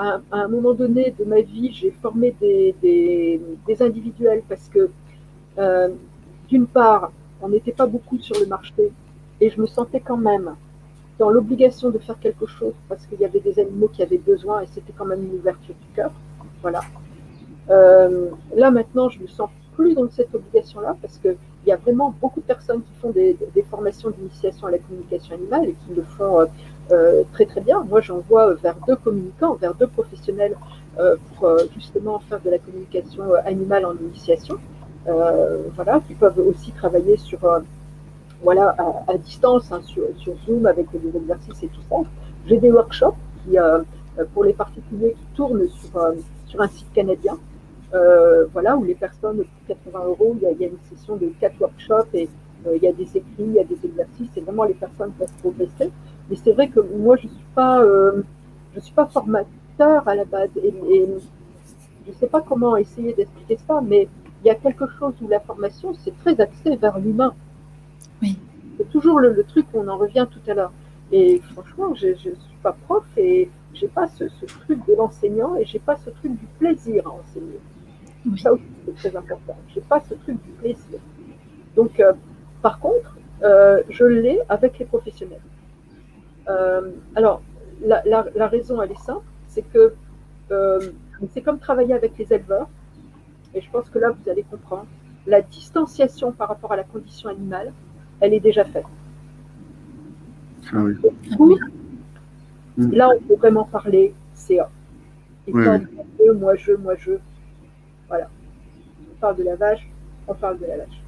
à, un moment donné de ma vie, j'ai formé des, des, individuels parce que, euh, d'une part, on n'était pas beaucoup sur le marché et je me sentais quand même dans l'obligation de faire quelque chose parce qu'il y avait des animaux qui avaient besoin et c'était quand même une ouverture du cœur. Voilà. Euh, là maintenant, je me sens plus dans cette obligation-là parce qu'il y a vraiment beaucoup de personnes qui font des, formations d'initiation à la communication animale et qui le font euh, euh, très très bien. Moi, j'envoie vers deux communicants, vers deux professionnels pour justement faire de la communication animale en initiation. voilà, qui peuvent aussi travailler sur, voilà, à, distance, hein, sur, sur, Zoom avec des exercices et tout ça. J'ai des workshops qui, pour les particuliers qui tournent sur, sur un site canadien. voilà, où les personnes, pour 80 euros, il y, a, il y a une session de quatre workshops et il y a des écrits, il y a des exercices, et vraiment les personnes peuvent progresser. Mais c'est vrai que moi, je ne suis, pas, euh, je suis pas formateur à la base. Et, je ne sais pas comment essayer d'expliquer ça, mais il y a quelque chose où la formation, c'est très axé vers l'humain. Oui. C'est toujours le, truc, on en revient tout à l'heure. Et franchement, je ne suis pas prof et j'ai pas ce, truc de l'enseignant et j'ai pas ce truc du plaisir à enseigner. Ça aussi, c'est très important. J'ai pas ce truc du plaisir. Donc, euh, par contre, euh, je l'ai avec les professionnels. Euh, alors, la, la, raison, elle est simple, c'est que c'est comme travailler avec les éleveurs, et je pense que là, vous allez comprendre. La distanciation par rapport à la condition animale, elle est déjà faite. Ah oui. Mm. Là, on peut vraiment parler CA. Et moi je, moi je. Voilà. On parle de la vache, on parle de la vache.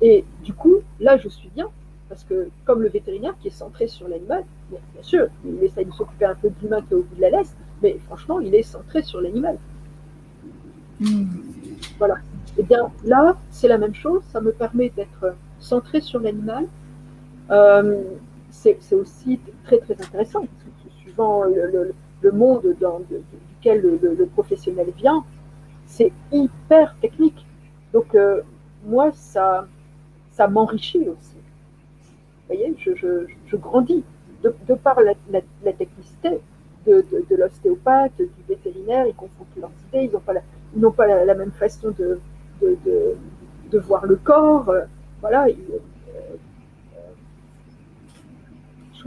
Et du coup, là, je suis bien, parce que comme le vétérinaire qui est centré sur l'animal, bien, sûr, il essaye de s'occuper un peu de l'humain qui est au bout de la laisse, mais franchement, il est centré sur l'animal. Mm. Voilà. Eh bien là, c'est la même chose, ça me permet d'être centré sur l'animal. Euh, c'est aussi très très intéressant, suivant le, monde dans, duquel le, professionnel vient, c'est hyper technique. Donc euh, moi, ça, ça m'enrichit aussi. Vous voyez, je, grandis de, par la, technicité de, l'ostéopathe, du vétérinaire, ils confondent leurs idées, ils n'ont pas, la, pas la, même façon de, de, voir le corps. Euh, voilà,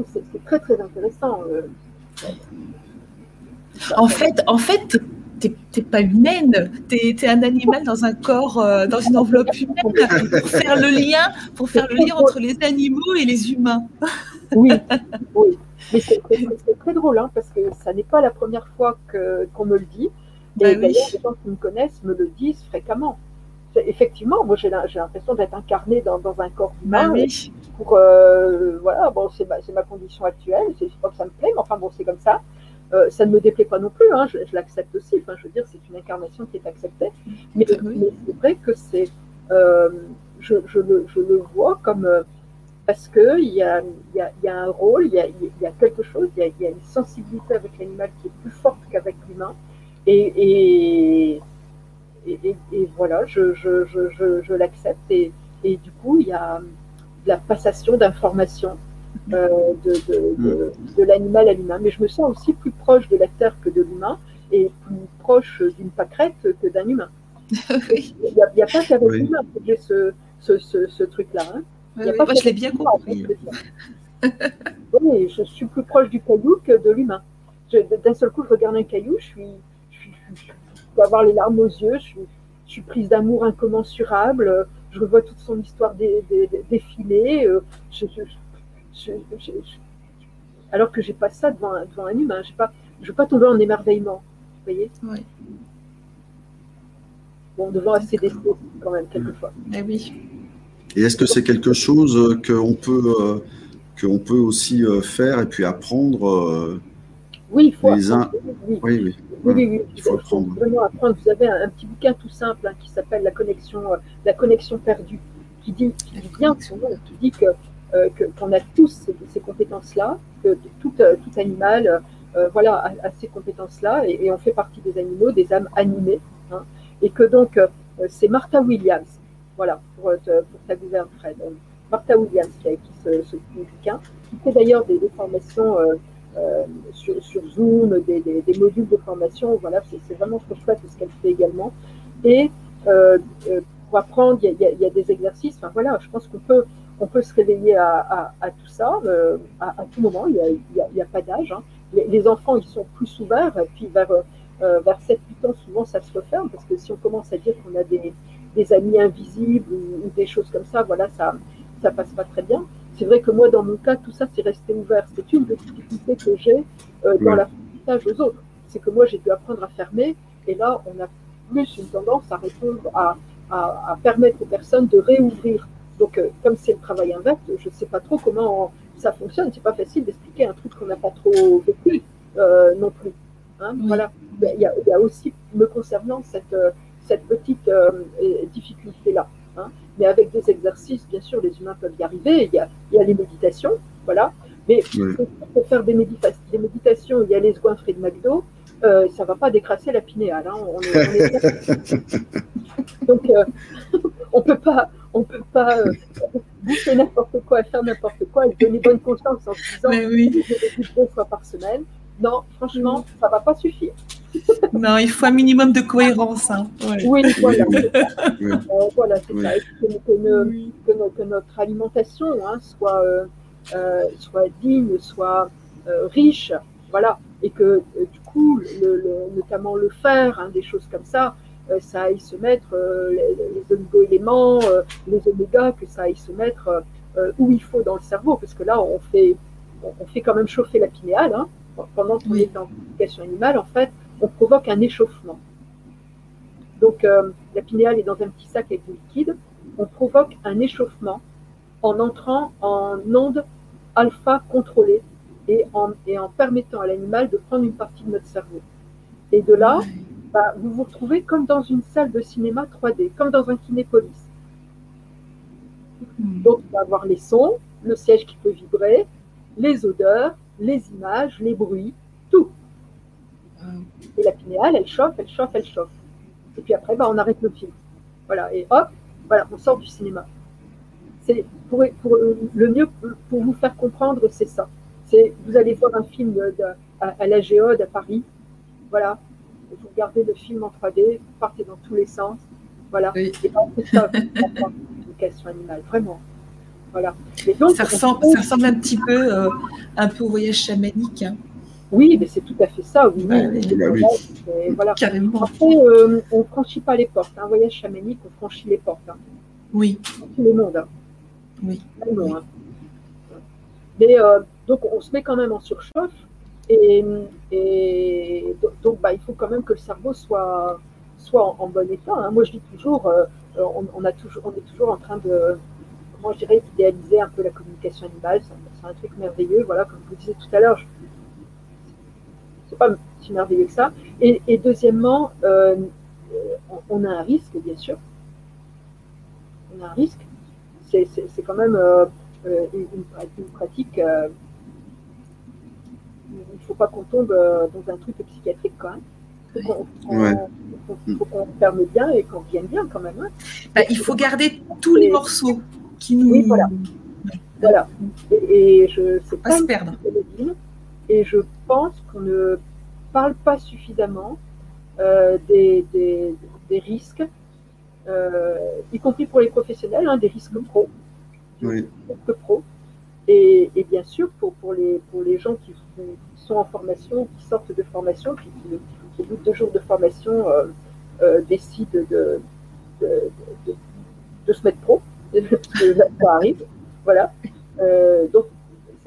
c'est très très intéressant. Euh. En fait, en fait, t'es pas humaine, t'es es un animal dans un corps, euh, dans une enveloppe humaine, pour faire le lien, pour faire le lien entre les animaux et les humains. Oui, oui. Mais c'est très drôle, hein, parce que ça n'est pas la première fois qu'on me le dit. Et bah les gens qui me connaissent me le disent fréquemment effectivement, moi j'ai l'impression d'être incarné dans, un corps humain. Bah pour, euh, voilà, bon, c'est ma, condition actuelle, c'est pas que ça me plaît, mais enfin bon, c'est comme ça. Euh, ça ne me déplaît pas non plus, hein, je, l'accepte aussi. Enfin, je veux dire, c'est une incarnation qui est acceptée. Mais, c'est vrai que c'est, euh, je, le, vois comme parce qu'il y a, y, a, un rôle, il y a, quelque chose, il y a, une sensibilité avec l'animal qui est plus forte qu'avec l'humain. et, et, voilà, je, je, je, je l'accepte. Et, et, du coup, il y a la passation d'informations euh, de, de, de, l'animal à l'humain. Mais je me sens aussi plus proche de la Terre que de l'humain et plus proche d'une pâquerette que d'un humain. Il n'y a, pas qu'avec l'humain que j'ai ce, ce, ce, truc-là. Hein. moi, je l'ai bien compris. oui, je suis plus proche du caillou que de l'humain. D'un seul coup, je regarde un caillou, je suis, je suis, avoir les larmes aux yeux. Je, suis prise d'amour incommensurable. Je revois toute son histoire défiler. Euh, alors que j'ai pas ça devant, un humain. Je ne veux pas tomber en émerveillement. Vous voyez Bon, devant assez décès, quand même, quelquefois. Eh oui. Et est-ce que c'est quelque chose qu'on peut, euh, qu'on peut aussi euh, faire et puis apprendre Oui, il faut. Les uns... oui, oui. Oui, oui, oui. Il faut, vraiment apprendre. Vous avez un, petit bouquin tout simple hein, qui s'appelle la connexion, euh, la connexion perdue, qui dit, qui dit bien son nom, qui dit que euh, qu'on a tous ces, compétences-là, que tout, euh, tout animal, voilà, a, ces compétences-là, et, on fait partie des animaux, des âmes animées, hein, et que donc c'est Martha Williams, voilà, pour, pour ta gouverne Fred. Martha Williams qui a écrit ce, ce bouquin, qui fait d'ailleurs des, des formations euh, sur, Zoom, des, modules de formation. Voilà, c'est vraiment trop chouette ce qu'elle fait également. Et euh, euh, pour apprendre, il y, a des exercices. Enfin voilà, je pense qu'on peut, on peut se réveiller à, tout ça à, tout moment. Il n'y a, pas d'âge. Hein. Les, enfants, ils sont plus ouverts. Et puis vers, vers 7-8 ans, souvent, ça se referme parce que si on commence à dire qu'on a des, amis invisibles ou, des choses comme ça, voilà, ça ça passe pas très bien. C'est vrai que moi, dans mon cas, tout ça, c'est resté ouvert. C'est une des difficultés que j'ai euh, dans l'apprentissage aux autres. C'est que moi, j'ai dû apprendre à fermer, et là, on a plus une tendance à répondre, à, à, permettre aux personnes de réouvrir. Donc, euh, comme c'est le travail inverse, je ne sais pas trop comment ça fonctionne. C'est pas facile d'expliquer un truc qu'on n'a pas trop vécu euh, non plus. Hein. Voilà. Il y, a, il y, a, aussi, me concernant, cette, cette petite difficulté-là. Mais avec des exercices, bien sûr, les humains peuvent y arriver. Il y a, il y a les méditations, voilà. Mais pour faire des, des, méditations, il y a les goinfrées de McDo, euh, ça ne va pas décrasser la pinéale. Hein. On est, Donc, euh, on peut pas, on ne peut pas euh, bouffer n'importe quoi, faire n'importe quoi et donner bonne conscience en se disant oui. que je vais deux fois par semaine. Non, franchement, ça ne va pas suffire. Non, il faut un minimum de cohérence. hein. Ouais. Oui, voilà. Oui. Euh, voilà, c'est Oui. ça. Que, que ne- Oui. que no- que notre alimentation hein, soit, euh, euh, soit digne, soit euh, riche, voilà, et que euh, du coup, le, le- notamment le fer, hein, des choses comme ça, euh, ça aille se mettre, euh, les, les oligo-éléments, euh, les omégas, que ça aille se mettre où il faut dans le cerveau, parce que là, on fait, on, on fait quand même chauffer la pinéale, hein, pendant qu'on Oui. est en communication animale, en fait, on provoque un échauffement. Donc, euh, la pinéale est dans un petit sac avec du liquide. On provoque un échauffement en entrant en onde alpha contrôlée et en, et en permettant à l'animal de prendre une partie de notre cerveau. Et de là, bah, vous vous retrouvez comme dans une salle de cinéma 3D, comme dans un kinépolis. Hmm. Donc, on va avoir les sons, le siège qui peut vibrer, les odeurs, les images, les bruits, tout. Et la pinéale, elle chauffe, elle chauffe, elle chauffe. Et puis après, bah, on arrête le film. Voilà, et hop, voilà, on sort du cinéma. C'est pour, pour- le mieux pour vous faire comprendre, c'est ça. C'est vous allez voir un film de- de- à, à la Géode à Paris, voilà. Vous regardez le film en 3D, vous partez dans tous les sens, voilà. Oui. Et ben, c'est ça, animale, vraiment. Voilà. Et donc, Ça on ressemble, trouve- ça ressemble un petit peu, euh, un peu au voyage chamanique, hein. Oui, mais c'est tout à fait ça. Oui, Bah oui, oui. oui, Bah oui. Et voilà. carrément. Après, euh, on ne franchit pas les portes. Un voyage chamanique, on franchit les portes. Hein. Oui, Dans tous les mondes. Hein. Oui. Hein. Mais euh, donc, on se met quand même en surchauffe. Et, et do- donc, bah, il faut quand même que le cerveau soit, soit en, en bon état. hein. Moi, je dis toujours, euh, on, on a toujours, on est toujours en train de, comment je dirais, d'idéaliser un peu la communication animale. C'est un- truc merveilleux. Voilà, comme je vous disais tout à l'heure, je- pas si merveilleux que ça. Et, et deuxièmement, euh, on, on a un risque, bien sûr. On a un risque. C'est quand même euh, euh, une, une pra- une pratique. euh, il ne faut pas qu'on tombe dans un truc psychiatrique quand même. Il faut qu'on Ouais. ferme bien et qu'on vienne bien quand même. hein. Bah, il faut garder tous les morceaux qui nous. Oui, voilà. Voilà. Et, et je sais Pas pas se perdre. Et je pense qu'on ne parle pas suffisamment euh, des, des- des risques, euh, y compris pour les professionnels, hein, des risques pro, Oui. risques pro. Et, et bien sûr, pour, pour, les, pour les gens qui, qui sont en formation, qui sortent de formation, puis qui, au bout de deux jours de formation, euh, décident de, de, de- de- de se mettre pro, ça arrive. Voilà. Donc,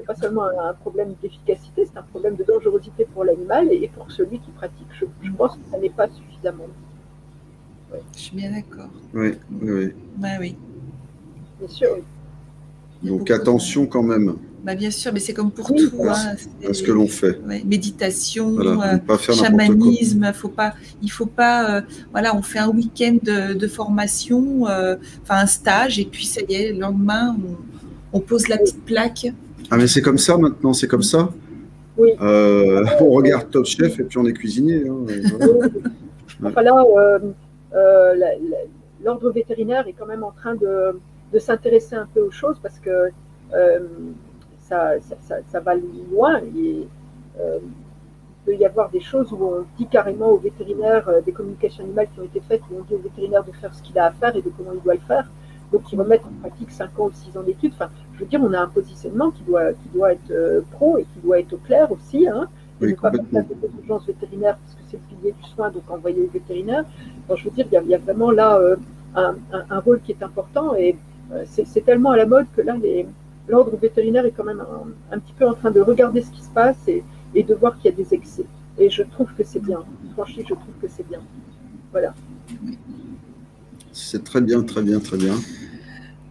c'est pas seulement un, un problème d'efficacité, c'est un problème de dangerosité pour l'animal et, et pour celui qui pratique. Je, je pense que ça n'est pas suffisamment. Je suis bien d'accord. Oui, oui, oui. Bah oui. Bien sûr, oui. Donc de- attention quand même Bah, bien sûr, mais c'est comme pour Oui, tout. hein, à ce que l'on fait. ouais, méditation, Voilà, euh, chamanisme, faut pas, il faut pas, euh, voilà, on fait un week-end de, de formation, euh, enfin un stage, et puis ça y est, le lendemain, on, on pose la petite plaque. Ah mais c'est comme ça maintenant, c'est comme ça. Oui. Euh, on regarde Top Chef et puis on est cuisinier. hein, voilà. Enfin là, euh, euh, l'ordre vétérinaire est quand même en train de, de s'intéresser un peu aux choses parce que ça, ça, ça- ça va loin. Et, il peut y avoir des choses où on dit carrément aux vétérinaires des communications animales qui ont été faites, où on dit au vétérinaire de faire ce qu'il a à faire et de comment il doit le faire. Donc, ils remettent en pratique 5 ans ou 6 ans d'études. Enfin, je veux dire, on a un positionnement qui doit, qui doit être euh, pro et qui doit être au clair aussi. Hein, et Oui, ne pas faire des urgences vétérinaires parce que c'est le pilier du soin, donc envoyer au vétérinaire. Enfin, je veux dire, il y a, il y a vraiment là euh, un, un- un rôle qui est important et euh, c'est tellement à la mode que là, l'ordre vétérinaire est quand même un, un petit peu en train de regarder ce qui se passe et, et de voir qu'il y a des excès. Et je trouve que c'est bien. Franchement, je trouve que c'est bien. Voilà. C'est très bien, très bien, très bien.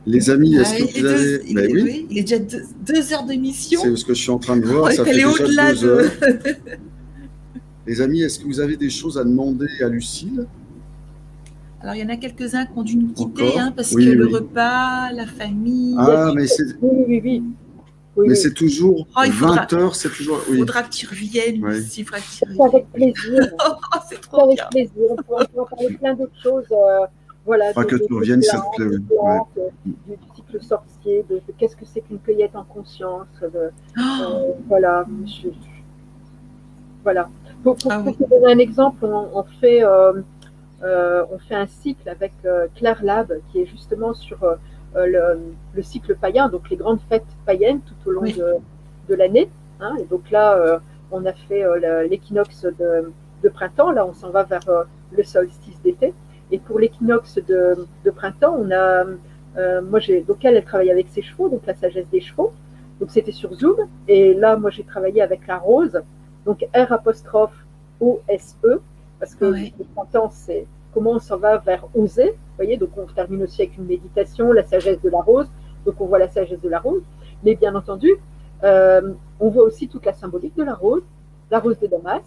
Les amis, est-ce Ah, que vous avez... il est- oui, il est déjà deux, deux heures d'émission. c'est ce que je suis en train de voir. est Ça fait allé déjà au-delà deux heures. de. Les amis, est-ce que vous avez des choses à demander à Lucille? Alors, il y en a quelques-uns qui ont dû nous quitter hein, parce Oui, que le repas, la famille. Ah, mais c'est Oui, oui, oui. oui. Oui, mais c'est toujours Oh, il faudra- 20 heures, c'est toujours... Il Oui, faudra que tu reviennes Ouais. faudra que tu reviennes. avec plaisir. Oh, c'est trop avec bien. plaisir. On peut, on parler plein d'autres choses. euh, voilà, Pas que tu reviennes, ça te plaît. de plantes, du, du cycle sorcier, de, de qu'est-ce que c'est qu'une cueillette en conscience, de, Oh, euh, voilà, je- voilà. Pour, pour, Ah pour oui. te donner un exemple, on, on fait, euh, euh, on fait un cycle avec euh, Claire Lab qui est justement sur euh, euh, le, le cycle païen, donc les grandes fêtes païennes tout au long Oui. de, de l'année. hein. et donc là, euh, on a fait euh, l'équinoxe de, de printemps, là on s'en va vers euh, le solstice d'été. Et pour l'équinoxe de, de printemps, on a, euh, moi j'ai, donc elle, elle travaille avec ses chevaux, donc la sagesse des chevaux. Donc c'était sur Zoom. Et là, moi j'ai travaillé avec la rose, donc R apostrophe O S E, parce que le printemps c'est comment on s'en va vers oser. Vous voyez, donc on termine aussi avec une méditation, la sagesse de la rose. Donc on voit la sagesse de la rose. Mais bien entendu, euh, on voit aussi toute la symbolique de la rose, la rose de Damas,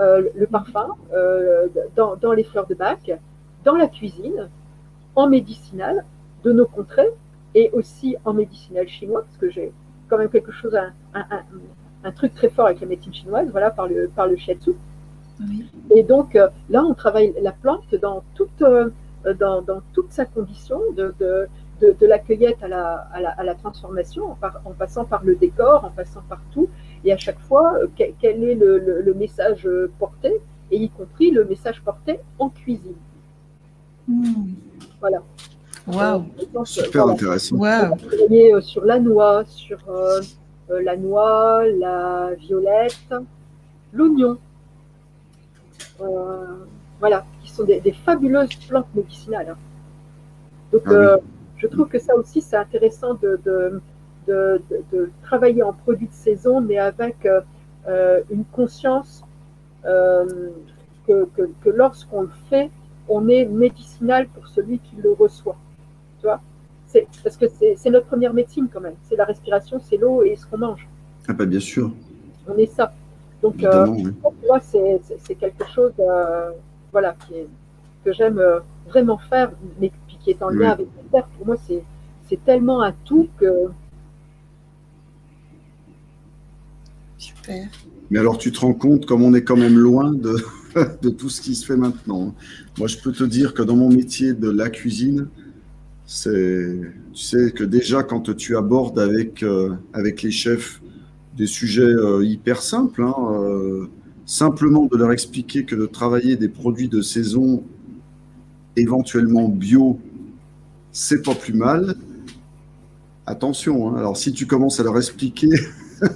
euh, le parfum euh, dans, dans les fleurs de bac, dans la cuisine, en médicinal de nos contrées et aussi en médicinal chinois, parce que j'ai quand même quelque chose, un, un, un, un truc très fort avec la médecine chinoise, voilà, par le, par le shiatsu. oui. Et donc euh, là, on travaille la plante dans toute, euh, dans, dans toute sa condition, de, de, de, de la cueillette à la, à la, à la transformation, en, par- en passant par le décor, en passant par tout. Et à chaque fois, euh, quel, est le, le, le message porté, et y compris le message porté en cuisine. Voilà. Waouh. Euh, donc, Super voilà. intéressant. On travailler euh, sur la noix, sur euh, euh, la noix, la violette, l'oignon. Euh, voilà, qui sont des, des fabuleuses plantes médicinales. hein. Donc, Ah oui. euh, je trouve que ça aussi, c'est intéressant de, de, de, de- de travailler en produits de saison, mais avec euh, euh, une conscience euh, que, que, que lorsqu'on le fait, on est médicinal pour celui qui le reçoit. Tu vois? C'est, Parce que c'est, c'est notre première médecine quand même. C'est la respiration, c'est l'eau et ce qu'on mange. Ah bah bien sûr, On est ça. Donc, euh, oui. pour moi, c'est, c'est, c'est quelque chose euh, voilà, qui est, que j'aime euh, vraiment faire, mais puis qui est en lien Oui. avec la terre. Pour moi, c'est, c'est tellement un tout que Super. Mais alors, tu te rends compte comme on est quand même loin de, de tout ce qui se fait maintenant. Moi, je peux te dire que dans mon métier de la cuisine, c'est, tu sais que déjà quand tu abordes avec, euh, avec les chefs des sujets euh, hyper simples, hein, euh, simplement de leur expliquer que de travailler des produits de saison éventuellement bio, c'est pas plus mal. Attention, hein, alors si tu commences à leur expliquer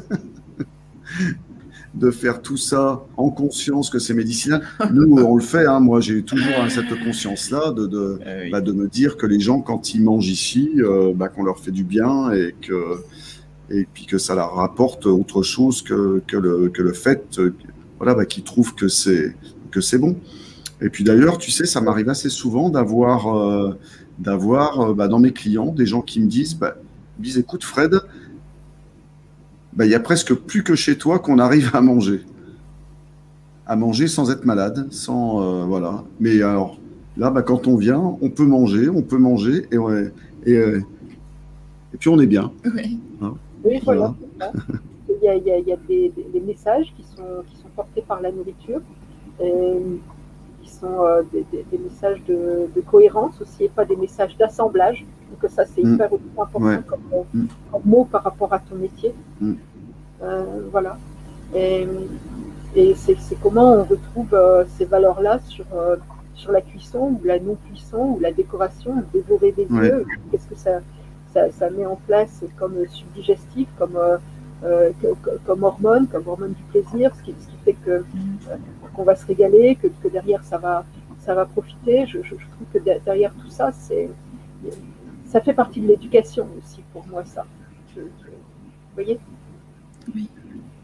de faire tout ça en conscience que c'est médicinal. Nous, on le fait. hein. Moi, j'ai toujours hein, cette conscience-là de, de, bah, de me dire que les gens, quand ils mangent ici, euh, bah, qu'on leur fait du bien et que et puis que ça leur rapporte autre chose que, que, le, que le fait euh, voilà, bah, qu'ils trouvent que c'est que c'est bon. Et puis d'ailleurs, tu sais, ça m'arrive assez souvent d'avoir euh, d'avoir bah, dans mes clients des gens qui me disent, bah, disent écoute Fred, bah, il y a presque plus que chez toi qu'on arrive à manger. À manger sans être malade, sans euh, voilà. Mais alors là, bah, quand on vient, on peut manger, on peut manger et ouais, et, euh, et puis on est bien. Oui. Oui, voilà. Il y a, il y a- il y a des, messages qui sont, qui sont portés par la nourriture, et qui sont euh, des, des- des messages de, de cohérence aussi, et pas des messages d'assemblage. Donc ça, c'est Mm. hyper important Ouais. comme, euh, Mm. comme mot par rapport à ton métier. Mm. Euh, voilà. Et, et c'est comment on retrouve euh, ces valeurs-là sur, euh, sur la cuisson, ou la non-cuisson, ou la décoration, ou dévorer des Ouais. yeux. Qu'est-ce que ça, ça, ça met en place comme subdigestif, comme, euh, que- que- comme hormone, comme hormone du plaisir, ce qui, ce qui fait que qu'on va se régaler, que, que derrière ça va, ça va profiter? Je, je- je trouve que de- derrière tout ça, c'est, ça fait partie de l'éducation aussi pour moi ça. Je- je- vous voyez? Oui.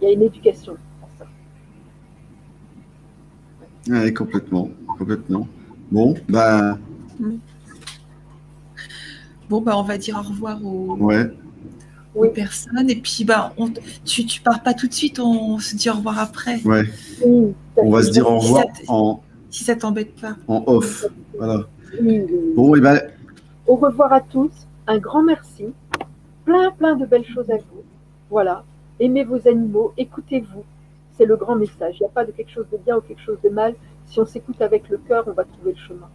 Il y a une éducation à ça. Ouais, complètement, complètement. Bon, bah Bon, bah, on va dire au revoir aux, ouais, aux Oui. personnes. Et puis, bah, on, tu, tu pars pas tout de suite, on, se dit au revoir après. ouais. Oui, On va se dire au Si revoir ça te- en, Si ça t'embête pas. en off. Voilà. Oui, oui, oui. Bon, et ben au revoir à tous. Un grand merci. Plein, plein de belles choses à vous. Voilà. Aimez vos animaux. Écoutez-vous. C'est le grand message. Il n'y a pas de quelque chose de bien ou quelque chose de mal. Si on s'écoute avec le cœur, on va trouver le chemin.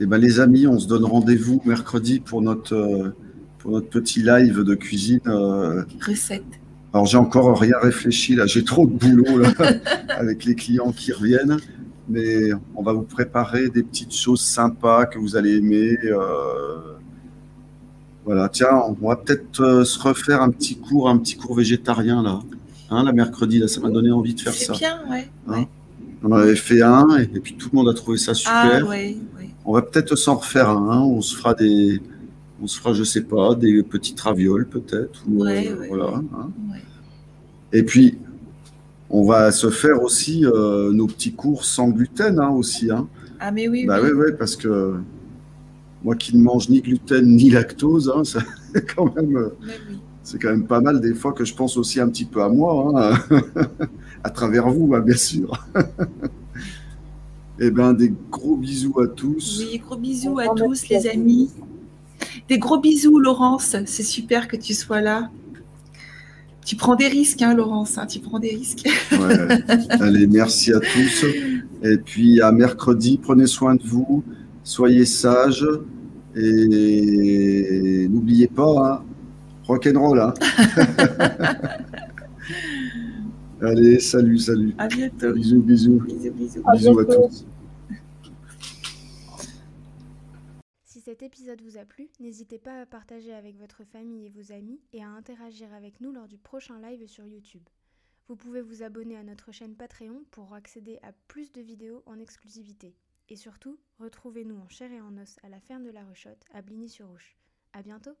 Eh ben, les amis, on se donne rendez-vous mercredi pour notre, euh, pour notre petit live de cuisine. Euh. Recette. Alors, j'ai encore rien réfléchi là. J'ai trop de boulot avec les clients qui reviennent. Mais on va vous préparer des petites choses sympas que vous allez aimer. euh. Voilà, tiens, on va peut-être euh, se refaire un petit cours, un petit cours végétarien là. Hein, la mercredi, là, ça m'a donné envie de faire C'est ça. bien, ouais. Hein ouais. On en avait fait un et, et puis tout le monde a trouvé ça super. Ah, ouais. On va peut-être s'en refaire un. hein. On se fera des, on se fera, je sais pas, des petites ravioles peut-être. ou, Ouais, euh, voilà. hein. Et puis, on va se faire aussi euh, nos petits cours sans gluten hein, aussi. Hein. Ah, mais oui, Bah oui. oui, oui, parce que moi qui ne mange ni gluten ni lactose, hein, ça, c'est quand même, euh, oui. c'est quand même pas mal des fois que je pense aussi un petit peu à moi, hein, à travers vous, bien sûr. Eh ben, des gros bisous à tous. Oui, gros bisous à tous, les amis. Des gros bisous, Laurence. C'est super que tu sois là. Tu prends des risques, hein, Laurence. hein, tu prends des risques. Ouais. Allez, merci à tous. Et puis à mercredi, prenez soin de vous, soyez sages et n'oubliez pas, hein, rock'n'roll. Hein. Allez, salut, salut. À bientôt. Bisous, bisous. Bisous, bisous. À Bisous à tous. Cet épisode vous a plu, n'hésitez pas à partager avec votre famille et vos amis et à interagir avec nous lors du prochain live sur YouTube. Vous pouvez vous abonner à notre chaîne Patreon pour accéder à plus de vidéos en exclusivité. Et surtout, retrouvez-nous en chair et en os à la ferme de la Rechotte à Bligny-sur-Ouche. À bientôt!